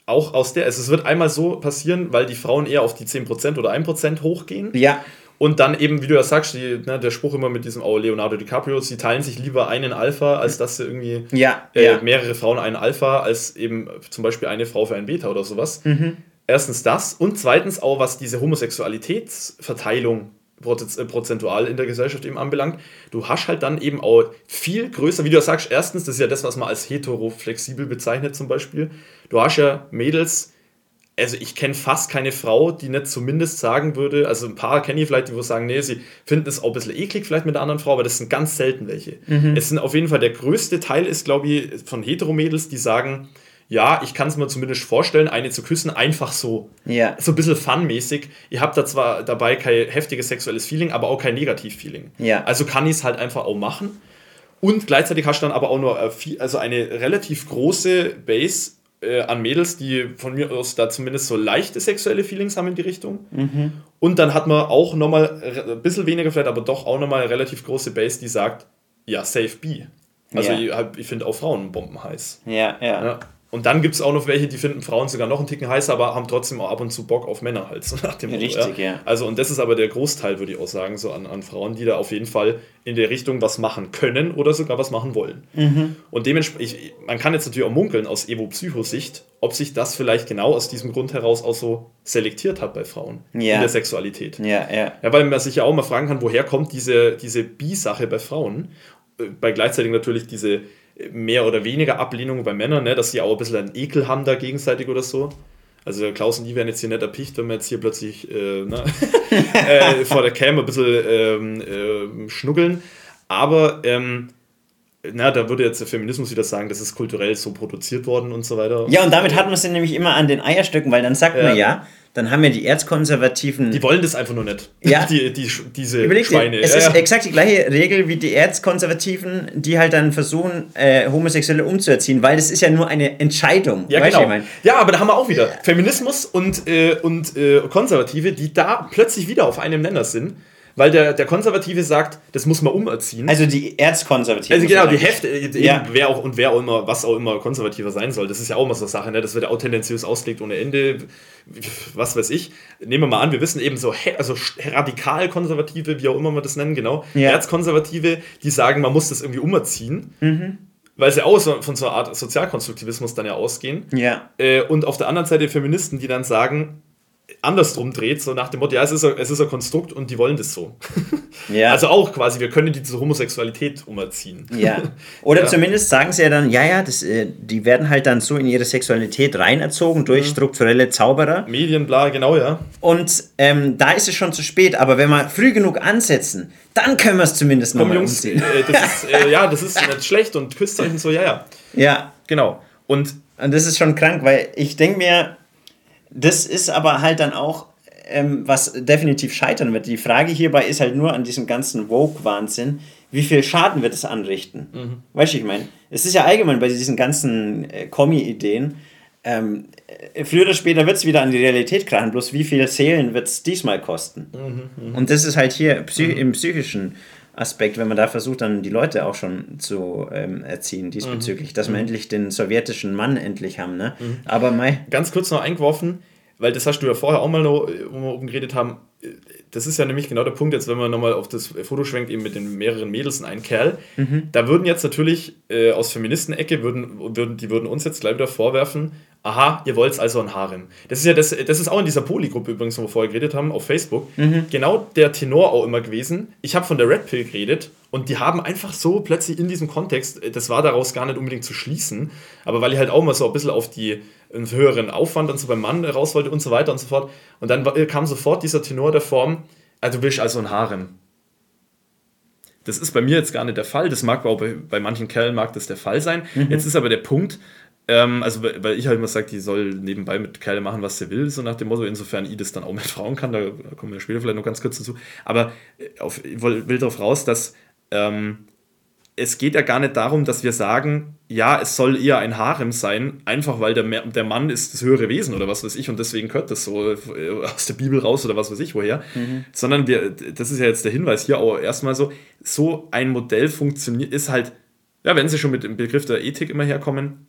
auch aus der, also es wird einmal so passieren, weil die Frauen eher auf die 10% oder 1% hochgehen. Ja. Und dann eben, wie du ja sagst, die, ne, der Spruch immer mit diesem oh, Leonardo DiCaprio, sie teilen sich lieber einen Alpha, als dass sie irgendwie ja, äh, ja. mehrere Frauen einen Alpha, als eben zum Beispiel eine Frau für einen Beta oder sowas. Mhm. Erstens das und zweitens auch, was diese Homosexualitätsverteilung prozentual in der Gesellschaft eben anbelangt. Du hast halt dann eben auch viel größer, wie du sagst, erstens, das ist ja das, was man als heteroflexibel bezeichnet zum Beispiel. Du hast ja Mädels, also ich kenne fast keine Frau, die nicht zumindest sagen würde, also ein paar kenne ich vielleicht, die wo sagen, nee, sie finden es auch ein bisschen eklig vielleicht mit einer anderen Frau, aber das sind ganz selten welche. Mhm. Es sind auf jeden Fall, der größte Teil ist, glaube ich, von Heteromädels, die sagen, ja, ich kann es mir zumindest vorstellen, eine zu küssen, einfach so. Ja. So ein bisschen funmäßig. Ihr habt da zwar dabei kein heftiges sexuelles Feeling, aber auch kein Negativ-Feeling. Ja. Also kann ich es halt einfach auch machen. Und gleichzeitig hast du dann aber auch nur äh, also eine relativ große Base äh, an Mädels, die von mir aus da zumindest so leichte sexuelle Feelings haben in die Richtung. Mhm. Und dann hat man auch nochmal ein bisschen weniger vielleicht, aber doch auch nochmal eine relativ große Base, die sagt, ja, safe B. Also ja. ich, ich finde auch Frauen bomben heiß. Ja, ja. ja. Und dann gibt es auch noch welche, die finden Frauen sogar noch einen Ticken heißer, aber haben trotzdem auch ab und zu Bock auf Männer halt. So nach dem Richtig, Motto, ja. ja. Also, und das ist aber der Großteil, würde ich auch sagen, so an, an Frauen, die da auf jeden Fall in der Richtung was machen können oder sogar was machen wollen. Mhm. Und dementsprechend, man kann jetzt natürlich auch munkeln aus Evo-Psychosicht, ob sich das vielleicht genau aus diesem Grund heraus auch so selektiert hat bei Frauen ja. in der Sexualität. Ja, ja. Ja, weil man sich ja auch mal fragen kann, woher kommt diese, diese Bi-Sache bei Frauen? Äh, bei gleichzeitig natürlich diese mehr oder weniger Ablehnung bei Männern, ne, dass sie auch ein bisschen einen Ekel haben da gegenseitig oder so. Also Klaus und die werden jetzt hier nicht erpicht, wenn wir jetzt hier plötzlich äh, ne, äh, vor der Cam ein bisschen ähm, äh, schnuggeln. Aber ähm, na, da würde jetzt der Feminismus wieder sagen, das ist kulturell so produziert worden und so weiter. Ja, und damit hat man es dann nämlich immer an den Eierstöcken, weil dann sagt ja. man ja, dann haben ja die Erzkonservativen. Die wollen das einfach nur nicht. Ja. Die, die, diese Überleg Schweine. Dir, es ja, ist ja. exakt die gleiche Regel wie die Erzkonservativen, die halt dann versuchen, äh, Homosexuelle umzuerziehen, weil das ist ja nur eine Entscheidung. Ja, genau. Ja, aber da haben wir auch wieder Feminismus und, äh, und äh, Konservative, die da plötzlich wieder auf einem Nenner sind. Weil der, der Konservative sagt, das muss man umerziehen. Also die Erzkonservative. Also genau, die Hälfte, äh, ja. wer auch und wer auch immer, was auch immer konservativer sein soll, das ist ja auch immer so eine Sache, ne? Das wird auch tendenziös ausgelegt ohne Ende. Was weiß ich. Nehmen wir mal an, wir wissen eben so, also radikal konservative, wie auch immer wir das nennen, genau. Ja. Erzkonservative, die sagen, man muss das irgendwie umerziehen. Mhm weil sie auch so, von so einer Art Sozialkonstruktivismus dann ja ausgehen. Ja. Äh, und auf der anderen Seite Feministen, die dann sagen, andersrum dreht, so nach dem Motto, ja, es ist ein, es ist ein Konstrukt und die wollen das so. Ja. Also auch quasi, wir können diese Homosexualität umerziehen. Ja. Oder ja. zumindest sagen sie ja dann, ja, ja, das, äh, die werden halt dann so in ihre Sexualität reinerzogen durch mhm. strukturelle Zauberer. Medien, bla, genau, ja. Und ähm, da ist es schon zu spät, aber wenn wir früh genug ansetzen, dann können wir es zumindest noch Komm, Jungs, äh, das ist, äh, ja, das ist nicht schlecht und küsst euch und so, ja, ja. Ja. Genau. Und, und das ist schon krank, weil ich denke mir, das ist aber halt dann auch ähm, was definitiv scheitern wird. Die Frage hierbei ist halt nur an diesem ganzen Woke-Wahnsinn, wie viel Schaden wird es anrichten? Mhm. Weißt du, ich meine, es ist ja allgemein bei diesen ganzen äh, Kommi-Ideen, ähm, äh, früher oder später wird es wieder an die Realität krachen, bloß wie viele Seelen wird es diesmal kosten? Mhm, mh. Und das ist halt hier psych mhm. im psychischen Aspekt, wenn man da versucht, dann die Leute auch schon zu ähm, erziehen diesbezüglich, mhm. dass wir mhm. endlich den sowjetischen Mann endlich haben. Ne? Mhm. Aber Mai. Ganz kurz noch eingeworfen, weil das hast du ja vorher auch mal noch, wo wir oben geredet haben, das ist ja nämlich genau der Punkt, jetzt wenn man nochmal auf das Foto schwenkt, eben mit den mehreren Mädels und einem Kerl, mhm. da würden jetzt natürlich äh, aus Feministenecke, würden, würden, die würden uns jetzt gleich wieder vorwerfen, aha, ihr wollt also ein Harem. Das ist ja das, das ist auch in dieser Poly-Gruppe übrigens, wo wir vorher geredet haben, auf Facebook, mhm. genau der Tenor auch immer gewesen. Ich habe von der Red Pill geredet und die haben einfach so plötzlich in diesem Kontext, das war daraus gar nicht unbedingt zu schließen, aber weil ich halt auch mal so ein bisschen auf die einen höheren Aufwand dann so beim Mann raus wollte und so weiter und so fort. Und dann kam sofort dieser Tenor der Form, also du willst also ein Harem. Das ist bei mir jetzt gar nicht der Fall. Das mag auch bei, bei manchen Kerlen mag das der Fall sein. Mhm. Jetzt ist aber der Punkt, ähm, also weil ich halt immer sage, die soll nebenbei mit Kerlen machen, was sie will, so nach dem Motto, insofern ich das dann auch mit Frauen kann, da, da kommen wir später vielleicht noch ganz kurz dazu. Aber äh, auf, ich will darauf raus, dass ähm, es geht ja gar nicht darum, dass wir sagen, ja, es soll eher ein Harem sein, einfach weil der, der Mann ist das höhere Wesen oder was weiß ich und deswegen gehört das so äh, aus der Bibel raus oder was weiß ich woher. Mhm. Sondern wir, das ist ja jetzt der Hinweis hier auch erstmal so, so ein Modell funktioniert, ist halt, ja, wenn sie schon mit dem Begriff der Ethik immer herkommen,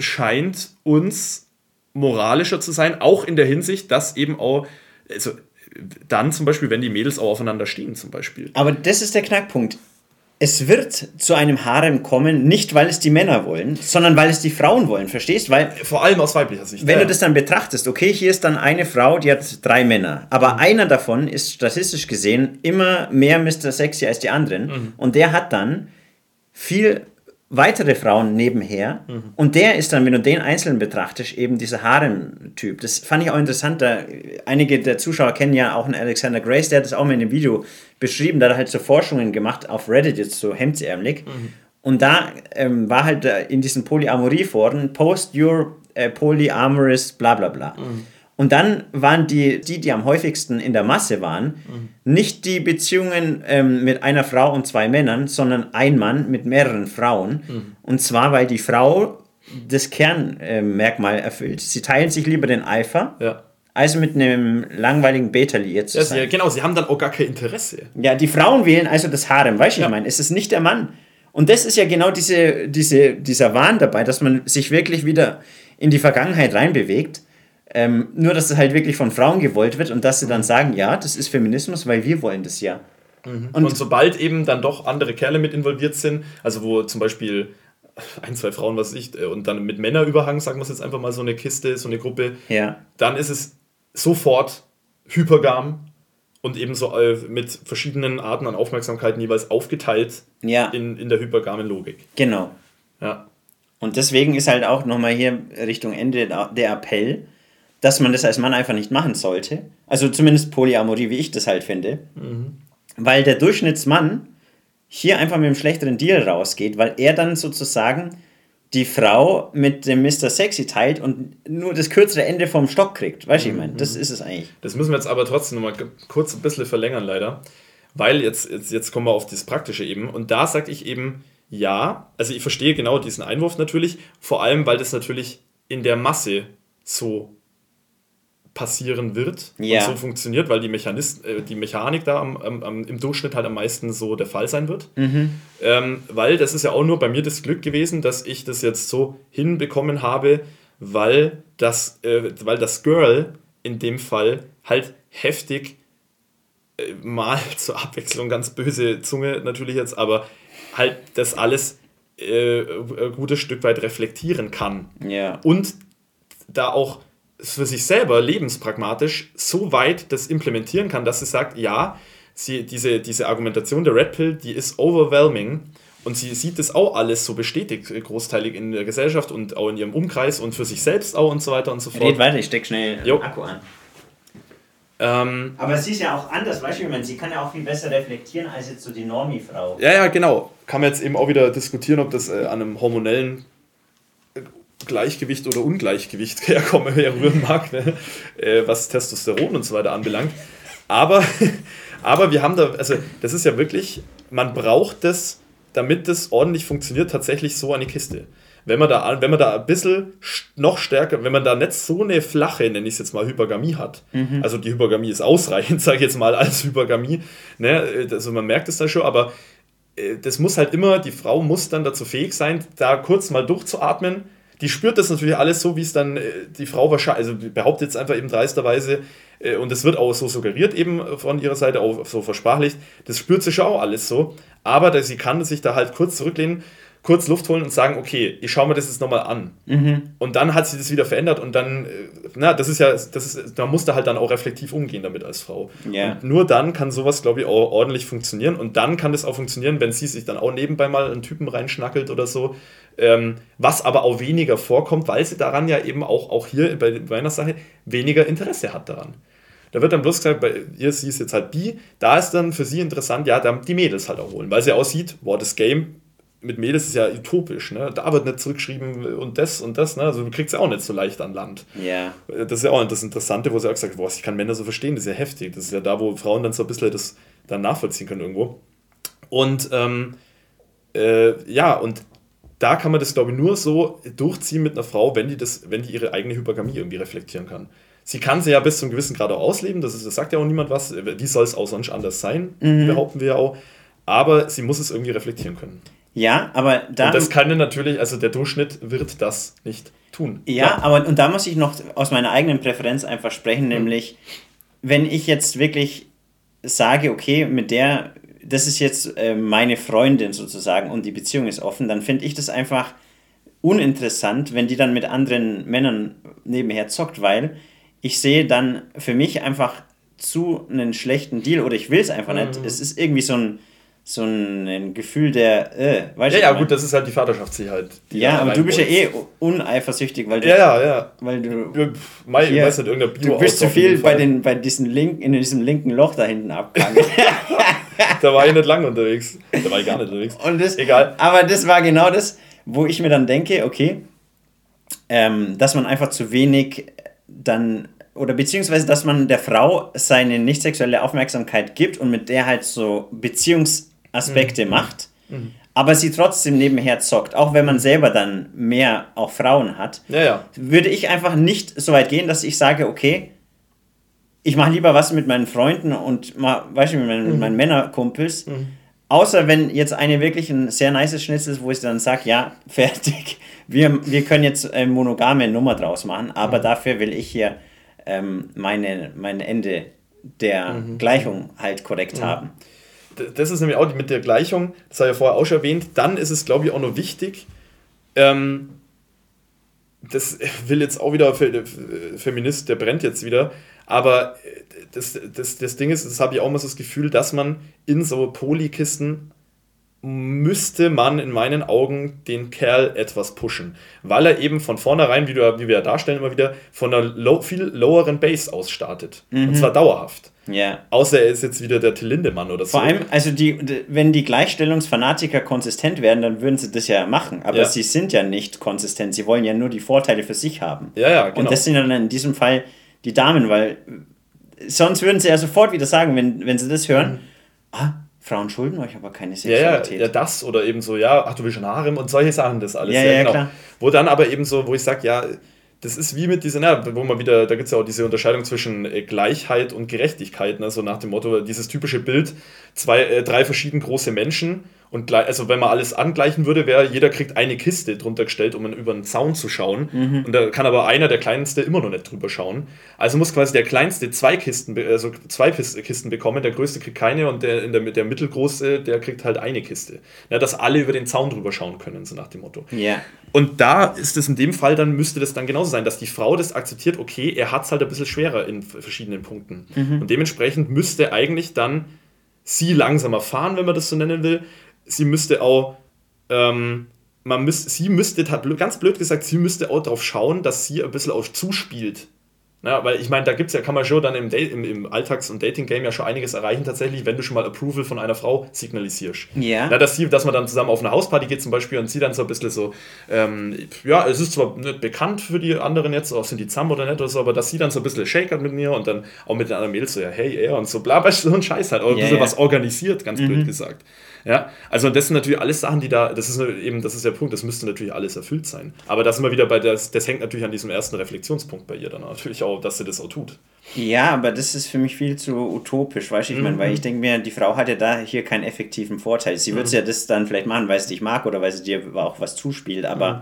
scheint uns moralischer zu sein, auch in der Hinsicht, dass eben auch, also dann zum Beispiel, wenn die Mädels auch aufeinander stehen, zum Beispiel. Aber das ist der Knackpunkt es wird zu einem Harem kommen, nicht weil es die Männer wollen, sondern weil es die Frauen wollen, verstehst? Weil vor allem aus weiblicher Sicht. Wenn ja. du das dann betrachtest, okay, hier ist dann eine Frau, die hat drei Männer, aber mhm. einer davon ist statistisch gesehen immer mehr Mr. Sexy als die anderen mhm. und der hat dann viel weitere Frauen nebenher. Mhm. Und der ist dann, wenn du den einzeln betrachtest, eben dieser Harem-Typ. Das fand ich auch interessant. Da, einige der Zuschauer kennen ja auch einen Alexander Grace, der hat das auch mal in dem Video beschrieben. Da hat er halt so Forschungen gemacht auf Reddit, jetzt so hemdsärmelig. Mhm. Und da ähm, war halt in diesen Polyamorie-Foren, post your äh, polyamorous bla bla bla. Mhm. Und dann waren die, die, die am häufigsten in der Masse waren, mhm. nicht die Beziehungen ähm, mit einer Frau und zwei Männern, sondern ein Mann mit mehreren Frauen. Mhm. Und zwar, weil die Frau das Kernmerkmal äh, erfüllt. Sie teilen sich lieber den Eifer. Ja. Also mit einem langweiligen Betali jetzt zu sein. Ja, genau, sie haben dann auch gar kein Interesse. Ja, die Frauen wählen also das Harem, weißt du, ja. ich meine, es ist nicht der Mann. Und das ist ja genau diese, diese, dieser Wahn dabei, dass man sich wirklich wieder in die Vergangenheit reinbewegt ähm, nur, dass es halt wirklich von Frauen gewollt wird und dass sie dann sagen, ja, das ist Feminismus, weil wir wollen das ja. Mhm. Und, und, sobald eben dann doch andere Kerle mit involviert sind, also wo zum Beispiel ein, zwei Frauen, was ich, äh, und dann mit Männerüberhang, sagen wir es jetzt einfach mal so eine Kiste, so eine Gruppe, ja. dann ist es sofort hypergam und eben so äh, mit verschiedenen Arten an Aufmerksamkeiten jeweils aufgeteilt ja. in, in der hypergamen Logik. Genau. Ja. Und deswegen ist halt auch nochmal hier Richtung Ende der Appell, dass man das als Mann einfach nicht machen sollte. Also zumindest Polyamorie, wie ich das halt finde. Mhm. Weil der Durchschnittsmann hier einfach mit einem schlechteren Deal rausgeht, weil er dann sozusagen die Frau mit dem Mr. Sexy teilt und nur das kürzere Ende vom Stock kriegt. Weißt du, ich meine, das mhm. ist es eigentlich. Das müssen wir jetzt aber trotzdem noch mal kurz ein bisschen verlängern, leider. Weil jetzt, jetzt, jetzt kommen wir auf das Praktische eben. Und da sage ich eben, ja, also ich verstehe genau diesen Einwurf natürlich, vor allem, weil das natürlich in der Masse so passieren wird ja. und so funktioniert, weil die, Mechanist äh, die Mechanik da am, am, im Durchschnitt halt am meisten so der Fall sein wird. Mhm. Ähm, weil das ist ja auch nur bei mir das Glück gewesen, dass ich das jetzt so hinbekommen habe, weil das, äh, weil das Girl in dem Fall halt heftig äh, mal zur Abwechslung ganz böse Zunge natürlich jetzt, aber halt das alles äh, ein gutes Stück weit reflektieren kann. Ja. Und da auch für sich selber lebenspragmatisch so weit das implementieren kann, dass sie sagt, ja, sie, diese, diese Argumentation der Red Pill, die ist overwhelming und sie sieht das auch alles so bestätigt, äh, großteilig in der Gesellschaft und auch in ihrem Umkreis und für sich selbst auch und so weiter und so fort. Red weiter, ich steck schnell jo. Akku an. Ähm, Aber sie ist ja auch anders, weißt du, sie kann ja auch viel besser reflektieren als jetzt so die Normie-Frau. Ja, ja, genau. Kann man jetzt eben auch wieder diskutieren, ob das äh, an einem hormonellen Gleichgewicht oder Ungleichgewicht herkommen, herrühren mag, ne? äh, was Testosteron und so weiter anbelangt. Aber, aber wir haben da, also das ist ja wirklich, man braucht das, damit das ordentlich funktioniert, tatsächlich so eine Kiste. Wenn man da, wenn man da ein bisschen noch stärker, wenn man da nicht so eine flache, nenne ich es jetzt mal, Hypergamie hat, mhm. also die Hypergamie ist ausreichend, sage ich jetzt mal, als Hypergamie, ne? also man merkt es da schon, aber äh, das muss halt immer, die Frau muss dann dazu fähig sein, da kurz mal durchzuatmen. Die spürt das natürlich alles so, wie es dann äh, die Frau wahrscheinlich, also behauptet jetzt einfach eben dreisterweise, äh, und es wird auch so suggeriert eben von ihrer Seite, auch so versprachlicht, das spürt sie schon auch alles so, aber sie kann sich da halt kurz zurücklehnen kurz Luft holen und sagen, okay, ich schaue mir das jetzt nochmal an. Mhm. Und dann hat sie das wieder verändert und dann, äh, na, das ist ja, das ist, da musst du halt dann auch reflektiv umgehen damit als Frau. Yeah. Und nur dann kann sowas, glaube ich, auch ordentlich funktionieren. Und dann kann das auch funktionieren, wenn sie sich dann auch nebenbei mal einen Typen reinschnackelt oder so. Ähm, was aber auch weniger vorkommt, weil sie daran ja eben auch, auch hier bei meiner Sache weniger Interesse hat daran. Da wird dann bloß gesagt, bei ihr, sie ist jetzt halt bi, da ist dann für sie interessant, ja, die Mädels halt auch holen, weil sie aussieht, boah, das Game mit Mädels ist ja utopisch, ne? Da wird nicht zurückgeschrieben und das und das, ne? Also du kriegst ja auch nicht so leicht an Land. Ja. Yeah. Das ist ja auch das Interessante, wo sie auch gesagt boah, ich kann Männer so verstehen, das ist ja heftig. Das ist ja da, wo Frauen dann so ein bisschen das dann nachvollziehen können irgendwo. Und ähm, äh, ja, und da kann man das, glaube ich, nur so durchziehen mit einer Frau, wenn die das, wenn die ihre eigene Hypergamie irgendwie reflektieren kann. Sie kann sie ja bis zum gewissen Grad auch ausleben, das, ist, das sagt ja auch niemand was. Wie soll es auch sonst anders sein, mhm. behaupten wir ja auch. Aber sie muss es irgendwie reflektieren können. Ja, aber da. Und das kann natürlich, also der Durchschnitt wird das nicht tun. Ja, ja, aber und da muss ich noch aus meiner eigenen Präferenz einfach sprechen, mhm. nämlich, wenn ich jetzt wirklich sage, okay, mit der, das ist jetzt äh, meine Freundin sozusagen und die Beziehung ist offen, dann finde ich das einfach uninteressant, wenn die dann mit anderen Männern nebenher zockt, weil ich sehe dann für mich einfach zu einen schlechten Deal oder ich will es einfach mhm. nicht. Es ist irgendwie so ein so ein Gefühl der, äh, weißt ja, du? Ja, ja, gut, das ist halt die Vaterschaftssicherheit. Die ja, aber du bist ja eh uneifersüchtig, weil du. Ja, ja, ja. Weil du. Mai, hier, weiß nicht, irgendein Bio du bist zu viel bei, den, bei diesem Link, in diesem linken Loch da hinten abgegangen. da war ich nicht lange unterwegs. Da war ich gar nicht unterwegs. Und das, Egal. Aber das war genau das, wo ich mir dann denke, okay, ähm, dass man einfach zu wenig dann oder beziehungsweise, dass man der Frau seine nicht sexuelle Aufmerksamkeit gibt und mit der halt so Beziehungs- Aspekte mhm. macht, mhm. aber sie trotzdem nebenher zockt, auch wenn man selber dann mehr auch Frauen hat, ja, ja. würde ich einfach nicht so weit gehen, dass ich sage, okay, ich mache lieber was mit meinen Freunden und mal, weißt du, mit meinen, mhm. meinen Männerkumpels. Mhm. Außer wenn jetzt eine wirklich ein sehr nice Schnitzel ist, wo ich dann sage, ja, fertig, wir, wir können jetzt eine monogame Nummer draus machen, aber mhm. dafür will ich hier ähm, meine, mein Ende der mhm. Gleichung halt korrekt haben das ist nämlich auch mit der Gleichung, das habe ich ja vorher auch schon erwähnt, dann ist es, glaube ich, auch noch wichtig, ähm, das will jetzt auch wieder Feminist, der brennt jetzt wieder, aber das, das, das Ding ist, das habe ich auch mal so das Gefühl, dass man in so Polykisten müsste man in meinen Augen den Kerl etwas pushen, weil er eben von vornherein, wie, du, wie wir ja darstellen immer wieder, von einer low, viel loweren Base aus startet. Mhm. Und zwar dauerhaft. Ja. Außer er ist jetzt wieder der Till Lindemann oder so. Vor allem, also die, wenn die Gleichstellungsfanatiker konsistent werden, dann würden sie das ja machen. Aber ja. sie sind ja nicht konsistent. Sie wollen ja nur die Vorteile für sich haben. Ja, ja, genau. Und das sind dann in diesem Fall die Damen, weil sonst würden sie ja sofort wieder sagen, wenn, wenn sie das hören, mhm. ah, Frauen schulden euch aber keine Sexualität. Ja, ja, das oder eben so, ja, ach, du willst ein Harem und solche Sachen, das alles. Ja, ja, ja genau. Klar. Wo dann aber eben so, wo ich sage, ja, das ist wie mit dieser, na, wo man wieder, da gibt es ja auch diese Unterscheidung zwischen äh, Gleichheit und Gerechtigkeit, ne? so nach dem Motto, dieses typische Bild, zwei, äh, drei verschieden große Menschen und also wenn man alles angleichen würde, wäre jeder kriegt eine Kiste drunter gestellt, um über einen Zaun zu schauen. Mhm. Und da kann aber einer, der Kleinste, immer noch nicht drüber schauen. Also muss quasi der Kleinste zwei Kisten, also zwei Kisten bekommen, der Größte kriegt keine und der, der, der Mittelgroße, der kriegt halt eine Kiste. Ja, dass alle über den Zaun drüber schauen können, so nach dem Motto. Ja. Und da ist es in dem Fall, dann müsste das dann genauso sein, dass die Frau das akzeptiert, okay, er hat es halt ein bisschen schwerer in verschiedenen Punkten. Mhm. Und dementsprechend müsste eigentlich dann sie langsamer fahren, wenn man das so nennen will, sie müsste auch, ähm, man müsste, sie müsste, ganz blöd gesagt, sie müsste auch darauf schauen, dass sie ein bisschen auf zuspielt. Ja, weil ich meine, da gibt's ja, kann man schon dann im, im, im Alltags- und Dating-Game ja schon einiges erreichen, tatsächlich, wenn du schon mal Approval von einer Frau signalisierst. Ja. Na, dass, sie, dass man dann zusammen auf eine Hausparty geht zum Beispiel und sie dann so ein bisschen so, ähm, ja, es ist zwar nicht bekannt für die anderen jetzt, auch sind die zusammen oder nicht oder so, aber dass sie dann so ein bisschen shakert mit mir und dann auch mit den anderen Mädels so, ja, hey, er und so, bla, bla, so ein Scheiß halt, oder ein bisschen yeah. was organisiert, ganz mhm. blöd gesagt. Ja, also das sind natürlich alles Sachen, die da, das ist eben, das ist der Punkt, das müsste natürlich alles erfüllt sein. Aber das sind wir wieder bei, das, das hängt natürlich an diesem ersten Reflexionspunkt bei ihr dann natürlich auch, dass sie das auch tut. Ja, aber das ist für mich viel zu utopisch, weißt du, ich mhm. meine, weil ich denke mir, die Frau hat ja da hier keinen effektiven Vorteil. Sie mhm. wird ja das dann vielleicht machen, weil sie dich mag oder weil sie dir auch was zuspielt, aber mhm.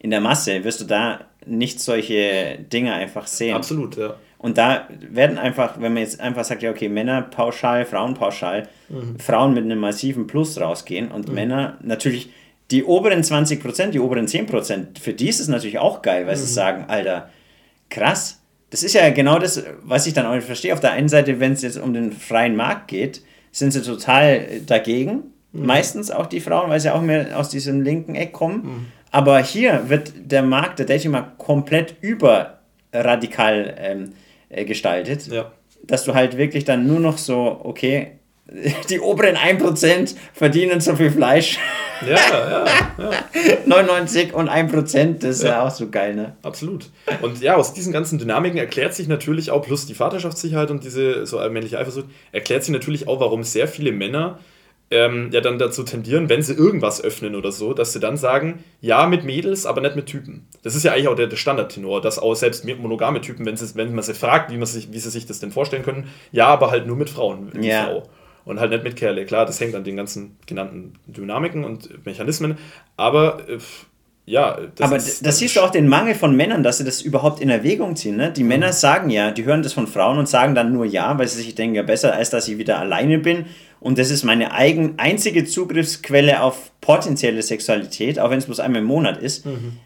in der Masse wirst du da nicht solche Dinge einfach sehen. Absolut, ja. Und da werden einfach, wenn man jetzt einfach sagt, ja, okay, Männer pauschal, Frauen pauschal, mhm. Frauen mit einem massiven Plus rausgehen und mhm. Männer natürlich die oberen 20%, die oberen 10%, für die ist es natürlich auch geil, weil mhm. sie sagen, Alter, krass. Das ist ja genau das, was ich dann auch nicht verstehe. Auf der einen Seite, wenn es jetzt um den freien Markt geht, sind sie total dagegen. Mhm. Meistens auch die Frauen, weil sie auch mehr aus diesem linken Eck kommen. Aber hier wird der Markt, der Dating-Markt komplett überradikal ähm, äh, gestaltet. Ja. Dass du halt wirklich dann nur noch so, okay, die oberen 1% verdienen so viel Fleisch. Ja, ja, ja. 99 und 1%, das ist ja. ja. auch so geil, ne? Absolut. Und ja, aus diesen ganzen Dynamiken erklärt sich natürlich auch, plus die Vaterschaftssicherheit und diese so allmähliche Eifersucht, erklärt sich natürlich auch, warum sehr viele Männer ähm, ja dann dazu tendieren, wenn sie irgendwas öffnen oder so, dass sie dann sagen, ja mit Mädels, aber nicht mit Typen. Das ist ja eigentlich auch der, der Standardtenor, dass auch selbst monogame Typen, wenn, sie, wenn man sie fragt, wie, man sich, wie sie sich das denn vorstellen können, ja, aber halt nur mit Frauen, mit ja. Frau. Und halt nicht mit Kerle. Klar, das hängt an den ganzen genannten Dynamiken und Mechanismen, aber äh, ja, das aber ist, das siehst du auch den Mangel von Männern, dass sie das überhaupt in Erwägung ziehen. Ne? Die mhm. Männer sagen ja, die hören das von Frauen und sagen dann nur ja, weil sie sich denken, ja besser, als dass ich wieder alleine bin. Und das ist meine eigen, einzige Zugriffsquelle auf potenzielle Sexualität, auch wenn es bloß einmal im Monat ist. Mhm.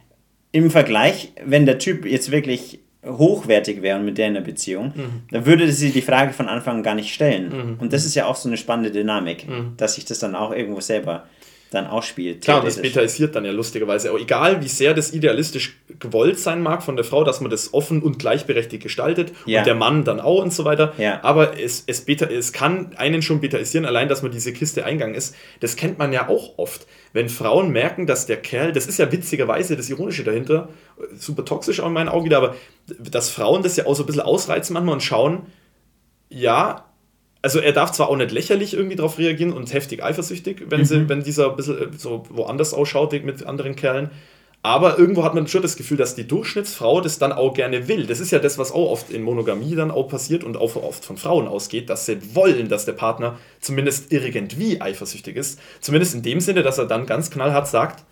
Im Vergleich, wenn der Typ jetzt wirklich hochwertig wäre und mit der in einer Beziehung, mhm. dann würde sie die Frage von Anfang an gar nicht stellen. Mhm. Und das ist ja auch so eine spannende Dynamik, mhm. dass sich das dann auch irgendwo selber dann ausspielt. Klar, das betaisiert dann ja lustigerweise auch. Egal, wie sehr das idealistisch gewollt sein mag von der Frau, dass man das offen und gleichberechtigt gestaltet ja. und der Mann dann auch und so weiter. Ja. Aber es, es, beta, es kann einen schon betaisieren, allein, dass man diese Kiste eingang ist. Das kennt man ja auch oft. Wenn Frauen merken, dass der Kerl, das ist ja witzigerweise das Ironische dahinter, super toxisch auch in meinen Augen wieder, aber dass Frauen das ja auch so ein bisschen ausreizen manchmal und schauen, ja, also er darf zwar auch nicht lächerlich irgendwie darauf reagieren und heftig eifersüchtig, wenn, sie, mhm. wenn dieser ein bisschen äh, so woanders ausschaut mit anderen Kerlen. Aber irgendwo hat man schon das Gefühl, dass die Durchschnittsfrau das dann auch gerne will. Das ist ja das, was auch oft in Monogamie dann auch passiert und auch oft von Frauen ausgeht, dass sie wollen, dass der Partner zumindest irgendwie eifersüchtig ist. Zumindest in dem Sinne, dass er dann ganz knallhart sagt,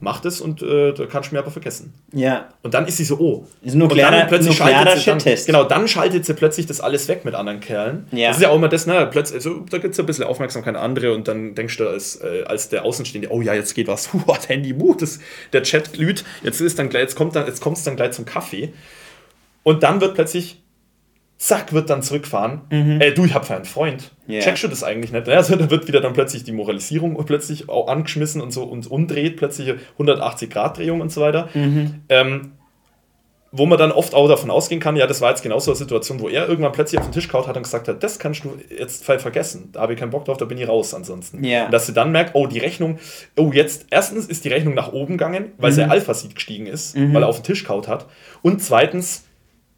macht es und äh, da kannst du mir aber vergessen. Ja. Und dann ist sie so, oh. Ist nuklearer, und dann plötzlich schaltet sie dann, Genau, dann schaltet sie plötzlich das alles weg mit anderen Kerlen. Ja. Das ist ja auch immer das, ne, plötzlich, also, da gibt es ein bisschen Aufmerksamkeit an andere und dann denkst du als, äh, als der Außenstehende, oh ja, jetzt geht was, huh, Handy, uh, das, der Chat glüht, jetzt ist dann gleich, jetzt kommt dann, jetzt kommt es dann gleich zum Kaffee. Und dann wird plötzlich zack, wird dann zurückfahren. Mhm. Ey, du, ich hab für einen Freund. Yeah. Checkst du das eigentlich nicht? Also da wird wieder dann plötzlich die Moralisierung plötzlich auch angeschmissen und so und umdreht, plötzlich 180-Grad-Drehung und so weiter. Mhm. Ähm, wo man dann oft auch davon ausgehen kann, ja, das war jetzt genau so eine Situation, wo er irgendwann plötzlich auf den Tisch kaut hat und gesagt hat, das kannst du jetzt vergessen, da habe ich keinen Bock drauf, da bin ich raus ansonsten. Yeah. Und dass sie dann merkt, oh, die Rechnung, oh, jetzt, erstens ist die Rechnung nach oben gegangen, weil mhm. sein Alpha-Seed gestiegen ist, mhm. weil er auf den Tisch kaut hat. Und zweitens,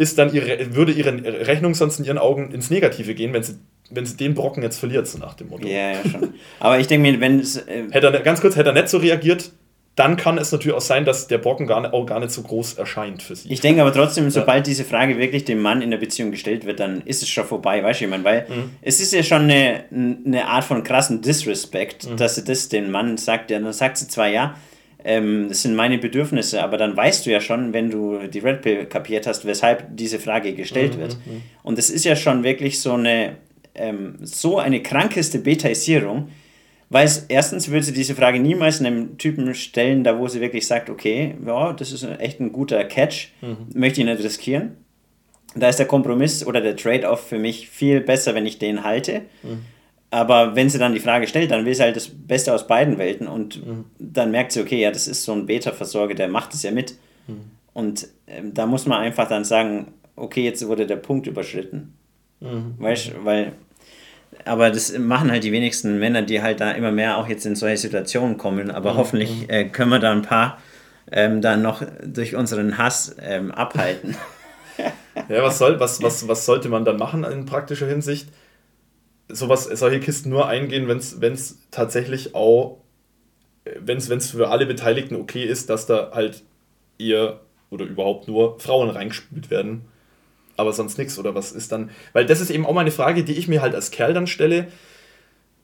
ist dann ihre, würde ihre Rechnung sonst in ihren Augen ins Negative gehen, wenn sie, wenn sie den Brocken jetzt verliert, so nach dem Motto. Ja, ja, schon. Aber ich denke mir, wenn es. Äh hätte er, ganz kurz, hätte er nicht so reagiert, dann kann es natürlich auch sein, dass der Brocken gar nicht, auch gar nicht so groß erscheint für sie. Ich denke aber trotzdem, sobald diese Frage wirklich dem Mann in der Beziehung gestellt wird, dann ist es schon vorbei, weißt du, ich meine, weil mhm. es ist ja schon eine, eine Art von krassen Disrespect, mhm. dass sie das den Mann sagt, ja, dann sagt sie zwar ja, ähm, das sind meine Bedürfnisse, aber dann weißt du ja schon, wenn du die Red Pill kapiert hast, weshalb diese Frage gestellt mhm, wird. Mhm. Und das ist ja schon wirklich so eine, ähm, so eine krankeste Betaisierung, weil es erstens würde sie diese Frage niemals einem Typen stellen, da wo sie wirklich sagt, okay, ja, das ist echt ein guter Catch, mhm. möchte ich nicht riskieren. Da ist der Kompromiss oder der Trade-off für mich viel besser, wenn ich den halte. Mhm. Aber wenn sie dann die Frage stellt, dann will sie halt das Beste aus beiden Welten und mhm. dann merkt sie, okay, ja, das ist so ein Beta-Versorger, der macht es ja mit. Mhm. Und ähm, da muss man einfach dann sagen, okay, jetzt wurde der Punkt überschritten. Mhm. Weißt du, weil, aber das machen halt die wenigsten Männer, die halt da immer mehr auch jetzt in solche Situationen kommen. Aber mhm. hoffentlich äh, können wir da ein paar ähm, dann noch durch unseren Hass ähm, abhalten. ja, was, soll, was, was, was sollte man dann machen in praktischer Hinsicht? Sowas, solche Kisten nur eingehen, wenn es tatsächlich auch, wenn es für alle Beteiligten okay ist, dass da halt ihr oder überhaupt nur Frauen reingespült werden. Aber sonst nichts. Oder was ist dann. Weil das ist eben auch mal eine Frage, die ich mir halt als Kerl dann stelle.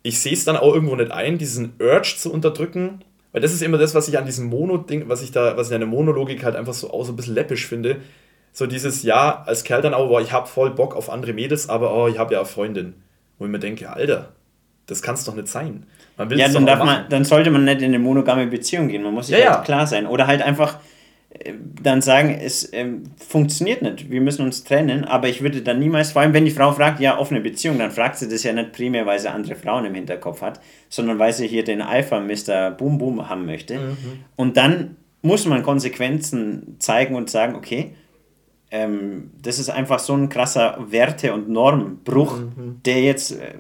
Ich sehe es dann auch irgendwo nicht ein, diesen Urge zu unterdrücken. Weil das ist immer das, was ich an diesem Mono-Ding, was ich da, was ich an der Monologik halt einfach so auch so ein bisschen läppisch finde. So dieses, ja, als Kerl dann auch, boah, ich hab voll Bock auf andere Mädels, aber oh, ich habe ja eine Freundin. Wo ich mir denke, Alter, das kann es doch nicht sein. Man will ja, dann, darf man, dann sollte man nicht in eine monogame Beziehung gehen. Man muss sich ja, halt ja. klar sein. Oder halt einfach dann sagen, es ähm, funktioniert nicht, wir müssen uns trennen, aber ich würde dann niemals, vor allem wenn die Frau fragt, ja, offene Beziehung, dann fragt sie das ja nicht primär, weil sie andere Frauen im Hinterkopf hat, sondern weil sie hier den Alpha Mr. Boom Boom haben möchte. Mhm. Und dann muss man Konsequenzen zeigen und sagen, okay, ähm, das ist einfach so ein krasser Werte- und Normbruch, mhm. der jetzt äh,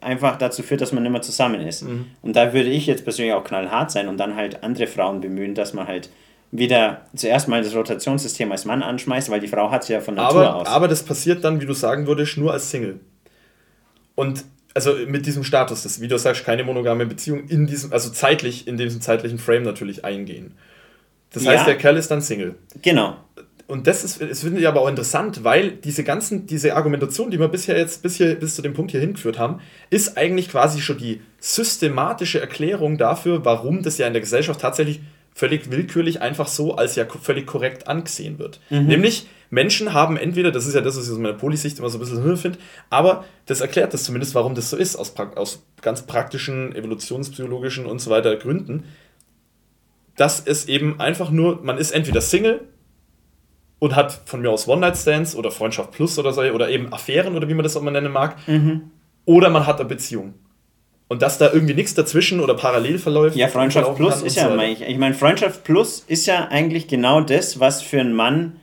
einfach dazu führt, dass man nicht mehr zusammen ist. Mhm. Und da würde ich jetzt persönlich auch knallhart sein und dann halt andere Frauen bemühen, dass man halt wieder zuerst mal das Rotationssystem als Mann anschmeißt, weil die Frau hat es ja von Natur aber, aus. Aber das passiert dann, wie du sagen würdest, nur als Single. Und also mit diesem Status, das, wie du sagst, keine monogame Beziehung in diesem, also zeitlich, in diesem zeitlichen Frame natürlich eingehen. Das heißt, der Kerl ist dann Single. Genau. Und das ist, das finde ich aber auch interessant, weil diese ganzen, diese Argumentation, die wir bisher jetzt bis, hier, bis zu dem Punkt hier hingeführt haben, ist eigentlich quasi schon die systematische Erklärung dafür, warum das ja in der Gesellschaft tatsächlich völlig willkürlich einfach so als ja völlig korrekt angesehen wird. Mhm. Nämlich, Menschen haben entweder, das ist ja das, was ich aus meiner Polisicht immer so ein bisschen finde, aber das erklärt das zumindest, warum das so ist, aus, aus ganz praktischen, evolutionspsychologischen und so weiter Gründen, dass es eben einfach nur, man ist entweder Single und hat von mir aus One-Night-Stands oder Freundschaft Plus oder so, oder eben Affären oder wie man das auch mal nennen mag, mhm. oder man hat eine Beziehung und dass da irgendwie nichts dazwischen oder parallel verläuft. Ja, Freundschaft Plus ist ja, so ich, ich meine, Freundschaft Plus ist ja eigentlich genau das, was für einen Mann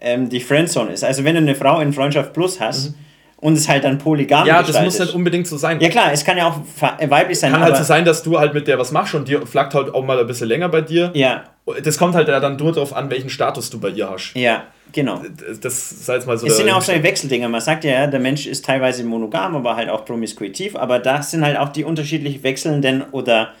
ähm, die Friendzone ist. Also wenn du eine Frau in Freundschaft Plus hast mhm. Und es halt dann polygam Ja, das muss nicht unbedingt so sein. Ja klar, es kann ja auch äh, weiblich sein. Kann halt so sein, dass du halt mit der was machst und die flackt halt auch mal ein bisschen länger bei dir. Ja. Das kommt halt dann nur darauf an, welchen Status du bei ihr hast. Ja, genau. Das sei jetzt mal so. Es sind ja auch solche Wechseldinger. Man sagt ja, der Mensch ist teilweise monogam, aber halt auch promiskuitiv. Aber das sind halt auch die unterschiedlich wechselnden oder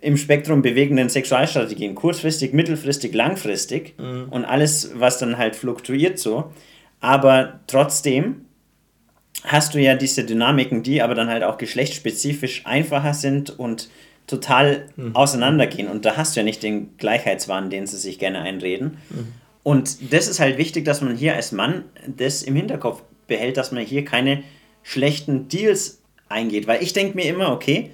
im Spektrum bewegenden Sexualstrategien. Kurzfristig, mittelfristig, langfristig. Mhm. Und alles, was dann halt fluktuiert so. Aber trotzdem hast du ja diese Dynamiken, die aber dann halt auch geschlechtsspezifisch einfacher sind und total mhm. auseinandergehen. Und da hast du ja nicht den Gleichheitswahn, den sie sich gerne einreden. Mhm. Und das ist halt wichtig, dass man hier als Mann das im Hinterkopf behält, dass man hier keine schlechten Deals eingeht. Weil ich denke mir immer, okay,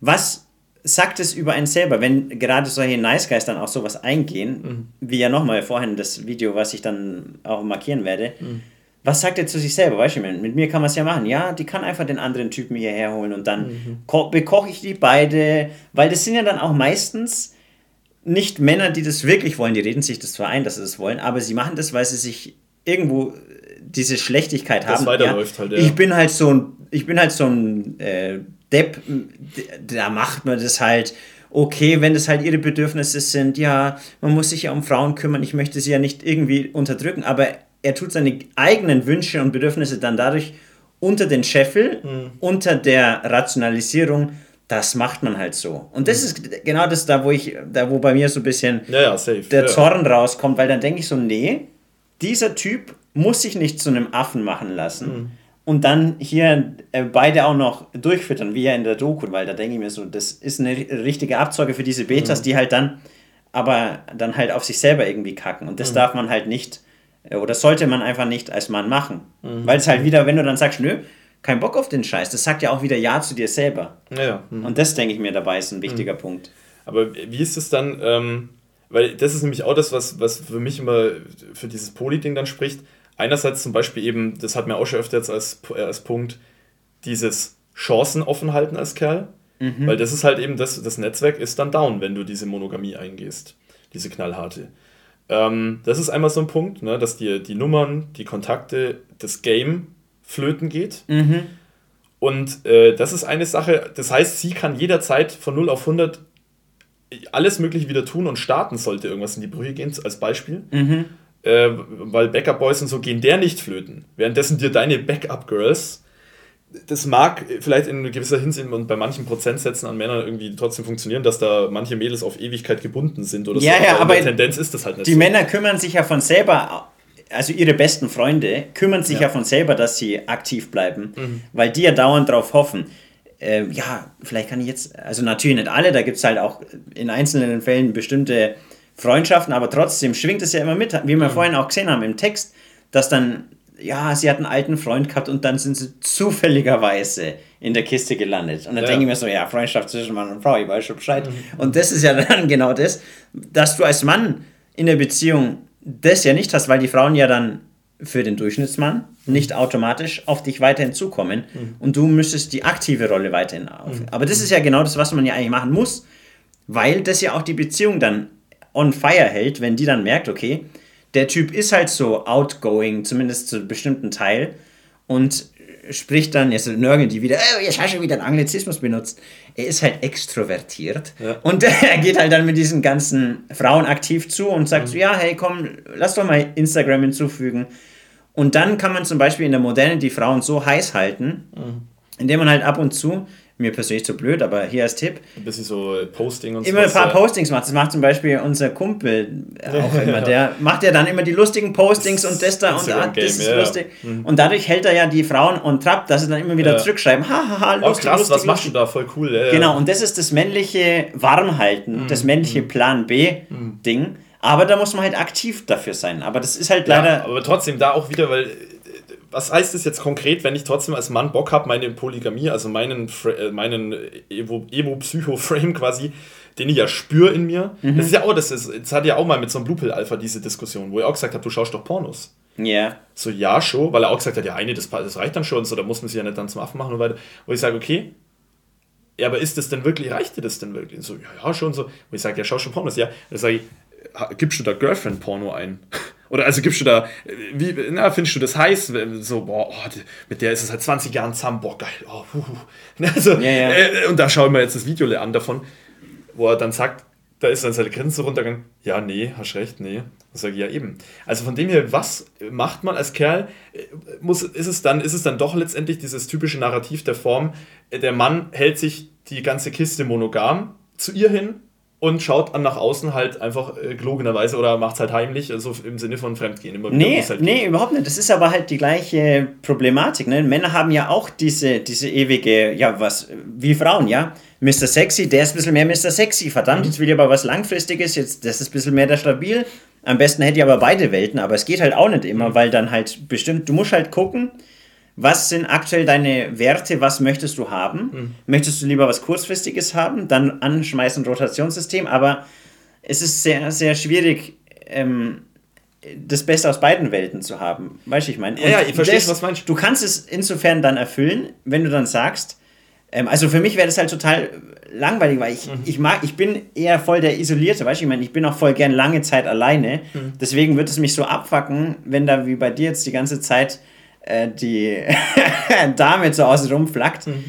was sagt es über einen selber, wenn gerade solche Nice Guys dann auch sowas eingehen, mhm. wie ja nochmal vorhin das Video, was ich dann auch markieren werde, mhm was sagt er zu sich selber? Weißt du, mit mir kann man es ja machen. Ja, die kann einfach den anderen Typen hierher holen und dann mhm. bekoche ich die beide, weil das sind ja dann auch meistens nicht Männer, die das wirklich wollen. Die reden sich das zwar ein, dass sie das wollen, aber sie machen das, weil sie sich irgendwo diese Schlechtigkeit das haben. Weiterläuft ja, halt, ja. Ich bin halt so ein, ich bin halt so ein äh, Depp, da macht man das halt okay, wenn das halt ihre Bedürfnisse sind, ja, man muss sich ja um Frauen kümmern, ich möchte sie ja nicht irgendwie unterdrücken, aber er tut seine eigenen Wünsche und Bedürfnisse dann dadurch unter den Scheffel, mhm. unter der Rationalisierung, das macht man halt so. Und das mhm. ist genau das da, wo ich, da wo bei mir so ein bisschen ja, ja, der ja. Zorn rauskommt, weil dann denke ich so, nee, dieser Typ muss sich nicht zu einem Affen machen lassen. Mhm. Und dann hier äh, beide auch noch durchfüttern, wie ja in der Doku, weil da denke ich mir so, das ist eine richtige Abzeuge für diese Betas, mhm. die halt dann, aber dann halt auf sich selber irgendwie kacken. Und das mhm. darf man halt nicht oder sollte man einfach nicht als Mann machen. Mhm. Weil es halt wieder, wenn du dann sagst, nö, kein Bock auf den Scheiß, das sagt ja auch wieder Ja zu dir selber. Ja, mhm. Und das, denke ich mir, dabei ist ein wichtiger mhm. Punkt. Aber wie ist es dann, ähm, weil das ist nämlich auch das, was, was für mich immer für dieses Poli-Ding dann spricht. Einerseits zum Beispiel eben, das hat mir auch schon öfter jetzt als, äh, als Punkt, dieses Chancen offen halten als Kerl. Mhm. Weil das ist halt eben, das, das Netzwerk ist dann down, wenn du diese Monogamie eingehst, diese knallharte. Ähm, das ist einmal so ein Punkt, ne, dass dir die Nummern, die Kontakte, das Game flöten geht. Mhm. Und äh, das ist eine Sache, das heißt, sie kann jederzeit von 0 auf 100 alles Mögliche wieder tun und starten, sollte irgendwas in die Brüche gehen, als Beispiel. Mhm. Äh, weil Backup Boys und so gehen der nicht flöten. Währenddessen dir deine Backup Girls, das mag vielleicht in gewisser Hinsicht und bei manchen Prozentsätzen an Männern irgendwie trotzdem funktionieren, dass da manche Mädels auf Ewigkeit gebunden sind oder Ja, so. ja, aber in der Tendenz ist das halt nicht Die so. Männer kümmern sich ja von selber, also ihre besten Freunde kümmern sich ja, Ja. Mhm. von selber, dass sie aktiv bleiben, weil die ja dauernd darauf hoffen. Äh, ja, vielleicht kann ich jetzt, also natürlich nicht alle, da gibt es halt auch in einzelnen Fällen bestimmte Freundschaften, aber trotzdem schwingt es ja immer mit, wie wir Mhm. vorhin auch gesehen haben im Text, dass dann, ja, sie hat einen alten Freund gehabt und dann sind sie zufälligerweise in der Kiste gelandet. Und dann Ja. denke ich mir so, ja, Freundschaft zwischen Mann und Frau, ich weiß schon Bescheid. Und das ist ja dann genau das, dass du als Mann in der Beziehung das ja nicht hast, weil die Frauen ja dann für den Durchschnittsmann nicht automatisch auf dich weiterhin zukommen und du müsstest die aktive Rolle weiterhin auf. Aber das ist ja genau das, was man ja eigentlich machen muss, weil das ja auch die Beziehung dann on fire hält, wenn die dann merkt, okay, der Typ ist halt so outgoing, zumindest zu einem bestimmten Teil und spricht dann, jetzt nörgeln die wieder, oh, jetzt hast du wieder einen Anglizismus benutzt. Er ist halt extrovertiert Ja. und er geht halt dann mit diesen ganzen Frauen aktiv zu und sagt so, ja, hey, komm, lass doch mal Instagram hinzufügen. Und dann kann man zum Beispiel in der Moderne die Frauen so heiß halten, indem man halt ab und zu, mir persönlich zu blöd, aber hier als Tipp, Ein bisschen so Posting und immer ein paar ja. Postings macht. Das macht zum Beispiel unser Kumpel auch immer. Der macht ja dann immer die lustigen Postings und das da und Instagram-Game, das ist ja, lustig. Und dadurch hält er ja die Frauen on trap, dass sie dann immer wieder Ja. zurückschreiben, hahaha, Oh lustig, krass, lustig, was machst du da? Voll cool. Ja. Genau, und das ist das männliche Warmhalten, das männliche Plan B-Ding. Aber da muss man halt aktiv dafür sein. Aber das ist halt leider. Aber trotzdem da auch wieder, weil äh, was heißt das jetzt konkret, wenn ich trotzdem als Mann Bock habe, meine Polygamie, also meinen, äh, meinen Evo- Evo-Psycho-Frame quasi, den ich ja spüre in mir, Mhm. das ist ja auch, das ist, das hat ja auch mal mit so einem Blue Pill Alpha diese Diskussion, wo ich auch gesagt habe, du schaust doch Pornos. Ja. So, ja, schon, weil er auch gesagt hat, ja, eine, das, das reicht dann schon und so, da muss man sich ja nicht dann zum Affen machen und weiter. Wo ich sage, okay, ja, aber ist das denn wirklich, reicht dir das denn wirklich? So, ja, ja, schon so. Wo ich sage, ja, schau schon Pornos, ja. Da sage ich, gibst du da Girlfriend-Porno ein? Oder also gibst du da, äh, wie, na, findest du das heiß? So, boah, oh, mit der ist es seit 20 Jahren zusammen, boah, geil. Oh, hu. Also, Ja, ja. Äh, und da schaue ich mir jetzt das Video an davon, wo er dann sagt, da ist dann seine Grenze runtergegangen. Ja, nee, hast recht, nee. Da sage ich ja eben. Also von dem her, was macht man als Kerl? Äh, Muss, ist, es dann, ist es dann doch letztendlich dieses typische Narrativ der Form, äh, der Mann hält sich die ganze Kiste monogam zu ihr hin und schaut an nach außen halt einfach äh, gelogenerweise oder macht es halt heimlich, also im Sinne von Fremdgehen. Immer Nee, halt nee, geht. überhaupt nicht. Das ist aber halt die gleiche Problematik. Ne? Männer haben ja auch diese, diese ewige, ja, was, wie Frauen, ja. Mr. Sexy, der ist ein bisschen mehr Mr. Sexy. Verdammt, jetzt will ich aber was Langfristiges, jetzt, das ist ein bisschen mehr der Stabil. Am besten hätte ich aber beide Welten, aber es geht halt auch nicht immer, weil dann halt bestimmt, du musst halt gucken, was sind aktuell deine Werte, was möchtest du haben? Möchtest du lieber was Kurzfristiges haben? Dann anschmeißen Rotationssystem, aber es ist sehr, sehr schwierig, ähm, das Beste aus beiden Welten zu haben. Weißt du, ich meine? Ja, ja, ich verstehe, das- was meinst. Du kannst es insofern dann erfüllen, wenn du dann sagst, ähm, also für mich wäre das halt total langweilig, weil ich, Mhm. ich mag, ich bin eher voll der Isolierte, weißt du, ich meine, ich bin auch voll gern lange Zeit alleine, Mhm. deswegen wird es mich so abfacken, wenn da wie bei dir jetzt die ganze Zeit äh, die Dame so außen rum flackt. Mhm.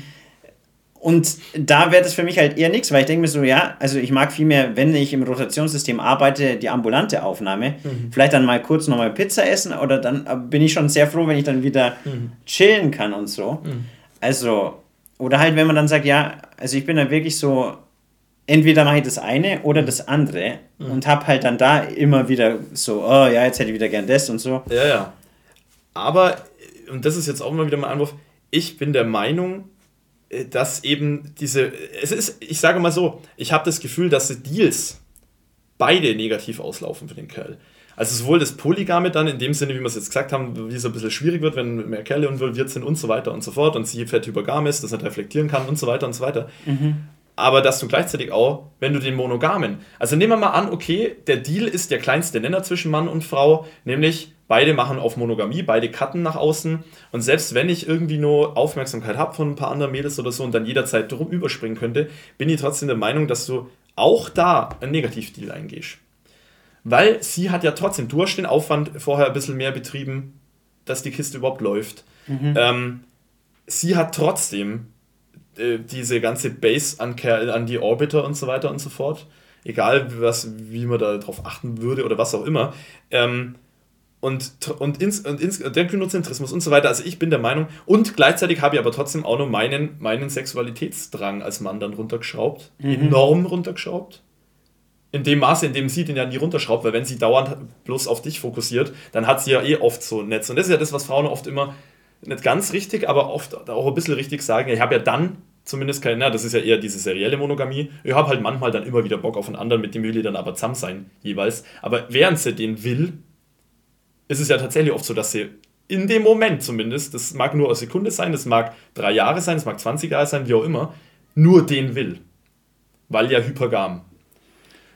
Und da wäre das für mich halt eher nichts, weil ich denke mir so, ja, also ich mag vielmehr, wenn ich im Rotationssystem arbeite, die ambulante Aufnahme. Vielleicht dann mal kurz nochmal Pizza essen oder dann bin ich schon sehr froh, wenn ich dann wieder chillen kann und so. Also, oder halt, wenn man dann sagt, ja, also ich bin dann wirklich so, entweder mache ich das eine oder das andere und habe halt dann da immer wieder so, oh ja, jetzt hätte ich wieder gern das und so. Ja, ja. Aber, und das ist jetzt auch mal wieder mein Anwurf, ich bin der Meinung, äh, dass eben diese, es ist, ich sage mal so, ich habe das Gefühl, dass die Deals beide negativ auslaufen für den Kerl. Also sowohl das Polygame dann in dem Sinne, wie wir es jetzt gesagt haben, wie es ein bisschen schwierig wird, wenn mehr Kerle involviert sind und so weiter und so fort und sie fett hypergam ist, das nicht reflektieren kann und so weiter und so weiter. Aber dass du gleichzeitig auch, wenn du den Monogamen, also nehmen wir mal an, okay, der Deal ist der kleinste Nenner zwischen Mann und Frau, nämlich beide machen auf Monogamie, beide cutten nach außen und selbst wenn ich irgendwie nur Aufmerksamkeit habe von ein paar anderen Mädels oder so und dann jederzeit drum überspringen könnte, bin ich trotzdem der Meinung, dass du auch da einen Negativdeal eingehst. Weil sie hat ja trotzdem, du hast den Aufwand vorher ein bisschen mehr betrieben, dass die Kiste überhaupt läuft. Mhm. Ähm, sie hat trotzdem äh, diese ganze Base an, an die Orbiter und so weiter und so fort. Egal, was, wie man da drauf achten würde oder was auch immer. Ähm, und, und, ins, und ins, der Gynozentrismus und so weiter. Also ich bin der Meinung, und gleichzeitig habe ich aber trotzdem auch noch meinen, meinen Sexualitätsdrang als Mann dann runtergeschraubt. Mhm. Enorm runtergeschraubt. In dem Maße, in dem sie den ja nie runterschraubt, weil wenn sie dauernd bloß auf dich fokussiert, dann hat sie ja eh oft so ein Netz. Und das ist ja das, was Frauen oft immer nicht ganz richtig, aber oft auch ein bisschen richtig sagen. Ich habe ja dann zumindest keine, na, das ist ja eher diese serielle Monogamie. Ich habe halt manchmal dann immer wieder Bock auf einen anderen, mit dem will ich dann aber zusammen sein, jeweils. Aber während sie den will, ist es ja tatsächlich oft so, dass sie in dem Moment zumindest, das mag nur eine Sekunde sein, das mag drei Jahre sein, das mag 20 Jahre sein, wie auch immer, nur den will. Weil ja hypergam.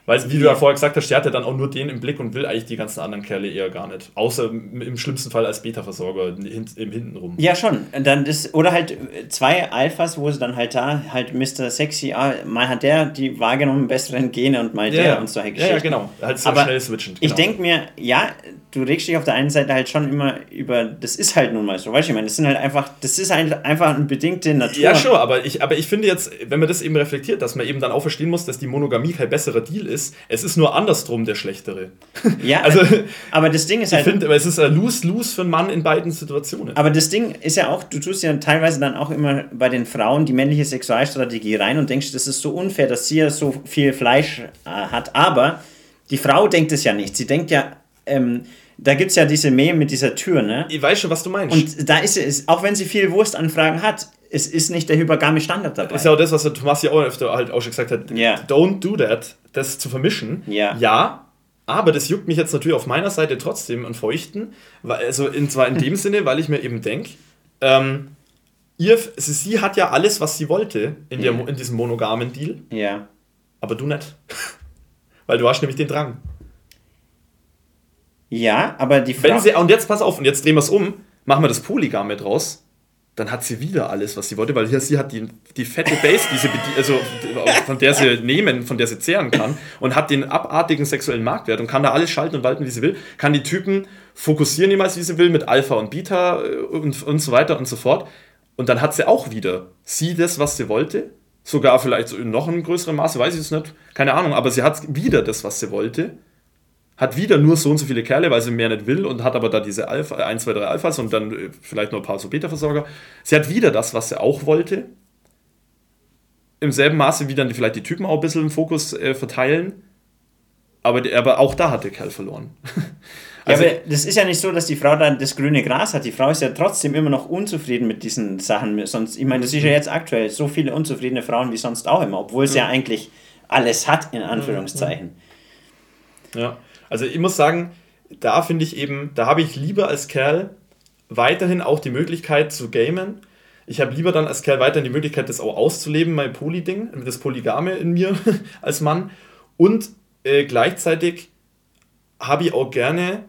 Weil, wie du ja vorher gesagt hast, der hat ja dann auch nur den im Blick und will eigentlich die ganzen anderen Kerle eher gar nicht. Außer im schlimmsten Fall als Beta-Versorger im Hintenrum. Ja, schon. Dann das, oder halt zwei Alphas, wo sie dann halt da, halt Mr. Sexy, ah, mal hat der die wahrgenommen besseren Gene und mal ja, der und so halt Ja, ja, genau. Halt so Aber schnell switchend. Genau. Ich denke mir, ja, du regst dich auf der einen Seite halt schon immer über, das ist halt nun mal so, weißt du, ich meine, das sind halt einfach, das ist halt einfach eine bedingte Natur. Ja, schon, aber ich, aber ich finde jetzt, wenn man das eben reflektiert, dass man eben dann auch verstehen muss, dass die Monogamie kein besserer Deal ist, es ist nur andersrum der schlechtere. Ja, also, aber das Ding ist halt. Ich finde, es ist ein Lose-Lose für einen Mann in beiden Situationen. Aber das Ding ist ja auch, du tust ja teilweise dann auch immer bei den Frauen die männliche Sexualstrategie rein und denkst, das ist so unfair, dass sie ja so viel Fleisch äh, hat, aber die Frau denkt es ja nicht. Sie denkt ja, ähm, da gibt es ja diese Meme mit dieser Tür, ne? Ich weiß schon, was du meinst. Und da ist es, auch wenn sie viele Wurstanfragen hat, es ist nicht der hypergame Standard dabei. Ist ja auch das, was der Thomas ja auch öfter halt auch schon gesagt hat. Yeah. Don't do that, das zu vermischen. Yeah. Ja, aber das juckt mich jetzt natürlich auf meiner Seite trotzdem an Feuchten. Also in, zwar in dem Sinne, weil ich mir eben denke, ähm, ihr, sie hat ja alles, was sie wollte in, der, in diesem monogamen Deal. Ja. Aber du nicht. weil du hast nämlich den Drang. Ja, aber die Frage. Wenn sie, und jetzt pass auf, und jetzt drehen wir es um, machen wir das Polygame draus, dann hat sie wieder alles, was sie wollte, weil hier, sie hat die, die fette Base, die sie also, von der sie nehmen, von der sie zehren kann und hat den abartigen sexuellen Marktwert und kann da alles schalten und walten, wie sie will, kann die Typen fokussieren jemals, wie sie will, mit Alpha und Beta äh, und, und so weiter und so fort. Und dann hat sie auch wieder sie das, was sie wollte, sogar vielleicht so in noch einem größeren Maße, weiß ich es nicht, keine Ahnung, aber sie hat wieder das, was sie wollte hat wieder nur so und so viele Kerle, weil sie mehr nicht will und hat aber da diese Alpha, 1, 2, 3 Alphas und dann äh, vielleicht noch ein paar so Beta-Versorger. Sie hat wieder das, was sie auch wollte. Im selben Maße, wie dann vielleicht die Typen auch ein bisschen im Fokus äh, verteilen. Aber, die, aber auch da hat der Kerl verloren. also, ja, aber das ist ja nicht so, dass die Frau dann das grüne Gras hat. Die Frau ist ja trotzdem immer noch unzufrieden mit diesen Sachen. Sonst, ich meine, das ist ja jetzt aktuell so viele unzufriedene Frauen wie sonst auch immer, obwohl es ja, ja eigentlich alles hat, in Anführungszeichen. Ja. Also ich muss sagen, da finde ich eben, da habe ich lieber als Kerl weiterhin auch die Möglichkeit zu gamen. Ich habe lieber dann als Kerl weiterhin die Möglichkeit, das auch auszuleben, mein Poly-Ding, das Polygame in mir als Mann. Und äh, gleichzeitig habe ich auch gerne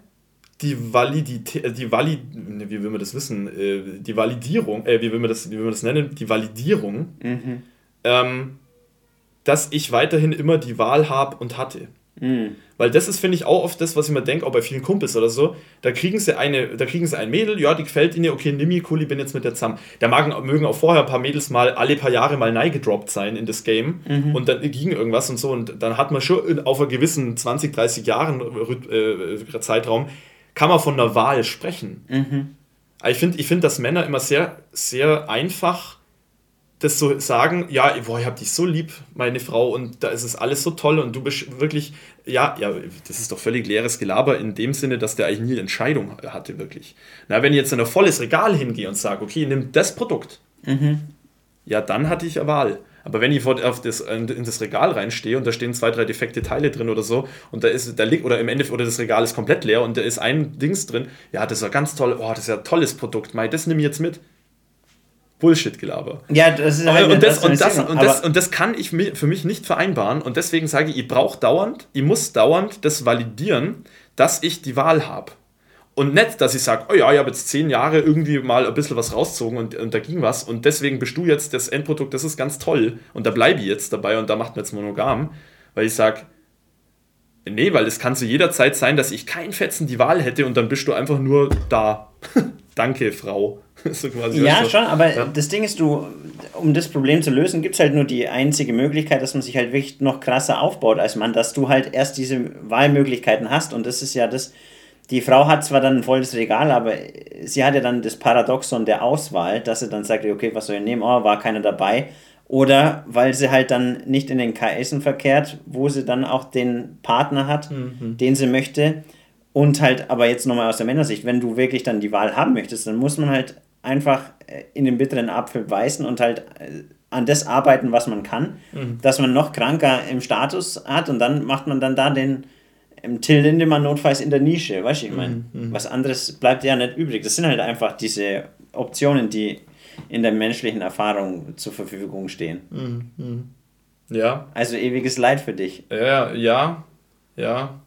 die Validität, äh, die Valid, wie will man das wissen, äh, die Validierung, äh, wie will man das, wie will man das nennen, die Validierung, mhm. ähm, dass ich weiterhin immer die Wahl habe und hatte. Mhm. Weil das ist, finde ich, auch oft das, was ich mir denke, auch bei vielen Kumpels oder so. Da kriegen sie eine, da kriegen sie ein Mädel, ja, die gefällt ihnen, okay, Nimi, cool, ich bin jetzt mit der zusammen. Da mag, mögen auch vorher ein paar Mädels mal alle paar Jahre mal gedroppt sein in das Game mhm. und dann ging irgendwas und so. Und dann hat man schon auf einer gewissen 20, 30 Jahren äh, Zeitraum, kann man von einer Wahl sprechen. Mhm. Ich finde, ich find, dass Männer immer sehr, sehr einfach das so sagen, ja, boah, ich hab dich so lieb, meine Frau, und da ist es alles so toll und du bist wirklich, ja, ja, das ist doch völlig leeres Gelaber in dem Sinne, dass der eigentlich nie Entscheidung hatte, wirklich. Na, wenn ich jetzt in ein volles Regal hingehe und sage, okay, nimm das Produkt, mhm. ja, dann hatte ich eine Wahl. Aber wenn ich vor, auf das, in das Regal reinstehe und da stehen zwei, drei defekte Teile drin oder so und da ist, da liegt, oder im Endeffekt, oder das Regal ist komplett leer und da ist ein Dings drin, ja, das ist ja ganz toll, oh, das ist ja ein tolles Produkt, Mai, das nehme ich jetzt mit Bullshit-Gelaber. Ja, das ist halt und, das, und, das, und, das, und das kann ich für mich nicht vereinbaren und deswegen sage ich, ich brauche dauernd, ich muss dauernd das validieren, dass ich die Wahl habe. Und nicht, dass ich sage, oh ja, ich habe jetzt zehn Jahre irgendwie mal ein bisschen was rausgezogen und, und da ging was und deswegen bist du jetzt das Endprodukt, das ist ganz toll und da bleibe ich jetzt dabei und da macht man jetzt monogam, weil ich sage, Nee, weil es kann zu jeder Zeit sein, dass ich kein Fetzen die Wahl hätte und dann bist du einfach nur da. Danke, Frau. so quasi, ja, schon, aber ja. das Ding ist, du, um das Problem zu lösen, gibt es halt nur die einzige Möglichkeit, dass man sich halt wirklich noch krasser aufbaut als Mann, dass du halt erst diese Wahlmöglichkeiten hast und das ist ja das, die Frau hat zwar dann ein volles Regal, aber sie hat ja dann das Paradoxon der Auswahl, dass sie dann sagt, okay, was soll ich nehmen? Oh, war keiner dabei. Oder weil sie halt dann nicht in den KSen verkehrt, wo sie dann auch den Partner hat, mhm. den sie möchte. Und halt, aber jetzt nochmal aus der Männersicht, wenn du wirklich dann die Wahl haben möchtest, dann muss man halt einfach äh, in den bitteren Apfel beißen und halt äh, an das arbeiten, was man kann, mhm. dass man noch kranker im Status hat und dann macht man dann da den, im Till Lindemann notfalls in der Nische, weißt du, ich meine, mhm. was anderes bleibt ja nicht übrig. Das sind halt einfach diese Optionen, die in der menschlichen Erfahrung zur Verfügung stehen. Mhm. Ja. Also ewiges Leid für dich. Ja, ja, ja.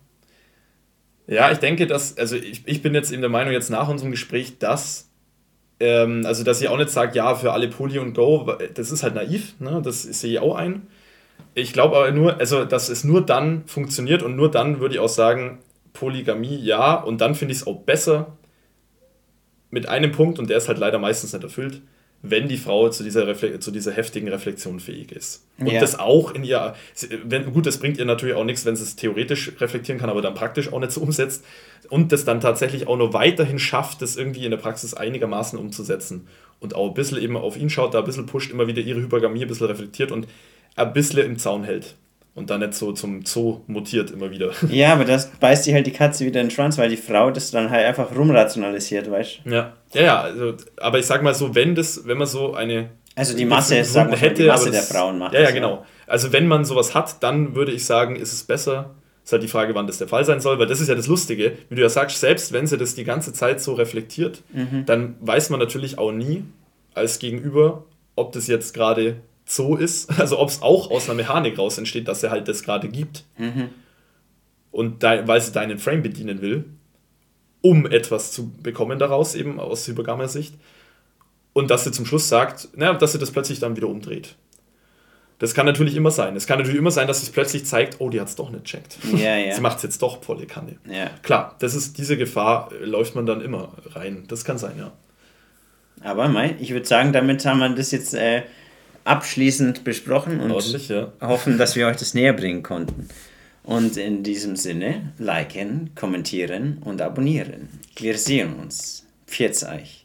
Ja, ich denke, dass, also ich, ich bin jetzt in der Meinung, jetzt nach unserem Gespräch, dass, ähm, also dass ich auch nicht sage, ja, für alle Poly und Go, das ist halt naiv, ne? das sehe ich auch ein. Ich glaube aber nur, also dass es nur dann funktioniert und nur dann würde ich auch sagen, Polygamie ja und dann finde ich es auch besser mit einem Punkt und der ist halt leider meistens nicht erfüllt, wenn die Frau zu dieser, zu dieser heftigen Reflexion fähig ist. Und ja. das auch in ihr, wenn, gut, das bringt ihr natürlich auch nichts, wenn sie es theoretisch reflektieren kann, aber dann praktisch auch nicht so umsetzt und das dann tatsächlich auch nur weiterhin schafft, das irgendwie in der Praxis einigermaßen umzusetzen und auch ein bisschen eben auf ihn schaut, da ein bisschen pusht, immer wieder ihre Hypergamie ein bisschen reflektiert und ein bisschen im Zaun hält. Und dann nicht so zum Zoo mutiert immer wieder. Ja, aber das beißt sich halt die Katze wieder in den Schwanz, weil die Frau das dann halt einfach rumrationalisiert, weißt du? Ja, ja, ja also, aber ich sag mal so, wenn das, wenn man so eine. Also die Masse ist, sagen wir hätte, die Masse das, der Frauen macht. Ja, ja, das, genau. Also wenn man sowas hat, dann würde ich sagen, ist es besser. Ist halt die Frage, wann das der Fall sein soll, weil das ist ja das Lustige. Wie du ja sagst, selbst wenn sie das die ganze Zeit so reflektiert, mhm. dann weiß man natürlich auch nie als Gegenüber, ob das jetzt gerade so ist, also ob es auch aus einer Mechanik raus entsteht, dass er halt das gerade gibt. Mhm. Und de, weil sie deinen Frame bedienen will, um etwas zu bekommen daraus, eben aus hypergamer Sicht. Und dass sie zum Schluss sagt, naja, dass sie das plötzlich dann wieder umdreht. Das kann natürlich immer sein. Es kann natürlich immer sein, dass sich plötzlich zeigt, oh, die hat es doch nicht checkt. Ja, ja. Sie macht es jetzt doch volle Kanne. Ja. Klar, das ist, diese Gefahr äh, läuft man dann immer rein. Das kann sein, ja. Aber mein, ich würde sagen, damit haben wir das jetzt äh, abschließend besprochen und ja. hoffen, dass wir euch das näher bringen konnten. Und in diesem Sinne, liken, kommentieren und abonnieren. Wir sehen uns. Pfiat euch.